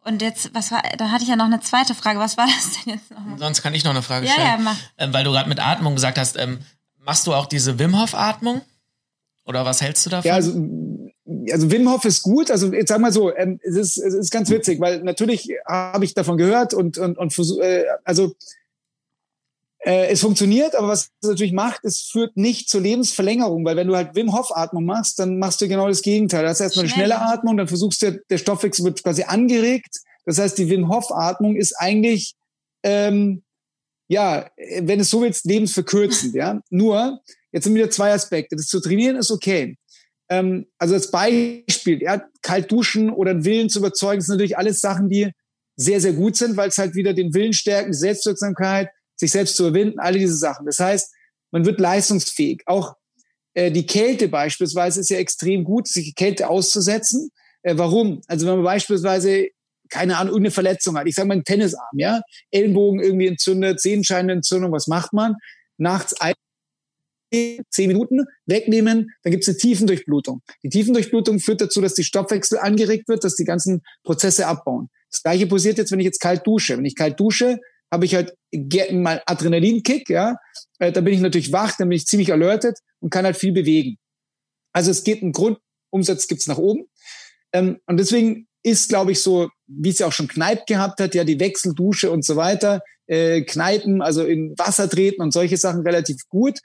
[SPEAKER 2] Und jetzt, was war, da hatte ich ja noch eine zweite Frage. Was war das denn jetzt
[SPEAKER 1] nochmal? Sonst kann ich noch eine Frage stellen. Ja, ja, mach. Ähm, weil du gerade mit Atmung gesagt hast, ähm, machst du auch diese Wim Hof Atmung? Oder was hältst du davon?
[SPEAKER 3] Ja, also, also Wim Hof ist gut. Also jetzt sag mal so, ähm, es, ist, es ist ganz witzig, weil natürlich habe ich davon gehört und, und, und äh, also äh, es funktioniert, aber was es natürlich macht, es führt nicht zur Lebensverlängerung, weil wenn du halt Wim Hof Atmung machst, dann machst du genau das Gegenteil. Das heißt erstmal eine schnelle Atmung, dann versuchst du, der Stoffwechsel wird quasi angeregt. Das heißt, die Wim Hof Atmung ist eigentlich, ähm, ja, wenn es so willst, lebensverkürzend, ja. Nur, jetzt sind wieder zwei Aspekte. Das zu trainieren ist okay. Ähm, also als Beispiel, ja, kalt duschen oder einen Willen zu überzeugen, sind natürlich alles Sachen, die sehr, sehr gut sind, weil es halt wieder den Willen stärkt, die Selbstwirksamkeit, sich selbst zu überwinden, alle diese Sachen. Das heißt, man wird leistungsfähig. Auch äh, die Kälte beispielsweise ist ja extrem gut, sich Kälte auszusetzen. Äh, warum? Also wenn man beispielsweise keine Ahnung, irgendeine Verletzung hat. Ich sage mal einen Tennisarm, ja, Ellenbogen irgendwie entzündet, Zehenscheinentzündung, was macht man? Nachts ein zehn Minuten wegnehmen, dann gibt es eine Tiefendurchblutung. Die Tiefendurchblutung führt dazu, dass die Stoffwechsel angeregt wird, dass die ganzen Prozesse abbauen. Das gleiche passiert jetzt, wenn ich jetzt kalt dusche. Wenn ich kalt dusche, habe ich halt mal Adrenalinkick, ja. Äh, da bin ich natürlich wach, dann bin ich ziemlich alertet und kann halt viel bewegen. Also es geht ein Grundumsatz gibt's nach oben. Ähm, und deswegen ist, glaube ich, so, wie es ja auch schon Kneipp gehabt hat, ja, die Wechseldusche und so weiter, äh, Kneipen, also in Wasser treten und solche Sachen relativ gut.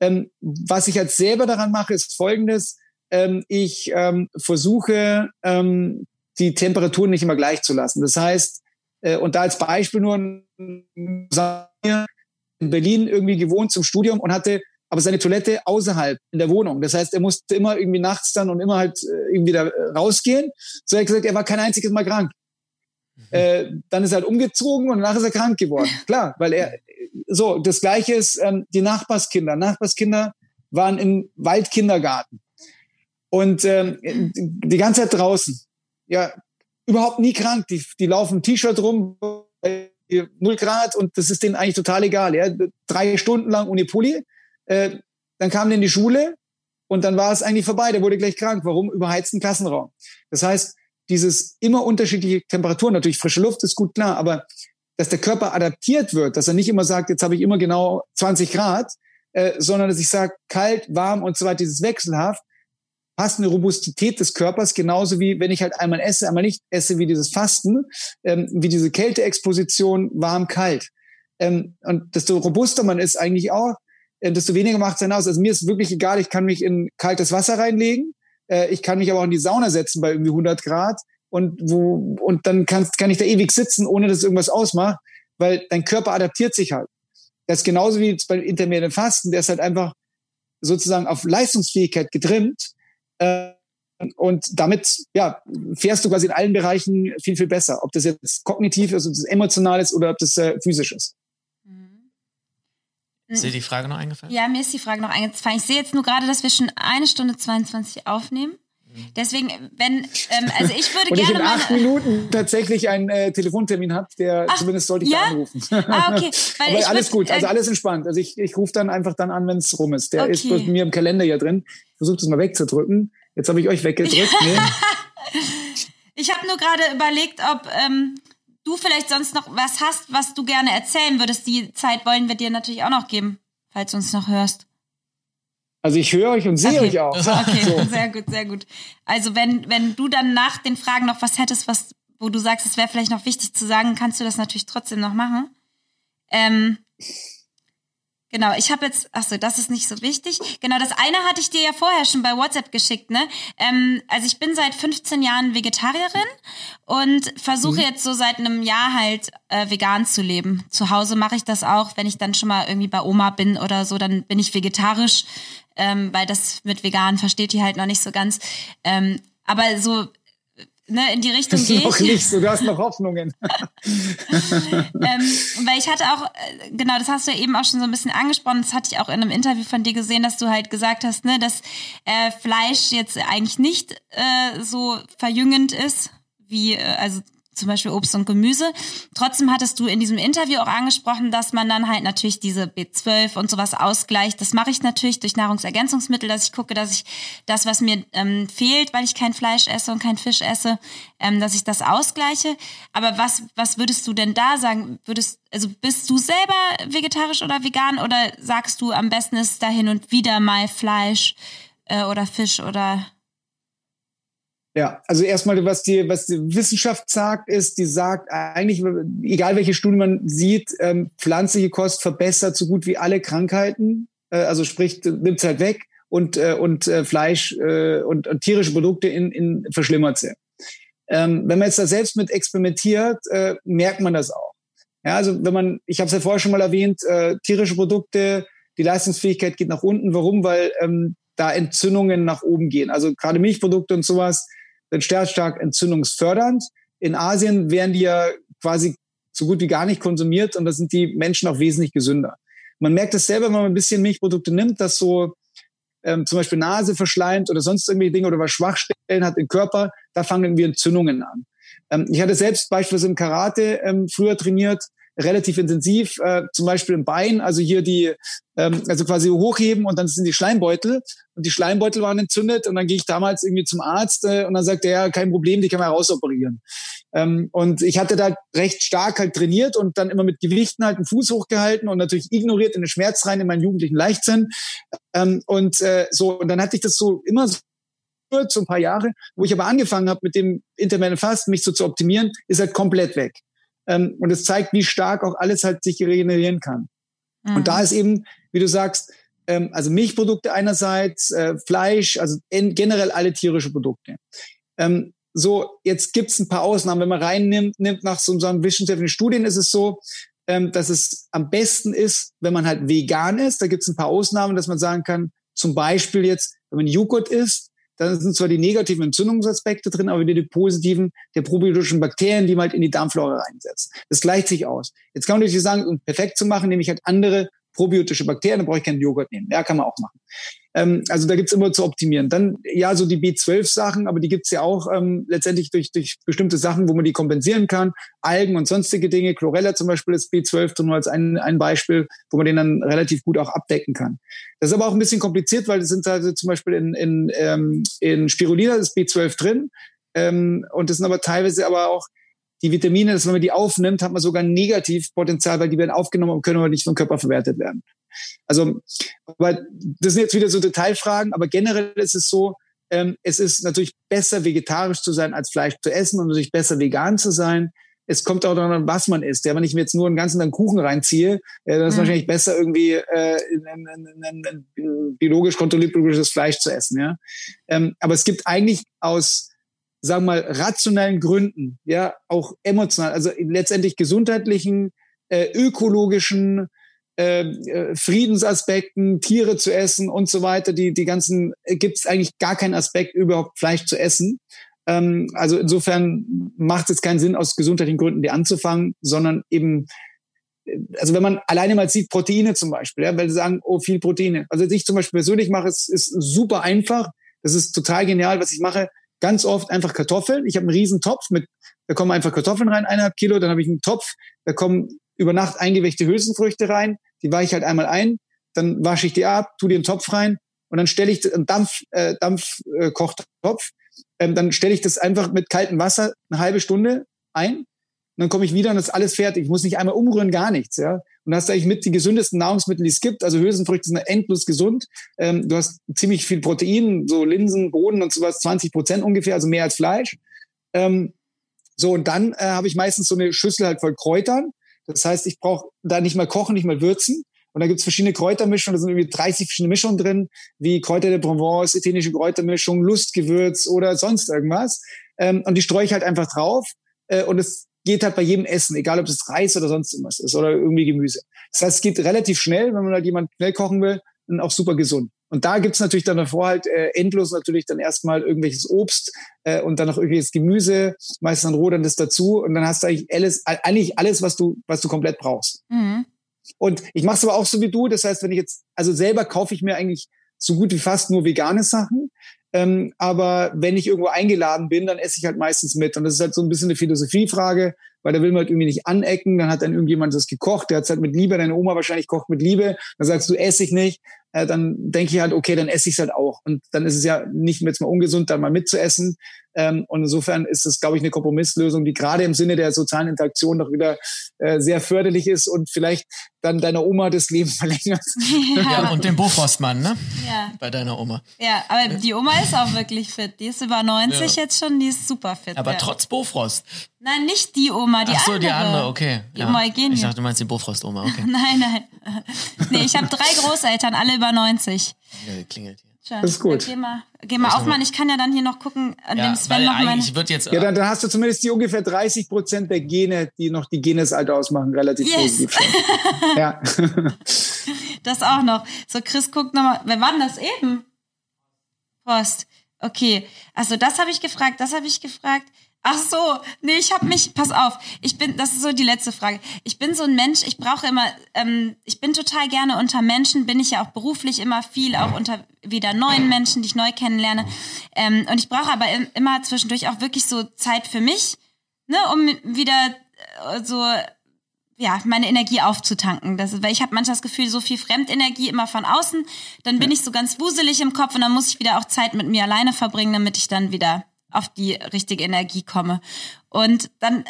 [SPEAKER 3] Ähm, was ich jetzt selber daran mache, ist folgendes. Ähm, ich versuche, die Temperaturen nicht immer gleich zu lassen. Das heißt, und da als Beispiel nur in Berlin irgendwie gewohnt zum Studium und hatte aber seine Toilette außerhalb in der Wohnung. Das heißt, er musste immer irgendwie nachts dann und immer halt äh, irgendwie da äh, rausgehen. So er hat gesagt, er war kein einziges Mal krank. Mhm. Äh, dann ist er halt umgezogen und danach ist er krank geworden. Klar, weil er so das Gleiche ist ähm, die Nachbarskinder. Nachbarskinder waren im Waldkindergarten und ähm, die ganze Zeit draußen. Ja, überhaupt nie krank. Die, die laufen T-Shirt rum, null Grad und das ist denen eigentlich total egal. Ja? Drei Stunden lang ohne Pulli. Äh, dann kam der in die Schule und dann war es eigentlich vorbei. Der wurde gleich krank. Warum? Überheizten Klassenraum. Das heißt, dieses immer unterschiedliche Temperaturen, natürlich frische Luft ist gut klar, aber dass der Körper adaptiert wird, dass er nicht immer sagt, jetzt habe ich immer genau 20 Grad, äh, sondern dass ich sage, kalt, warm und so weiter, dieses wechselhaft, passt eine Robustität des Körpers, genauso wie wenn ich halt einmal esse, einmal nicht esse, wie dieses Fasten, ähm, wie diese Kälteexposition, warm, kalt. Ähm, und desto robuster man ist eigentlich auch, äh, desto weniger macht es dann aus. Also mir ist wirklich egal, ich kann mich in kaltes Wasser reinlegen, äh, ich kann mich aber auch in die Sauna setzen bei irgendwie 100 Grad und wo und dann kann, kann ich da ewig sitzen, ohne dass irgendwas ausmacht, weil dein Körper adaptiert sich halt. Das ist genauso wie bei intermittierenden Fasten, der ist halt einfach sozusagen auf Leistungsfähigkeit getrimmt. Äh, und damit ja, fährst du quasi in allen Bereichen viel, viel besser. Ob das jetzt kognitiv ist, ob das emotional ist oder ob das äh, physisch ist.
[SPEAKER 1] Mhm. Ist dir die Frage noch eingefallen?
[SPEAKER 2] Ja, mir ist die Frage noch eingefallen. Ich sehe jetzt nur gerade, dass wir schon eine Stunde 22 aufnehmen. Deswegen, wenn, ähm, also ich würde
[SPEAKER 3] und
[SPEAKER 2] gerne.
[SPEAKER 3] ich in acht
[SPEAKER 2] meine,
[SPEAKER 3] Minuten tatsächlich einen äh, Telefontermin habe, der
[SPEAKER 2] Ach,
[SPEAKER 3] zumindest sollte ich
[SPEAKER 2] ja?
[SPEAKER 3] da anrufen.
[SPEAKER 2] Ah, okay. Weil
[SPEAKER 3] Aber alles
[SPEAKER 2] würd,
[SPEAKER 3] gut, also
[SPEAKER 2] äh,
[SPEAKER 3] alles entspannt. Also ich, ich rufe dann einfach dann an, wenn es rum ist. Der
[SPEAKER 2] Okay.
[SPEAKER 3] ist bei mir im Kalender hier drin. Ich versuche das mal wegzudrücken. Jetzt habe ich euch weggedrückt. Nee.
[SPEAKER 2] Ich habe nur gerade überlegt, ob ähm, du vielleicht sonst noch was hast, was du gerne erzählen würdest. Die Zeit wollen wir dir natürlich auch noch geben, falls du uns noch hörst.
[SPEAKER 3] Also ich höre euch und sehe
[SPEAKER 2] Okay.
[SPEAKER 3] euch auch.
[SPEAKER 2] Okay,
[SPEAKER 3] So.
[SPEAKER 2] sehr gut, sehr gut. Also wenn, wenn du dann nach den Fragen noch was hättest, was, wo du sagst, es wäre vielleicht noch wichtig zu sagen, kannst du das natürlich trotzdem noch machen. Ähm, genau, ich habe jetzt, ach so, das ist nicht so wichtig. Genau, das eine hatte ich dir ja vorher schon bei WhatsApp geschickt, ne? Ähm, also ich bin seit 15 Jahren Vegetarierin und versuche jetzt so seit einem Jahr halt äh, vegan zu leben. Zu Hause mache ich das auch, wenn ich dann schon mal irgendwie bei Oma bin oder so, dann bin ich vegetarisch, ähm, weil das mit vegan versteht die halt noch nicht so ganz. Ähm, aber so ne, in die Richtung
[SPEAKER 3] Das ist
[SPEAKER 2] gehe
[SPEAKER 3] noch
[SPEAKER 2] ich.
[SPEAKER 3] nicht so, du hast noch Hoffnungen.
[SPEAKER 2] ähm, weil ich hatte auch, äh, genau, das hast du ja eben auch schon so ein bisschen angesprochen, das hatte ich auch in einem Interview von dir gesehen, dass du halt gesagt hast, ne, dass äh, Fleisch jetzt eigentlich nicht äh, so verjüngend ist, wie, äh, also zum Beispiel Obst und Gemüse. Trotzdem hattest du in diesem Interview auch angesprochen, dass man dann halt natürlich diese B12 und sowas ausgleicht. Das mache ich natürlich durch Nahrungsergänzungsmittel, dass ich gucke, dass ich das, was mir ähm, fehlt, weil ich kein Fleisch esse und kein Fisch esse, ähm, dass ich das ausgleiche. Aber was, was würdest du denn da sagen? Würdest, also bist du selber vegetarisch oder vegan oder sagst du, am besten ist da hin und wieder mal Fleisch äh, oder Fisch oder
[SPEAKER 3] Ja, also erstmal, was die, was die Wissenschaft sagt, ist, die sagt eigentlich, egal welche Studie man sieht, ähm, pflanzliche Kost verbessert so gut wie alle Krankheiten. Äh, also sprich, nimmt halt weg und, äh, und äh, Fleisch äh, und, und tierische Produkte in, in verschlimmert sie. Ähm, wenn man jetzt da selbst mit experimentiert, äh, merkt man das auch. Ja, also wenn man, ich habe es ja vorher schon mal erwähnt, äh, tierische Produkte, die Leistungsfähigkeit geht nach unten. Warum? Weil ähm, da Entzündungen nach oben gehen. Also gerade Milchprodukte und sowas stark, stark entzündungsfördernd. In Asien werden die ja quasi so gut wie gar nicht konsumiert und da sind die Menschen auch wesentlich gesünder. Man merkt es selber, wenn man ein bisschen Milchprodukte nimmt, dass so ähm, zum Beispiel Nase verschleimt oder sonst irgendwelche Dinge oder was Schwachstellen hat im Körper, da fangen wir Entzündungen an. Ähm, ich hatte selbst beispielsweise im Karate ähm, früher trainiert, relativ intensiv, äh, zum Beispiel im Bein, also hier die, ähm, also quasi hochheben und dann sind die Schleimbeutel und die Schleimbeutel waren entzündet und dann gehe ich damals irgendwie zum Arzt äh, und dann sagt er, ja, kein Problem, die kann man rausoperieren. Ähm, und ich hatte da recht stark halt trainiert und dann immer mit Gewichten halt den Fuß hochgehalten und natürlich ignoriert in den Schmerz rein in meinen jugendlichen Leichtsinn. Ähm, und äh, so, und dann hatte ich das so immer so so ein paar Jahre, wo ich aber angefangen habe mit dem Intermittent Fasten, mich so zu optimieren, ist halt komplett weg. Ähm, und es zeigt, wie stark auch alles halt sich regenerieren kann.
[SPEAKER 2] Mhm.
[SPEAKER 3] Und da ist eben, wie du sagst, ähm, also Milchprodukte einerseits, äh, Fleisch, also in, generell alle tierische Produkte. Ähm, so, jetzt gibt's ein paar Ausnahmen. Wenn man reinnimmt, nimmt nach so unseren wissenschaftlichen Studien, ist es so, ähm, dass es am besten ist, wenn man halt vegan ist. Da gibt's ein paar Ausnahmen, dass man sagen kann, zum Beispiel jetzt, wenn man Joghurt isst, dann sind zwar die negativen Entzündungsaspekte drin, aber wieder die positiven der probiotischen Bakterien, die man halt in die Darmflora reinsetzt. Das gleicht sich aus. Jetzt kann man natürlich sagen, um perfekt zu machen, nehme ich halt andere probiotische Bakterien, dann brauche ich keinen Joghurt nehmen. Ja, kann man auch machen. Ähm, also da gibt's immer zu optimieren. Dann ja, so die B12-Sachen, aber die gibt's ja auch ähm, letztendlich durch, durch bestimmte Sachen, wo man die kompensieren kann. Algen und sonstige Dinge. Chlorella zum Beispiel ist B12 drin, nur als ein, ein Beispiel, wo man den dann relativ gut auch abdecken kann. Das ist aber auch ein bisschen kompliziert, weil es sind also zum Beispiel in, in, ähm, in Spirulina ist B12 drin. Ähm, und das sind aber teilweise aber auch die Vitamine, dass wenn man die aufnimmt, hat man sogar ein Negativpotenzial, weil die werden aufgenommen und können aber nicht vom Körper verwertet werden. Also, aber das sind jetzt wieder so Detailfragen, aber generell ist es so, ähm, es ist natürlich besser, vegetarisch zu sein, als Fleisch zu essen und natürlich besser, vegan zu sein. Es kommt auch daran an, was man isst. Ja, wenn ich mir jetzt nur einen ganzen Kuchen reinziehe, äh, dann ist mhm. wahrscheinlich besser, irgendwie äh, ein, ein, ein, ein biologisch kontrolliertes Fleisch zu essen. Ja, ähm, aber es gibt eigentlich aus sagen wir mal, rationellen Gründen, ja, auch emotional, also letztendlich gesundheitlichen, äh, ökologischen, äh, äh, Friedensaspekten, Tiere zu essen und so weiter, die, die ganzen, äh, gibt es eigentlich gar keinen Aspekt, überhaupt Fleisch zu essen. Ähm, also insofern macht es keinen Sinn, aus gesundheitlichen Gründen die anzufangen, sondern eben, äh, also wenn man alleine mal sieht, Proteine zum Beispiel, ja, weil sie sagen, oh, viel Proteine. Also ich zum Beispiel persönlich mache, es ist super einfach. Das ist total genial, was ich mache. Ganz oft einfach Kartoffeln. Ich habe einen riesen Topf mit, da kommen einfach Kartoffeln rein, eineinhalb Kilo. Dann habe ich einen Topf, da kommen über Nacht eingewächte Hülsenfrüchte rein, die weiche ich halt einmal ein, dann wasche ich die ab, tu die in den Topf rein und dann stelle ich einen Dampf, äh, Dampfkochtopf, äh, ähm, dann stelle ich das einfach mit kaltem Wasser eine halbe Stunde ein und dann komme ich wieder und das ist alles fertig. Ich muss nicht einmal umrühren, gar nichts, ja. Und hast eigentlich mit die gesündesten Nahrungsmittel, die es gibt. Also Hülsenfrüchte sind endlos gesund. Ähm, du hast ziemlich viel Protein, so Linsen, Bohnen und sowas, 20 Prozent ungefähr, also mehr als Fleisch. Ähm, so, und dann äh, habe ich meistens so eine Schüssel halt voll Kräutern. Das heißt, ich brauche da nicht mal kochen, nicht mal würzen. Und da gibt's verschiedene Kräutermischungen, da sind irgendwie 30 verschiedene Mischungen drin, wie Kräuter de Provence, italienische Kräutermischung, Lustgewürz oder sonst irgendwas. Ähm, und die streue ich halt einfach drauf. Äh, und es geht halt bei jedem Essen, egal ob es Reis oder sonst irgendwas ist oder irgendwie Gemüse. Das heißt, es geht relativ schnell, wenn man halt jemand schnell kochen will und auch super gesund. Und da gibt's natürlich dann davor halt äh, endlos natürlich dann erstmal irgendwelches Obst äh, und dann noch irgendwelches Gemüse, meistens dann roh dann das dazu und dann hast du eigentlich alles, eigentlich alles, was du, was du komplett brauchst. Mhm. Und ich mache es aber auch so wie du. Das heißt, wenn ich jetzt, also selber kaufe ich mir eigentlich so gut wie fast nur vegane Sachen. Ähm, aber wenn ich irgendwo eingeladen bin, dann esse ich halt meistens mit. Und das ist halt so ein bisschen eine Philosophiefrage, weil da will man halt irgendwie nicht anecken. Dann hat dann irgendjemand das gekocht, der hat es halt mit Liebe, deine Oma wahrscheinlich kocht mit Liebe. Dann sagst du, esse ich nicht. Äh, dann denke ich halt, okay, dann esse ich es halt auch. Und dann ist es ja nicht mehr jetzt mal ungesund, dann mal mitzuessen. Ähm, und insofern ist es, glaube ich, eine Kompromisslösung, die gerade im Sinne der sozialen Interaktion doch wieder äh, sehr förderlich ist und vielleicht dann deiner Oma das Leben verlängert.
[SPEAKER 1] Ja, ja und den Bofrostmann, ne? Ja. Bei deiner Oma.
[SPEAKER 2] Ja, aber die Oma ist auch wirklich fit. Die ist über 90 ja. jetzt schon, die ist super fit.
[SPEAKER 1] Aber
[SPEAKER 2] ja.
[SPEAKER 1] trotz Bofrost.
[SPEAKER 2] Nein, nicht die Oma, die
[SPEAKER 1] Ach so,
[SPEAKER 2] andere.
[SPEAKER 1] die andere, okay.
[SPEAKER 2] Die ja. Oma Eugenie.
[SPEAKER 1] Ich dachte, du meinst die Bofrost-Oma, okay.
[SPEAKER 2] nein, nein. Nee, ich habe drei Großeltern, alle über 90.
[SPEAKER 1] Ja, klingelt hier.
[SPEAKER 3] Schön. Das ist gut.
[SPEAKER 2] Geh mal, geh mal auf, Mann. Ich kann ja dann hier noch gucken, an
[SPEAKER 1] ja,
[SPEAKER 2] dem Sven noch meine...
[SPEAKER 1] Wird jetzt,
[SPEAKER 3] ja, dann, dann, hast du zumindest die ungefähr 30 Prozent der Gene, die noch die Genesalter ausmachen, relativ yes. positiv ja.
[SPEAKER 2] das auch noch. So, Chris guckt nochmal. Wer war denn das eben? Post. Okay. Also das habe ich gefragt, das habe ich gefragt. Ach so, nee, ich habe mich, pass auf, ich bin, das ist so die letzte Frage. Ich bin so ein Mensch, ich brauche immer, ähm, ich bin total gerne unter Menschen, bin ich ja auch beruflich immer viel, auch unter wieder neuen Menschen, die ich neu kennenlerne. Ähm, und ich brauche aber immer zwischendurch auch wirklich so Zeit für mich, ne, um wieder äh, so ja, meine Energie aufzutanken. Das, weil ich habe manchmal das Gefühl, so viel Fremdenergie immer von außen, dann bin ja. ich so ganz wuselig im Kopf und dann muss ich wieder auch Zeit mit mir alleine verbringen, damit ich dann wieder auf die richtige Energie komme. Und dann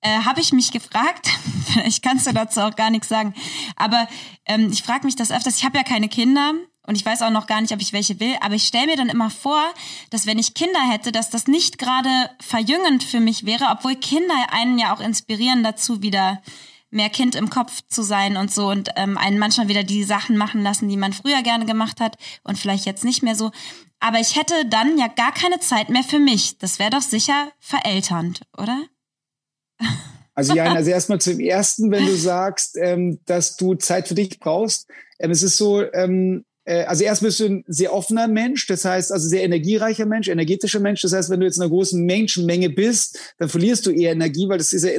[SPEAKER 2] äh, habe ich mich gefragt, vielleicht kannst du dazu auch gar nichts sagen, aber ähm, ich frage mich das öfters, ich habe ja keine Kinder und ich weiß auch noch gar nicht, ob ich welche will, aber ich stelle mir dann immer vor, dass wenn ich Kinder hätte, dass das nicht gerade verjüngend für mich wäre, obwohl Kinder einen ja auch inspirieren dazu, wieder mehr Kind im Kopf zu sein und so und ähm, einen manchmal wieder die Sachen machen lassen, die man früher gerne gemacht hat und vielleicht jetzt nicht mehr so. Aber ich hätte dann ja gar keine Zeit mehr für mich. Das wäre doch sicher verälternd, oder?
[SPEAKER 3] Also ja, also erstmal zum ersten, wenn du sagst, ähm, dass du Zeit für dich brauchst. Ähm, es ist so, ähm, äh, also erst bist du ein sehr offener Mensch, das heißt also sehr energiereicher Mensch, energetischer Mensch. Das heißt, wenn du jetzt in einer großen Menschenmenge bist, dann verlierst du eher Energie, weil das ist ja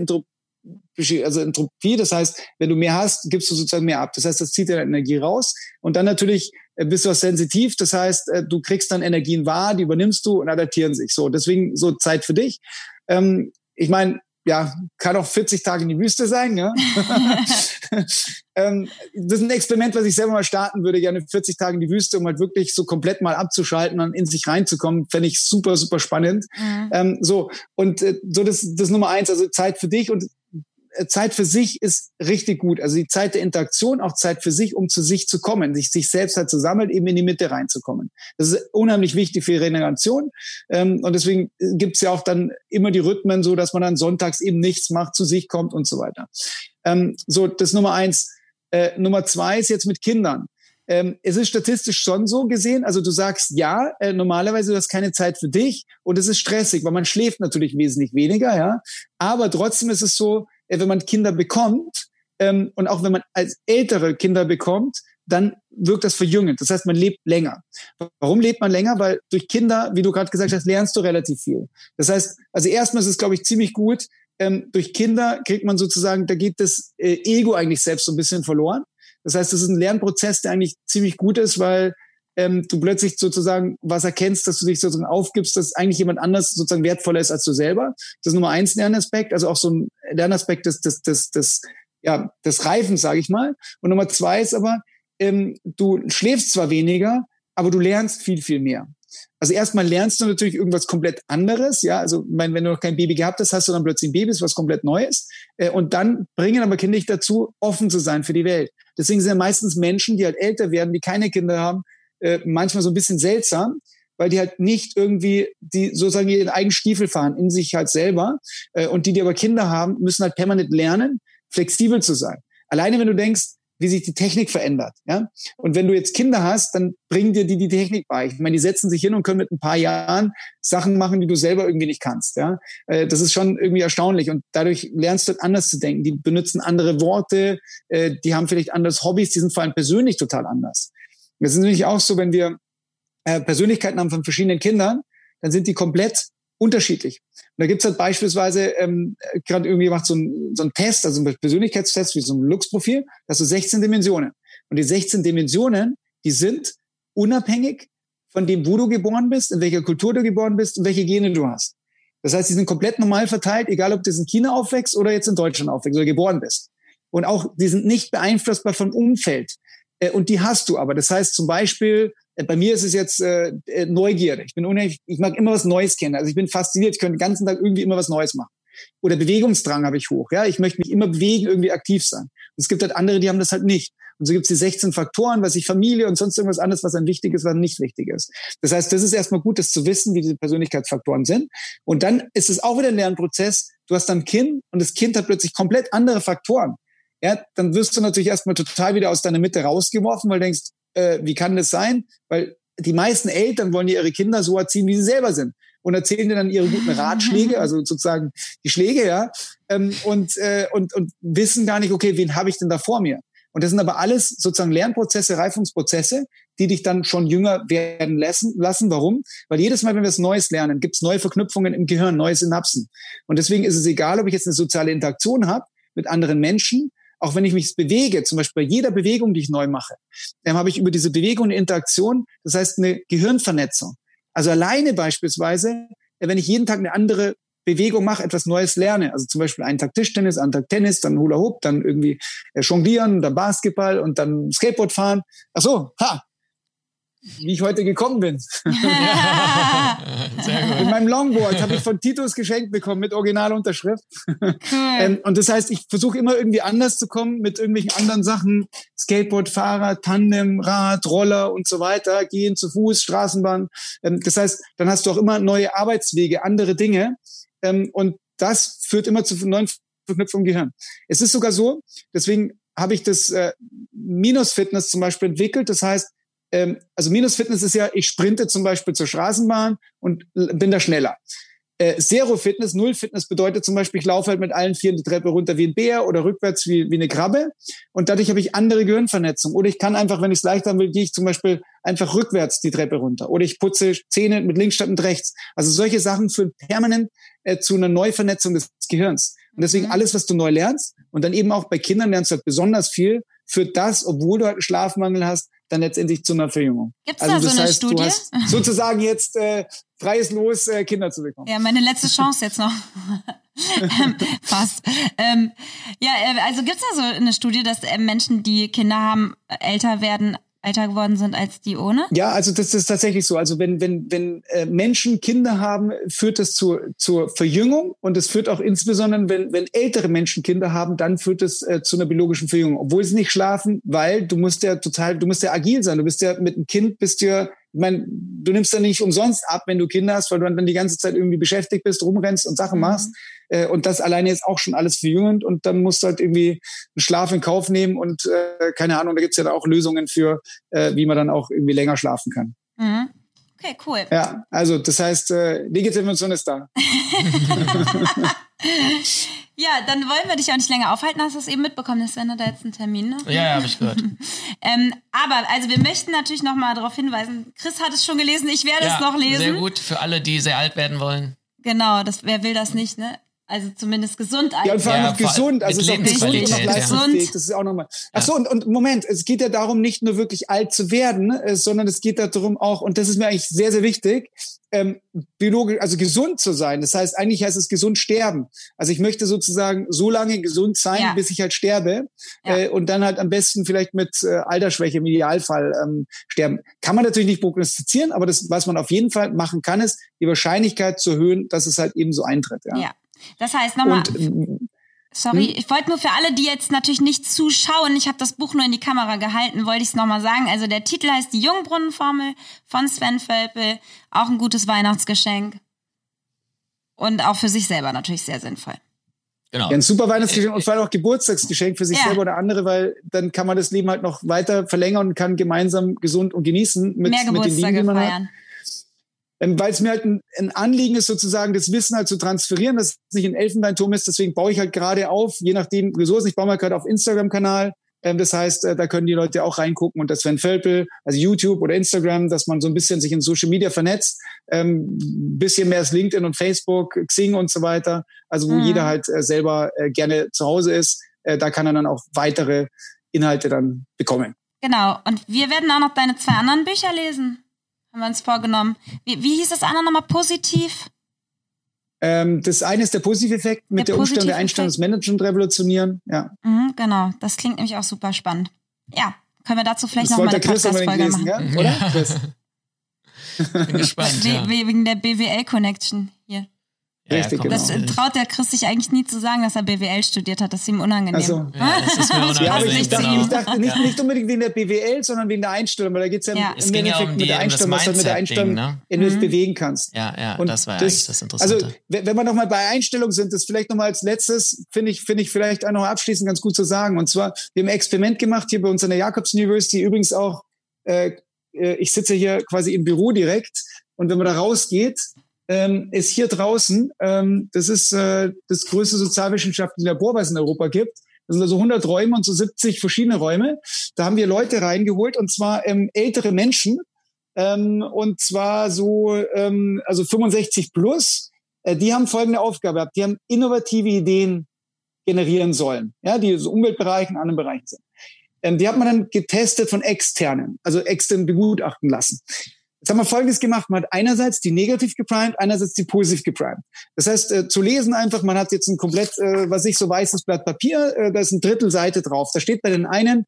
[SPEAKER 3] also Entropie, das heißt, wenn du mehr hast, gibst du sozusagen mehr ab. Das heißt, das zieht deine Energie raus. Und dann natürlich bist du auch sensitiv, das heißt, äh, du kriegst dann Energien wahr, die übernimmst du und adaptieren sich. So, deswegen so Zeit für dich. Ähm, ich meine, ja, kann auch 40 Tage in die Wüste sein. Ja? ähm, das ist ein Experiment, was ich selber mal starten würde, gerne 40 Tage in die Wüste, um halt wirklich so komplett mal abzuschalten und in sich reinzukommen. Fände ich super, super spannend. Mhm. Ähm, so, und äh, so das, das Nummer eins, also Zeit für dich und äh, Zeit für sich ist richtig gut. Also die Zeit der Interaktion, auch Zeit für sich, um zu sich zu kommen, sich, sich selbst halt zu sammeln, eben in die Mitte reinzukommen. Das ist unheimlich wichtig für Regeneration. Ähm, und deswegen gibt's ja auch dann immer die Rhythmen, so dass man dann sonntags eben nichts macht, zu sich kommt und so weiter. Ähm, so, das Nummer eins. Äh, Nummer zwei ist jetzt mit Kindern. Ähm, es ist statistisch schon so gesehen, also du sagst ja, äh, normalerweise du hast keine Zeit für dich und es ist stressig, weil man schläft natürlich wesentlich weniger, ja. Aber trotzdem ist es so, äh, wenn man Kinder bekommt ähm, und auch wenn man als ältere Kinder bekommt, dann wirkt das verjüngend. Das heißt, man lebt länger. Warum lebt man länger? Weil durch Kinder, wie du gerade gesagt hast, lernst du relativ viel. Das heißt, also erstmal ist es, glaube ich, ziemlich gut. Ähm, durch Kinder kriegt man sozusagen, da geht das äh, Ego eigentlich selbst so ein bisschen verloren. Das heißt, das ist ein Lernprozess, der eigentlich ziemlich gut ist, weil ähm, du plötzlich sozusagen was erkennst, dass du dich sozusagen aufgibst, dass eigentlich jemand anders sozusagen wertvoller ist als du selber. Das ist Nummer eins Lernaspekt, also auch so ein Lernaspekt des, des, des, des, ja, des Reifens, sage ich mal. Und Nummer zwei ist aber, ähm, du schläfst zwar weniger, aber du lernst viel, viel mehr. Also erstmal lernst du natürlich irgendwas komplett anderes, ja. Also, mein, wenn du noch kein Baby gehabt hast, hast du dann plötzlich ein Baby, ist was komplett Neues. Äh, und dann bringen aber Kinder dich dazu, offen zu sein für die Welt. Deswegen sind ja meistens Menschen, die halt älter werden, die keine Kinder haben, äh, manchmal so ein bisschen seltsam, weil die halt nicht irgendwie die sozusagen ihren eigenen Stiefel fahren in sich halt selber äh, und die, die aber Kinder haben, müssen halt permanent lernen, flexibel zu sein. Alleine wenn du denkst, wie sich die Technik verändert, ja. Und wenn du jetzt Kinder hast, dann bringen dir die die Technik bei. Ich meine, die setzen sich hin und können mit ein paar Jahren Sachen machen, die du selber irgendwie nicht kannst, ja. Äh, das ist schon irgendwie erstaunlich und dadurch lernst du anders zu denken. Die benutzen andere Worte, äh, die haben vielleicht anderes Hobbys, die sind vor allem persönlich total anders. Das ist nämlich auch so, wenn wir äh, Persönlichkeiten haben von verschiedenen Kindern, dann sind die komplett unterschiedlich. Und da gibt's halt beispielsweise, ähm, gerade irgendwie macht so ein, so ein Test, also ein Persönlichkeitstest wie so ein Lux-Profil, das so 16 Dimensionen. Und die 16 Dimensionen, die sind unabhängig von dem, wo du geboren bist, in welcher Kultur du geboren bist und welche Gene du hast. Das heißt, die sind komplett normal verteilt, egal ob du in China aufwächst oder jetzt in Deutschland aufwächst oder geboren bist. Und auch, die sind nicht beeinflussbar vom Umfeld. Äh, und die hast du aber. Das heißt zum Beispiel, äh, bei mir ist es jetzt äh, äh, Neugierde. Ich bin unheimlich, ich mag immer was Neues kennen. Also ich bin fasziniert, ich könnte den ganzen Tag irgendwie immer was Neues machen. Oder Bewegungsdrang habe ich hoch. Ja, ich möchte mich immer bewegen, irgendwie aktiv sein. Und es gibt halt andere, die haben das halt nicht. Und so gibt es die 16 Faktoren, was ich Familie und sonst irgendwas anderes, was ein wichtig ist, was nicht wichtig ist. Das heißt, das ist erstmal gut, das zu wissen, wie diese Persönlichkeitsfaktoren sind. Und dann ist es auch wieder ein Lernprozess. Du hast dann ein Kind und das Kind hat plötzlich komplett andere Faktoren ja, dann wirst du natürlich erstmal total wieder aus deiner Mitte rausgeworfen, weil du denkst, äh, wie kann das sein? Weil die meisten Eltern wollen ihre Kinder so erziehen, wie sie selber sind und erzählen dir dann ihre guten Ratschläge, also sozusagen die Schläge, ja, ähm, und, äh, und, und wissen gar nicht, okay, wen habe ich denn da vor mir? Und das sind aber alles sozusagen Lernprozesse, Reifungsprozesse, die dich dann schon jünger werden lassen. lassen. Warum? Weil jedes Mal, wenn wir was Neues lernen, gibt es neue Verknüpfungen im Gehirn, neue Synapsen. Und deswegen ist es egal, ob ich jetzt eine soziale Interaktion habe mit anderen Menschen auch wenn ich mich bewege, zum Beispiel bei jeder Bewegung, die ich neu mache, dann habe ich über diese Bewegung eine Interaktion, das heißt eine Gehirnvernetzung. Also alleine beispielsweise, wenn ich jeden Tag eine andere Bewegung mache, etwas Neues lerne. Also zum Beispiel einen Tag Tischtennis, einen Tag Tennis, dann Hula Hoop, dann irgendwie äh, Jonglieren, dann Basketball und dann Skateboard fahren. Ach so, ha, wie ich heute gekommen bin. Ja. Mit meinem Longboard habe ich von Titus geschenkt bekommen mit Originalunterschrift. Cool. ähm, und das heißt, ich versuche immer irgendwie anders zu kommen mit irgendwelchen anderen Sachen. Skateboard, Fahrrad, Tandem, Rad, Roller und so weiter. Gehen zu Fuß, Straßenbahn. Ähm, das heißt, dann hast du auch immer neue Arbeitswege, andere Dinge. Ähm, und das führt immer zu neuen Verknüpfungen im Gehirn. Es ist sogar so, deswegen habe ich das äh, Minus-Fitness zum Beispiel entwickelt. Das heißt, ähm, also Minus-Fitness ist ja, ich sprinte zum Beispiel zur Straßenbahn und bin da schneller. Äh, Zero-Fitness, Null-Fitness bedeutet zum Beispiel, ich laufe halt mit allen Vieren die Treppe runter wie ein Bär oder rückwärts wie, wie eine Krabbe. Und dadurch habe ich andere Gehirnvernetzung. Oder ich kann einfach, wenn ich es leicht haben will, gehe ich zum Beispiel einfach rückwärts die Treppe runter. Oder ich putze Zähne mit links statt mit rechts. Also solche Sachen führen permanent äh, zu einer Neuvernetzung des Gehirns. Und deswegen mhm. alles, was du neu lernst, und dann eben auch bei Kindern lernst du halt besonders viel, führt das, obwohl du halt einen Schlafmangel hast, dann letztendlich zu einer Verjüngung.
[SPEAKER 2] Gibt es also da so eine heißt, Studie? Du
[SPEAKER 3] hast sozusagen jetzt äh, freies Los, äh, Kinder zu bekommen.
[SPEAKER 2] Ja, meine letzte Chance jetzt noch. Fast. Ähm, ja, äh, also gibt's da so eine Studie, dass äh, Menschen, die Kinder haben, älter werden älter geworden sind als die ohne?
[SPEAKER 3] Ja, also das ist tatsächlich so. Also wenn, wenn, wenn äh, Menschen Kinder haben, führt das zur, zur Verjüngung und es führt auch insbesondere, wenn, wenn ältere Menschen Kinder haben, dann führt es äh, zu einer biologischen Verjüngung. Obwohl sie nicht schlafen, weil du musst ja total, du musst ja agil sein. Du bist ja mit einem Kind, bist ja ich meine, du nimmst ja nicht umsonst ab, wenn du Kinder hast, weil du dann die ganze Zeit irgendwie beschäftigt bist, rumrennst und Sachen mhm. machst. Äh, und das alleine ist auch schon alles verjüngend und dann musst du halt irgendwie einen Schlaf in Kauf nehmen und äh, keine Ahnung, da gibt's ja da auch Lösungen für, äh, wie man dann auch irgendwie länger schlafen kann.
[SPEAKER 2] Mhm. Okay, cool.
[SPEAKER 3] Ja, also das heißt, äh, Legitimation ist da.
[SPEAKER 2] Ja, dann wollen wir dich auch nicht länger aufhalten. Hast du es eben mitbekommen, Sven hat da jetzt einen Termin. Ne?
[SPEAKER 1] Ja, ja, habe ich gehört.
[SPEAKER 2] ähm, aber, also wir möchten natürlich noch mal darauf hinweisen, Chris hat es schon gelesen, ich werde ja, es noch lesen.
[SPEAKER 1] Sehr gut, für alle, die sehr alt werden wollen.
[SPEAKER 2] Genau, das, wer will das nicht, ne? Also zumindest gesund
[SPEAKER 3] alt. Ja, und vor allem ja, gesund. Also es ist auch gesund und auch leistungsfähig. Das ist auch nochmal. Ach so, und, und Moment, es geht ja darum, nicht nur wirklich alt zu werden, äh, sondern es geht darum auch, und das ist mir eigentlich sehr, sehr wichtig, ähm, biologisch, also gesund zu sein. Das heißt, eigentlich heißt es gesund sterben. Also ich möchte sozusagen so lange gesund sein, ja. bis ich halt sterbe ja. äh, und dann halt am besten vielleicht mit äh, Altersschwäche im Idealfall ähm, sterben. Kann man natürlich nicht prognostizieren, aber das, was man auf jeden Fall machen kann, ist die Wahrscheinlichkeit zu erhöhen, dass es halt eben so eintritt. Ja.
[SPEAKER 2] ja. Das heißt nochmal. Sorry, hm? ich wollte nur für alle, die jetzt natürlich nicht zuschauen, ich habe das Buch nur in die Kamera gehalten, wollte ich es nochmal sagen. Also der Titel heißt Die Jungbrunnenformel von Sven Völpel. Auch ein gutes Weihnachtsgeschenk. Und auch für sich selber natürlich sehr sinnvoll.
[SPEAKER 3] Genau. Ja, ein super Weihnachtsgeschenk und vor allem auch Geburtstagsgeschenk für sich ja. selber oder andere, weil dann kann man das Leben halt noch weiter verlängern und kann gemeinsam gesund und genießen mit,
[SPEAKER 2] Mehr
[SPEAKER 3] mit den
[SPEAKER 2] Lieben, die man feiern. hat
[SPEAKER 3] ähm, weil es mir halt ein, ein, Anliegen ist, sozusagen das Wissen halt zu transferieren, dass es nicht ein Elfenbeinturm ist. Deswegen baue ich halt gerade auf, je nachdem Ressourcen. Ich baue mal gerade auf Instagram-Kanal. Ähm, das heißt, äh, da können die Leute auch reingucken und das Sven Völpel, also YouTube oder Instagram, dass man so ein bisschen sich in Social Media vernetzt. Ähm, bisschen mehr als LinkedIn und Facebook, Xing und so weiter. Also wo mhm. jeder halt äh, selber äh, gerne zu Hause ist. Äh, da kann er dann auch weitere Inhalte dann bekommen.
[SPEAKER 2] Genau. Und wir werden auch noch deine zwei anderen Bücher lesen. Haben wir uns vorgenommen. Wie, wie hieß das andere nochmal? Positiv?
[SPEAKER 3] Ähm, das eine ist der Positiveffekt mit der, der Umstellung der Einstellungsmanagement revolutionieren. Ja.
[SPEAKER 2] Mhm, genau, das klingt nämlich auch super spannend. Ja, können wir dazu vielleicht nochmal eine Podcast-Folge machen.
[SPEAKER 3] Ja? Oder? Ja.
[SPEAKER 1] Bin gespannt.
[SPEAKER 2] ja. Wegen der BWL-Connection
[SPEAKER 3] Richtig,
[SPEAKER 2] genau. Das traut der Chris sich eigentlich nie zu sagen, dass er BWL studiert hat. Das ist ihm unangenehm. Also,
[SPEAKER 1] ja, das ist mir unangenehm. ja, aber
[SPEAKER 3] ich, dachte, ich dachte nicht, nicht unbedingt wegen der BWL, sondern wegen der Einstellung, weil da geht es ja, ja.
[SPEAKER 1] im Endeffekt ja um mit der Einstellung, was du mit der Einstellung
[SPEAKER 3] ne? in mhm. bewegen kannst.
[SPEAKER 1] Ja, ja, Und das war das, eigentlich das Interessante.
[SPEAKER 3] Also, wenn wir nochmal bei Einstellung sind, das vielleicht nochmal als letztes, finde ich, finde ich vielleicht auch noch abschließend ganz gut zu sagen. Und zwar, wir haben ein Experiment gemacht hier bei uns an der Jacobs University, übrigens auch, äh, äh ich sitze hier quasi im Büro direkt. Und wenn man da rausgeht, ähm, ist hier draußen, ähm, das ist äh, das größte sozialwissenschaftliche Labor, was es in Europa gibt. Das sind also 100 Räume und so 70 verschiedene Räume. Da haben wir Leute reingeholt und zwar ähm, ältere Menschen ähm, und zwar so ähm, also 65 plus. Äh, die haben folgende Aufgabe gehabt: Die haben innovative Ideen generieren sollen, ja, die so Umweltbereichen, anderen Bereichen sind. Ähm, die hat man dann getestet von externen, also extern begutachten lassen. Jetzt haben wir Folgendes gemacht. Man hat einerseits die negativ geprimed, einerseits die positiv geprimed. Das heißt, äh, zu lesen einfach, man hat jetzt ein komplett, äh, was ich so weißes Blatt Papier, äh, da ist ein Drittel Seite drauf. Da steht bei den einen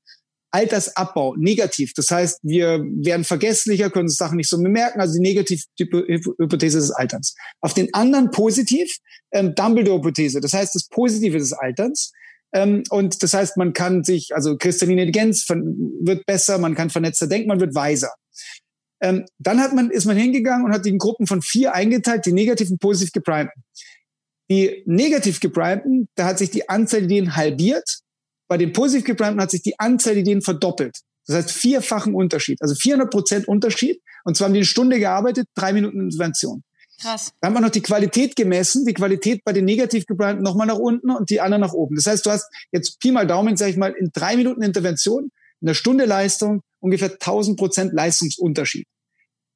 [SPEAKER 3] Altersabbau, negativ. Das heißt, wir werden vergesslicher, können uns Sachen nicht so bemerken. Also die Negativhypothese des Alterns. Auf den anderen positiv, ähm, Dumbledore-Hypothese. Das heißt, das Positive des Alterns. Ähm, und das heißt, man kann sich, also kristalline Intelligenz wird besser, man kann vernetzter denken, man wird weiser. Ähm, dann hat man, ist man hingegangen und hat die in Gruppen von vier eingeteilt, die negativ und positiv geprimten. Die negativ geprimten, da hat sich die Anzahl der Ideen halbiert. Bei den positiv geprimten hat sich die Anzahl der Ideen verdoppelt. Das heißt vierfachen Unterschied, also 400 Prozent Unterschied. Und zwar haben die eine Stunde gearbeitet, drei Minuten Intervention.
[SPEAKER 2] Krass.
[SPEAKER 3] Da haben wir noch die Qualität gemessen, die Qualität bei den negativ gebrannten nochmal nach unten und die anderen nach oben. Das heißt, du hast jetzt Pi mal Daumen, sag ich mal, in drei Minuten Intervention, in einer Stunde Leistung ungefähr 1000 Prozent Leistungsunterschied.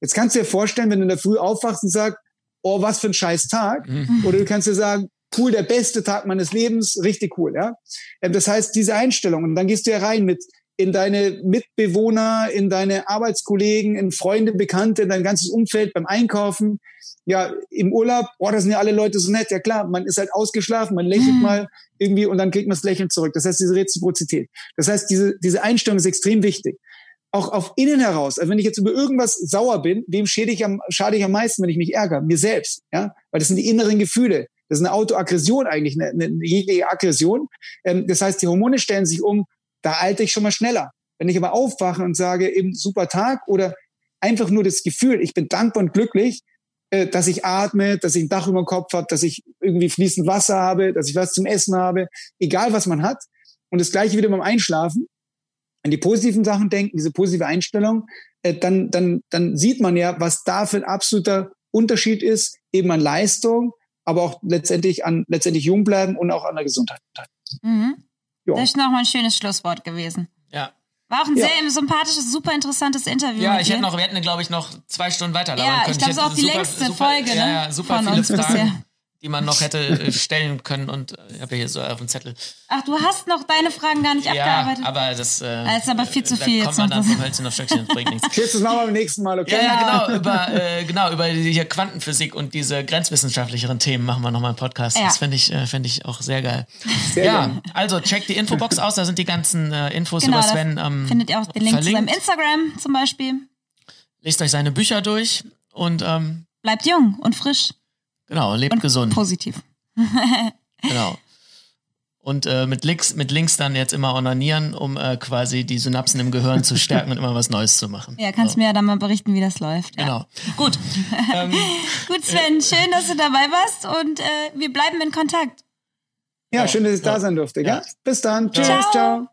[SPEAKER 3] Jetzt kannst du dir vorstellen, wenn du in der Früh aufwachst und sagst, oh, was für ein scheiß Tag. Mhm. Oder du kannst dir sagen, cool, der beste Tag meines Lebens, richtig cool, ja. Ähm, das heißt, diese Einstellung, und dann gehst du ja rein mit, in deine Mitbewohner, in deine Arbeitskollegen, in Freunde, Bekannte, in dein ganzes Umfeld beim Einkaufen. Ja, im Urlaub, boah, da sind ja alle Leute so nett. Ja klar, man ist halt ausgeschlafen, man lächelt mhm. mal irgendwie und dann kriegt man das Lächeln zurück. Das heißt, diese Reziprozität. Das heißt, diese, diese Einstellung ist extrem wichtig. Auch auf innen heraus, also wenn ich jetzt über irgendwas sauer bin, wem schäde ich am, schade ich am meisten, wenn ich mich ärgere? Mir selbst, ja, weil das sind die inneren Gefühle. Das ist eine Autoaggression eigentlich, eine, eine jegliche Aggression. Ähm, das heißt, die Hormone stellen sich um da alte ich schon mal schneller. Wenn ich aber aufwache und sage, eben super Tag oder einfach nur das Gefühl, ich bin dankbar und glücklich, äh, dass ich atme, dass ich ein Dach über dem Kopf habe, dass ich irgendwie fließend Wasser habe, dass ich was zum Essen habe, egal was man hat. Und das gleiche wieder beim Einschlafen. An die positiven Sachen denken, diese positive Einstellung, äh, dann, dann, dann sieht man ja, was da für ein absoluter Unterschied ist, eben an Leistung, aber auch letztendlich an letztendlich jung bleiben und auch an der Gesundheit.
[SPEAKER 2] Mhm. Ja. Das ist nochmal ein schönes Schlusswort gewesen.
[SPEAKER 1] Ja.
[SPEAKER 2] War auch ein ja. sehr sympathisches, super interessantes Interview.
[SPEAKER 1] Ja, ich hätte noch, wir hätten, glaube ich, noch zwei Stunden weiter
[SPEAKER 2] ja, können. Ich glaube, es ist auch die super, längste super, Folge, ne?
[SPEAKER 1] Ja, ja, super viele Fragen. Bisher die man noch hätte äh, stellen können. Und äh, ich habe ja hier so auf dem Zettel.
[SPEAKER 2] Ach, du hast noch deine Fragen gar nicht
[SPEAKER 1] ja,
[SPEAKER 2] abgearbeitet.
[SPEAKER 1] aber das, äh,
[SPEAKER 2] das ist aber viel zu viel.
[SPEAKER 1] Da kommt man dann vom Hölzchen auf Stöckchen, das bringt nichts.
[SPEAKER 3] Jetzt das machen wir beim nächsten Mal, okay?
[SPEAKER 1] Ja, ja, genau. Über, äh, genau, über die hier Quantenphysik und diese grenzwissenschaftlicheren Themen machen wir nochmal einen Podcast. Ja. Das finde ich, äh, find ich auch sehr geil. Sehr ja, geil. also checkt die Infobox aus, da sind die ganzen äh, Infos genau, über Sven. Ähm,
[SPEAKER 2] findet ihr auch den Link verlinkt. zu seinem Instagram zum Beispiel.
[SPEAKER 1] Lest euch seine Bücher durch und ähm,
[SPEAKER 2] bleibt jung und frisch.
[SPEAKER 1] Genau, lebt
[SPEAKER 2] und
[SPEAKER 1] gesund.
[SPEAKER 2] Positiv
[SPEAKER 1] genau. Und äh, mit, Links, mit Links dann jetzt immer onanieren, um äh, quasi die Synapsen im Gehirn zu stärken und immer was Neues zu machen.
[SPEAKER 2] Ja, kannst so. mir ja dann mal berichten, wie das läuft. Ja.
[SPEAKER 1] Genau. Gut.
[SPEAKER 2] ähm, Gut, Sven, schön, dass du dabei warst und äh, wir bleiben in Kontakt.
[SPEAKER 3] Ja, schön, dass ich ja. da sein durfte. Ja. Bis dann. Tschüss. ciao. ciao.